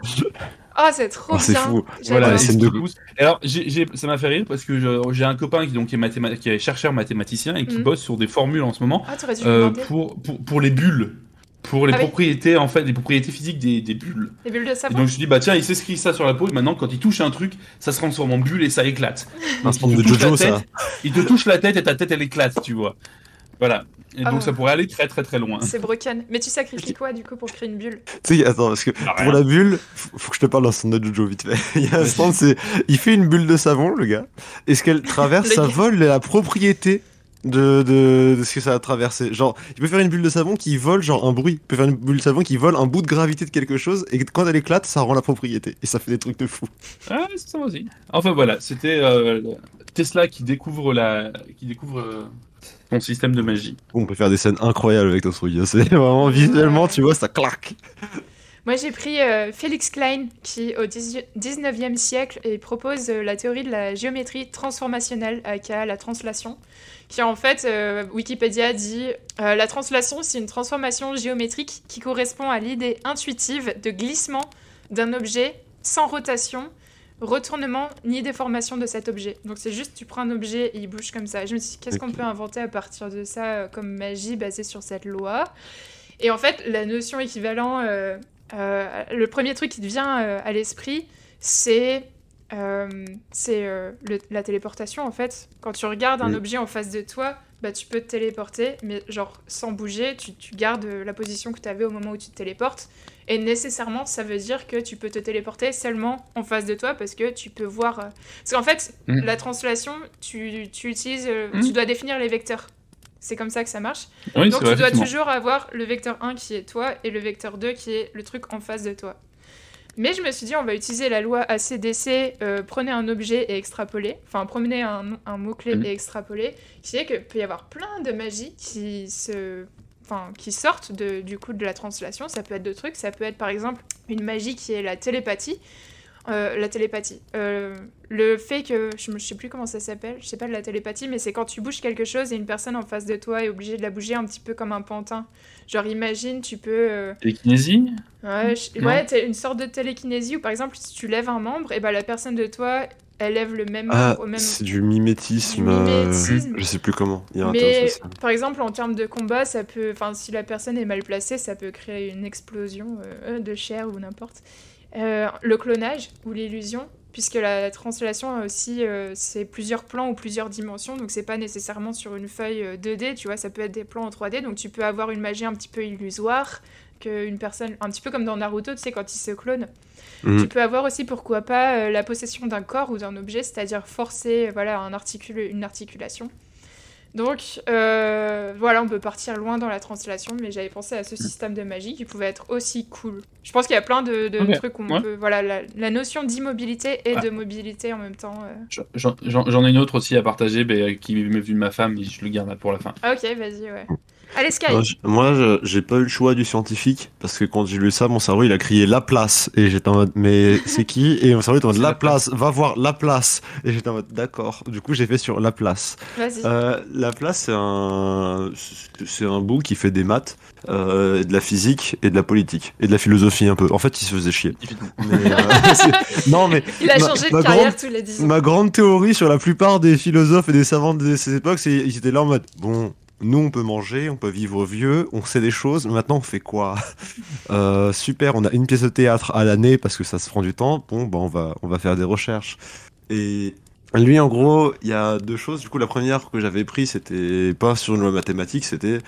Oh, c'est trop Oh, c'est bien fou. Voilà, la scène de-. Et Alors, ça m'a fait rire parce que je- j'ai un copain qui, donc, est, mathéma- qui est chercheur mathématicien et qui Mhm. bosse sur des formules en ce moment Ah, euh, pour, pour, pour les bulles, pour les Ah oui. propriétés en fait, les propriétés physiques des, des bulles. Les bulles de Et donc je me dis bah tiens, il s'écrit ça sur la peau et maintenant quand il touche un truc, ça se transforme en bulle et ça éclate. Il de te touche Jojo la ça! Il te touche la tête et ta tête elle éclate, tu vois. Voilà. Et Ah. donc ça pourrait aller très très très loin. C'est broken. Mais tu sacrifies quoi du coup pour créer une bulle? Tu sais, attends, parce que Ah, pour la bulle, faut faut que je te parle d'un stand de Jojo vite fait. Il y a un stand, c'est. Il fait une bulle de savon, le gars. Et ce qu'elle traverse, ça gars. vole la propriété de, de, de ce que ça a traversé. Genre, il peut faire une bulle de savon qui vole, genre un bruit. Il peut faire une bulle de savon qui vole un bout de gravité de quelque chose. Et quand elle éclate, ça rend la propriété. Et ça fait des trucs de fou. Ah, c'est ça aussi. Enfin voilà, c'était euh, Tesla qui découvre la, qui découvre euh, ton système de magie. On peut faire des scènes incroyables avec ton truc. hein. C'est vraiment visuellement, tu vois, ça claque. Moi, j'ai pris euh, Félix Klein, qui, au 19e siècle, propose euh, la théorie de la géométrie transformationnelle, aka la translation, qui en fait, euh, Wikipédia dit euh, La translation, c'est une transformation géométrique qui correspond à l'idée intuitive de glissement d'un objet sans rotation, retournement ni déformation de cet objet. Donc c'est juste, tu prends un objet et il bouge comme ça. Et je me suis dit, qu'est-ce qu'on peut inventer à partir de ça euh, comme magie basée sur cette loi? Et en fait, la notion équivalent, euh, euh, le premier truc qui te vient euh, à l'esprit, c'est euh, c'est la téléportation en fait. Quand tu regardes un Oui. objet en face de toi, bah, tu peux te téléporter, mais genre sans bouger, tu, tu gardes la position que tu avais au moment où tu te téléportes. Et nécessairement, ça veut dire que tu peux te téléporter seulement en face de toi parce que tu peux voir. euh, Parce qu'en fait, Mm. la translation, tu, tu utilises, euh, Mm. tu dois définir les vecteurs. C'est comme ça que ça marche. Oui, Donc vrai, tu dois toujours avoir le vecteur 1 qui est toi et le vecteur 2 qui est le truc en face de toi. Mais je me suis dit, on va utiliser la loi ACDC, euh, prenez un objet et extrapolez, enfin prenez un, un mot-clé Mhm. et extrapolez, qui est qu'il peut y avoir plein de magies qui se... Enfin, qui sortent de, du coup de la translation, ça peut être de trucs, ça peut être par exemple une magie qui est la télépathie, Euh, la télépathie. Euh, le fait que, je ne sais plus comment ça s'appelle, je sais pas de la télépathie, mais c'est quand tu bouges quelque chose et une personne en face de toi est obligée de la bouger un petit peu comme un pantin. Genre imagine, tu peux... euh, Télékinésie? Ouais, je- ouais, une sorte de télékinésie où par exemple si tu lèves un membre, et ben la personne de toi, elle lève le même Ah, même. c'est du mimétisme. Du euh, mimétisme. je sais plus comment. Il y a un terme Mais par exemple en termes de combat, ça peut, enfin si la personne est mal placée, ça peut créer une explosion euh, de chair ou n'importe. Euh, le clonage ou l'illusion, puisque la translation aussi euh, c'est plusieurs plans ou plusieurs dimensions, donc c'est pas nécessairement sur une feuille euh, 2D, tu vois, ça peut être des plans en 3D, donc tu peux avoir une magie un petit peu illusoire qu'une personne, un petit peu comme dans Naruto, tu sais quand il se clone. Mhm. Tu peux avoir aussi, pourquoi pas, euh, la possession d'un corps ou d'un objet, c'est-à-dire forcer voilà, un articule, une articulation. Donc, euh, voilà, on peut partir loin dans la translation, mais j'avais pensé à ce système de magie qui pouvait être aussi cool. Je pense qu'il y a plein de, trucs où on ouais. peut... Voilà, la, la notion d'immobilité et Ah. de mobilité en même temps. euh. J'en ai une autre aussi à partager mais, qui m'est venue de ma femme et je le garde pour la fin. Ok, vas-y, ouais. Allez, Sky. Moi, j'ai pas eu le choix du scientifique parce que quand j'ai lu ça, mon cerveau il a crié Laplace et j'étais en mode mais c'est qui? Et mon cerveau était en mode C'est Laplace, va voir Laplace et j'étais en mode d'accord. Du coup, j'ai fait sur Laplace. Vas-y. Euh, Laplace, c'est un c'est un bout qui fait des maths, euh, et de la physique et de la politique et de la philosophie un peu. En fait, il se faisait chier. Mais, euh, non mais Il a ma- changé de ma carrière grande- tous les 10 ans. Ma grande théorie sur la plupart des philosophes et des savants de ces époques, c'est ils étaient là en mode bon, nous on peut manger, on peut vivre vieux, on sait des choses, maintenant on fait quoi Euh, Super, on a une pièce de théâtre à l'année parce que ça se prend du temps. Bon, bah on va on va faire des recherches. Et lui, en gros, il y a deux choses. Du coup, la première que j'avais pris, c'était pas sur une loi mathématique, c'était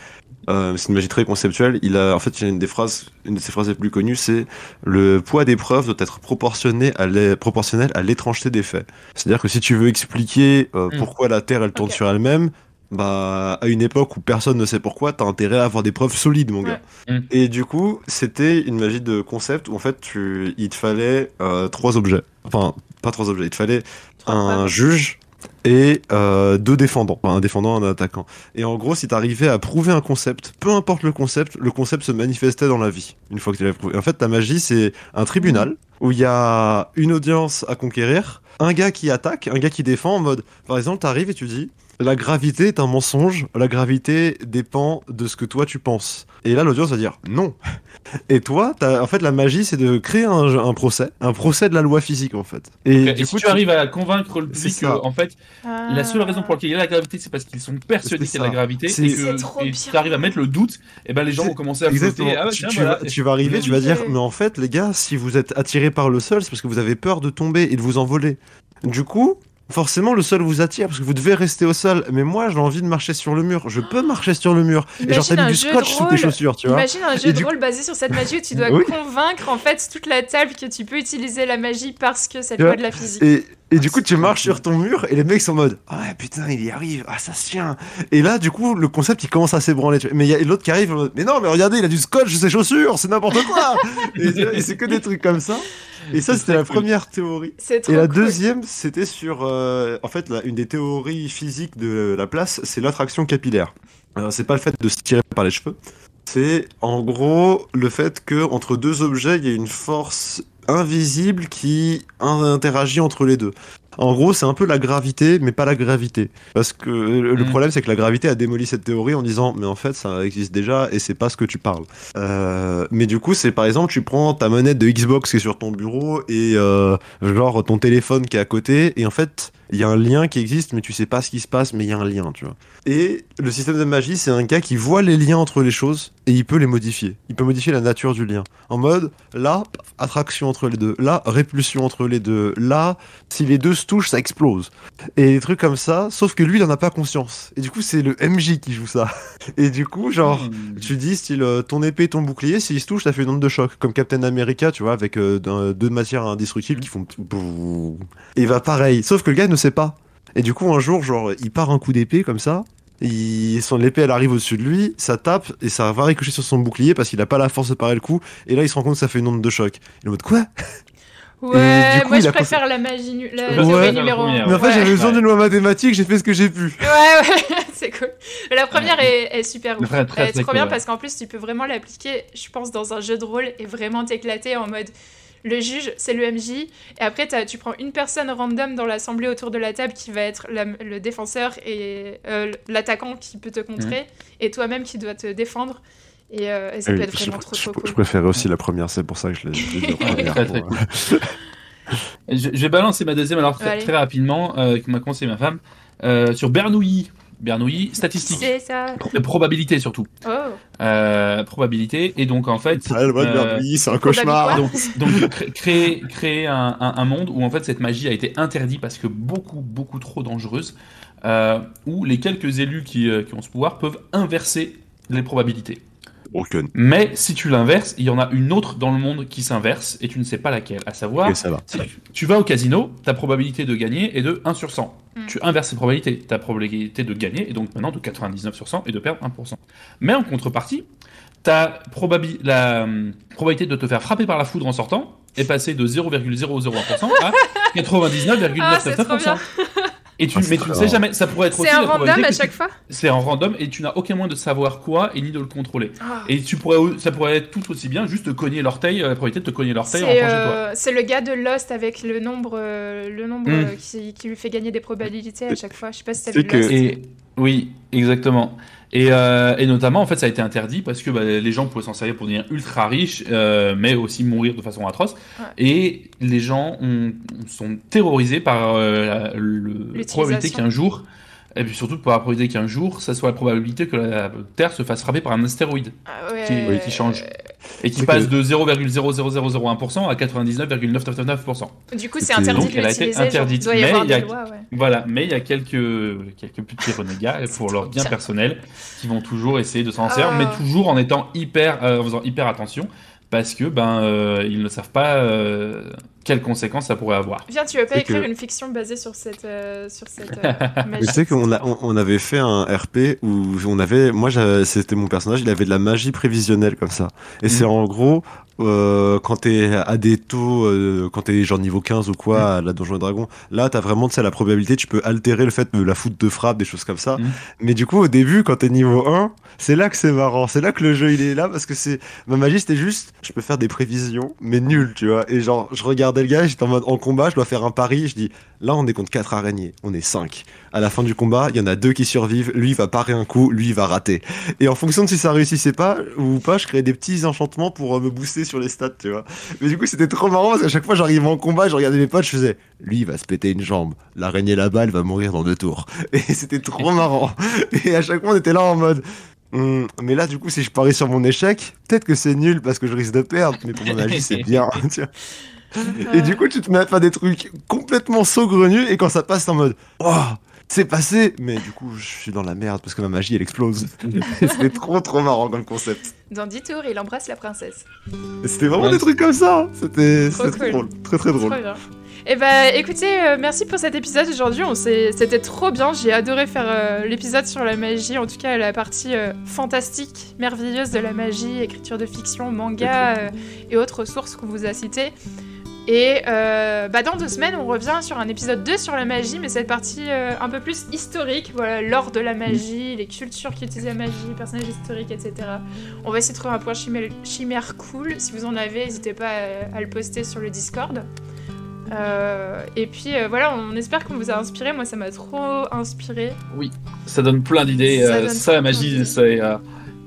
euh, c'est une magie très conceptuelle. Il a, en fait, il y a une des phrases, une de ses phrases les plus connues, c'est le poids des preuves doit être proportionné à proportionnel à l'étrangeté des faits. C'est-à-dire que si tu veux expliquer euh, Mm. pourquoi la Terre elle tourne sur elle-même, bah à une époque où personne ne sait pourquoi, t'as intérêt à avoir des preuves solides, mon gars. Ouais. Mm. Et du coup, c'était une magie de concept où en fait, tu, il te fallait euh, trois objets. Enfin, pas trois objets. Il te fallait Trois un preuves. juge et euh, deux défendants, Enfin, un défendant et un attaquant. Et en gros, si t'arrivais à prouver un concept, peu importe le concept, le concept se manifestait dans la vie, une fois que tu l'avais prouvé. En fait, ta magie, c'est un tribunal où il y a une audience à conquérir, un gars qui attaque, un gars qui défend en mode, par exemple, t'arrives et tu dis, la gravité est un mensonge, la gravité dépend de ce que toi tu penses. Et là, l'audience va dire non. Et toi, t'as- en fait, la magie, c'est de créer un, un procès, un procès de la loi physique, en fait. Et, du si coup, tu arrives à convaincre le public que, en fait, Ah. la seule raison pour laquelle il y a la gravité, c'est parce qu'ils sont persuadés C'est qu'il y a la gravité. C'est- Et C'est que trop et bien. si tu arrives à mettre le doute, et ben les gens C'est- vont commencer à Exactement. flotter. Ah bah tu, tiens, tu voilà. vas, tu vas arriver, tu vas dire, mais en fait, les gars, si vous êtes par le sol, c'est parce que vous avez peur de tomber et de vous envoler. Du coup, forcément, le sol vous attire parce que vous devez rester au sol. Mais moi, j'ai envie de marcher sur le mur. Je peux marcher sur le mur. Et genre, t'as mis du scotch sous tes chaussures, tu vois. Imagine un jeu Et de du- rôle basé sur cette magie où tu dois Oui. convaincre en fait toute la table que tu peux utiliser la magie parce que vois, loi de la physique. Et, et du coup, c'est tu marches sur ton mur et les mecs sont en mode Ah putain, il y arrive, ah ça se tient. Et là, du coup, le concept il commence à s'ébranler. Mais il y a l'autre qui arrive en mode Mais non, mais regardez, il a du scotch sur ses chaussures, c'est n'importe quoi. et et c'est que des trucs comme ça. Et ça, C'est c'était la cool. première théorie. C'est trop Et la cool. deuxième, c'était sur. euh, en fait, une des théories physiques de la place, c'est l'attraction capillaire. Euh, c'est pas le fait de se tirer par les cheveux. C'est en gros le fait que entre deux objets, il y a une force invisible qui interagit entre les deux. En gros, c'est un peu la gravité, mais pas la gravité. Parce que le Mm. problème, c'est que la gravité a démoli cette théorie en disant, mais en fait, ça existe déjà et c'est pas ce que tu parles. Euh, mais du coup, c'est par exemple, tu prends ta manette de Xbox qui est sur ton bureau et euh, genre ton téléphone qui est à côté, et en fait, il y a un lien qui existe, mais tu sais pas ce qui se passe, mais il y a un lien, tu vois. Et le système de magie, c'est un gars qui voit les liens entre les choses et il peut les modifier. Il peut modifier la nature du lien. En mode, là, attraction entre les deux. Là, répulsion entre les deux. Là, si les deux se touchent, ça explose. Et des trucs comme ça, sauf que lui, il en a pas conscience. Et du coup, c'est le MJ qui joue ça. Et du coup, genre, Hmm. tu dis style euh, ton épée, ton bouclier, s'ils se touchent, ça fait une onde de choc, comme Captain America, tu vois, avec euh, deux matières indestructibles qui font. Et va pareil, sauf que le gars ne sait pas. Et du coup, un jour, genre, il part un coup d'épée comme ça. Il, son l'épée elle arrive au-dessus de lui, ça tape et ça va ricocher sur son bouclier parce qu'il a pas la force de parer le coup. Et là il se rend compte que ça fait une onde de choc. Il est en mode quoi? Ouais, Et du coup, moi il je a préfère la magie nu- la Ouais. numéro Mais 1. Mais en fait ouais. j'avais besoin Ouais. d'une loi mathématique, j'ai fait ce que j'ai pu. Ouais, ouais, c'est cool. Mais la première est, est super ouf. Elle est trop bien parce qu'en plus, tu peux vraiment l'appliquer, je pense, dans un jeu de rôle et vraiment t'éclater en mode le juge, c'est le MJ. Et après, tu prends une personne random dans l'assemblée autour de la table qui va être la- le défenseur et euh, l'attaquant qui peut te contrer et toi-même qui dois te défendre. Et, euh, et ça peut être je, vraiment trop, je- trop je préférais aussi la première, c'est pour ça que je l'ai dit Je, je vais balancer ma deuxième alors très, rapidement, euh, que m'a conseillé ma femme, euh, sur Bernoulli. Bernoulli, statistique. C'est ça. Probabilité surtout. Oh. Euh, probabilité. Et donc en fait. Ah, le mode euh, Bernoulli, c'est un cauchemar. donc, donc cré- créer, créer un, un- un monde où en fait cette magie a été interdite parce que beaucoup, beaucoup trop dangereuse, euh, où les quelques élus qui, qui ont ce pouvoir peuvent inverser les probabilités. Broken. Mais si tu l'inverses, il y en a une autre dans le monde qui s'inverse et tu ne sais pas laquelle. À savoir, Ok, ça va. si tu- vas au casino, ta probabilité de gagner est de 1 sur 100. Mm. Tu inverses ces probabilités. Ta probabilité de gagner est donc maintenant de 99 sur 100 et de perdre 1%. Mais en contrepartie, ta probabi- la hum, probabilité de te faire frapper par la foudre en sortant est passée de 0,001% à 99,999%. Ah. Et tu, Ah, mais tu ne sais jamais, ça pourrait être aussi C'est un la random à chaque fois? C'est en random et tu n'as aucun moyen de savoir quoi et ni de le contrôler. Ah. Et tu pourrais, ça pourrait être tout aussi bien juste te cogner l'orteil, euh, la probabilité de te cogner l'orteil en euh, c'est le gars de Lost avec le nombre, euh, le nombre Mm. euh, qui, qui lui fait gagner des probabilités à chaque fois. Je sais pas si t'as C'est vu que- Lost. Et oui, exactement. Et, euh, et notamment, en fait, ça a été interdit parce que bah, les gens pouvaient s'en servir pour devenir ultra riches, euh, mais aussi mourir de façon atroce. Ouais. Et les gens ont- sont terrorisés par euh, la le- la probabilité qu'un jour, et puis surtout par la probabilité qu'un jour, ça soit la probabilité que la Terre se fasse frapper par un astéroïde Ah ouais. qui- qui change. Et qui passe que- de 0,00001% à 99,999%. Du coup, c'est interdit donc, de elle a été genre, interdite, mais il y a- des lois, ouais. Voilà, mais il y a quelques, quelques petits renégats pour leur bien bien. personnel qui vont toujours essayer de s'en servir, Ah. mais toujours en étant hyper, euh, en faisant hyper attention parce que ben euh, ils ne savent pas euh, quelles conséquences ça pourrait avoir. Viens, tu veux pas écrire que- une fiction basée sur cette, euh, sur cette euh, magie Mais tu sais qu'on a, on, on avait fait un RP où on avait, moi c'était mon personnage, il avait de la magie prévisionnelle comme ça. Et c'est en gros, euh, quand t'es à des taux, euh, quand t'es genre niveau 15 ou quoi, Mhm. à la Donjon et Dragon, là t'as vraiment, tu sais, la probabilité, tu peux altérer le fait de la foot de frappe, des choses comme ça. Mhm. Mais du coup, au début, quand t'es niveau 1, c'est là que c'est marrant, c'est là que le jeu il est là parce que c'est, ma magie c'était juste, je peux faire des prévisions, mais nul, tu vois. Et genre, je regardais le gars, j'étais en mode, en combat, je dois faire un pari, je dis, là on est contre 4 araignées, on est 5 à la fin du combat, il y en a deux qui survivent, lui il va parer un coup, lui il va rater. Et en fonction de si ça réussissait pas ou pas, je créais des petits enchantements pour euh, me booster sur les stats, tu vois. Mais du coup, c'était trop marrant parce qu'à chaque fois j'arrivais en combat, je regardais mes potes, je faisais lui il va se péter une jambe, l'araignée là-bas elle va mourir dans deux tours. Et c'était trop marrant. Et à chaque fois on était là en mode Hum, mais là, du coup, si je parie sur mon échec, peut-être que c'est nul parce que je risque de perdre, mais pour mon magie, c'est bien. Et du coup, tu te mets à faire des trucs complètement saugrenus, et quand ça passe, t'es en mode Oh, c'est passé Mais du coup, je suis dans la merde parce que ma magie, elle explose. C'était trop, trop marrant comme concept. Dans 10 tours, il embrasse la princesse. C'était vraiment Ouais. des trucs comme ça. C'était Trop cool. drôle. Très, très drôle. Trop bien. Et bah écoutez, euh, merci pour cet épisode aujourd'hui. On s'est- C'était trop bien. J'ai adoré faire euh, l'épisode sur la magie, en tout cas la partie euh, fantastique, merveilleuse de la magie, écriture de fiction, manga euh, et autres sources qu'on vous a citées. Et euh, bah, dans deux semaines, on revient sur un épisode 2 sur la magie, mais cette partie euh, un peu plus historique, voilà, l'or de la magie, les cultures qui utilisent la magie, les personnages historiques, etc. On va essayer de trouver un point chimère, chimère cool. Si vous en avez, n'hésitez pas à, à le poster sur le Discord. Euh, et puis euh, voilà, on espère qu'on vous a inspiré. Moi, ça m'a trop inspiré. Ça donne plein d'idées. Ça euh, Ça, la magie, c'est euh,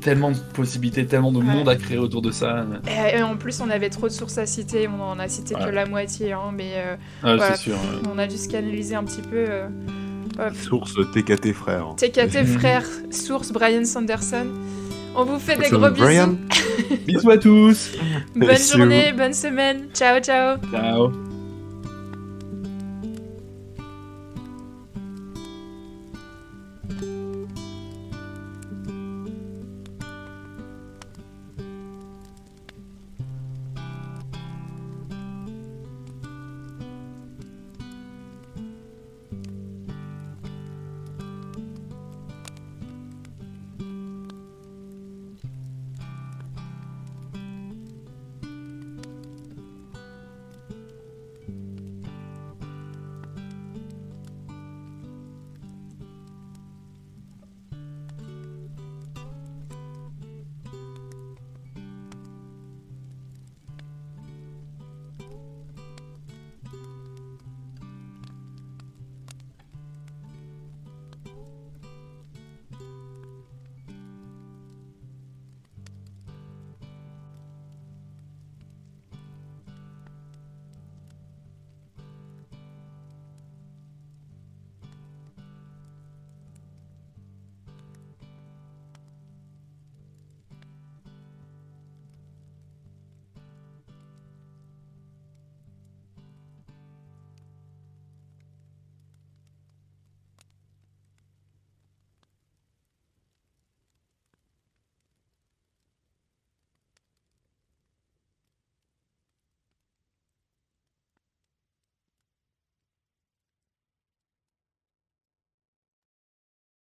tellement de possibilités, tellement de Ouais. monde à créer autour de ça. Et, et en plus, on avait trop de sources à citer. On en a cité que la moitié, hein, mais euh, Ah, Voilà. C'est sûr. on a dû se canaliser un petit peu. euh, Source TKT, frère. TKT frère, source Brian Sanderson. On vous fait des gros bisous. Brian. Bisous à tous. Bonne Bisous. journée, bonne semaine. Ciao, ciao. Ciao.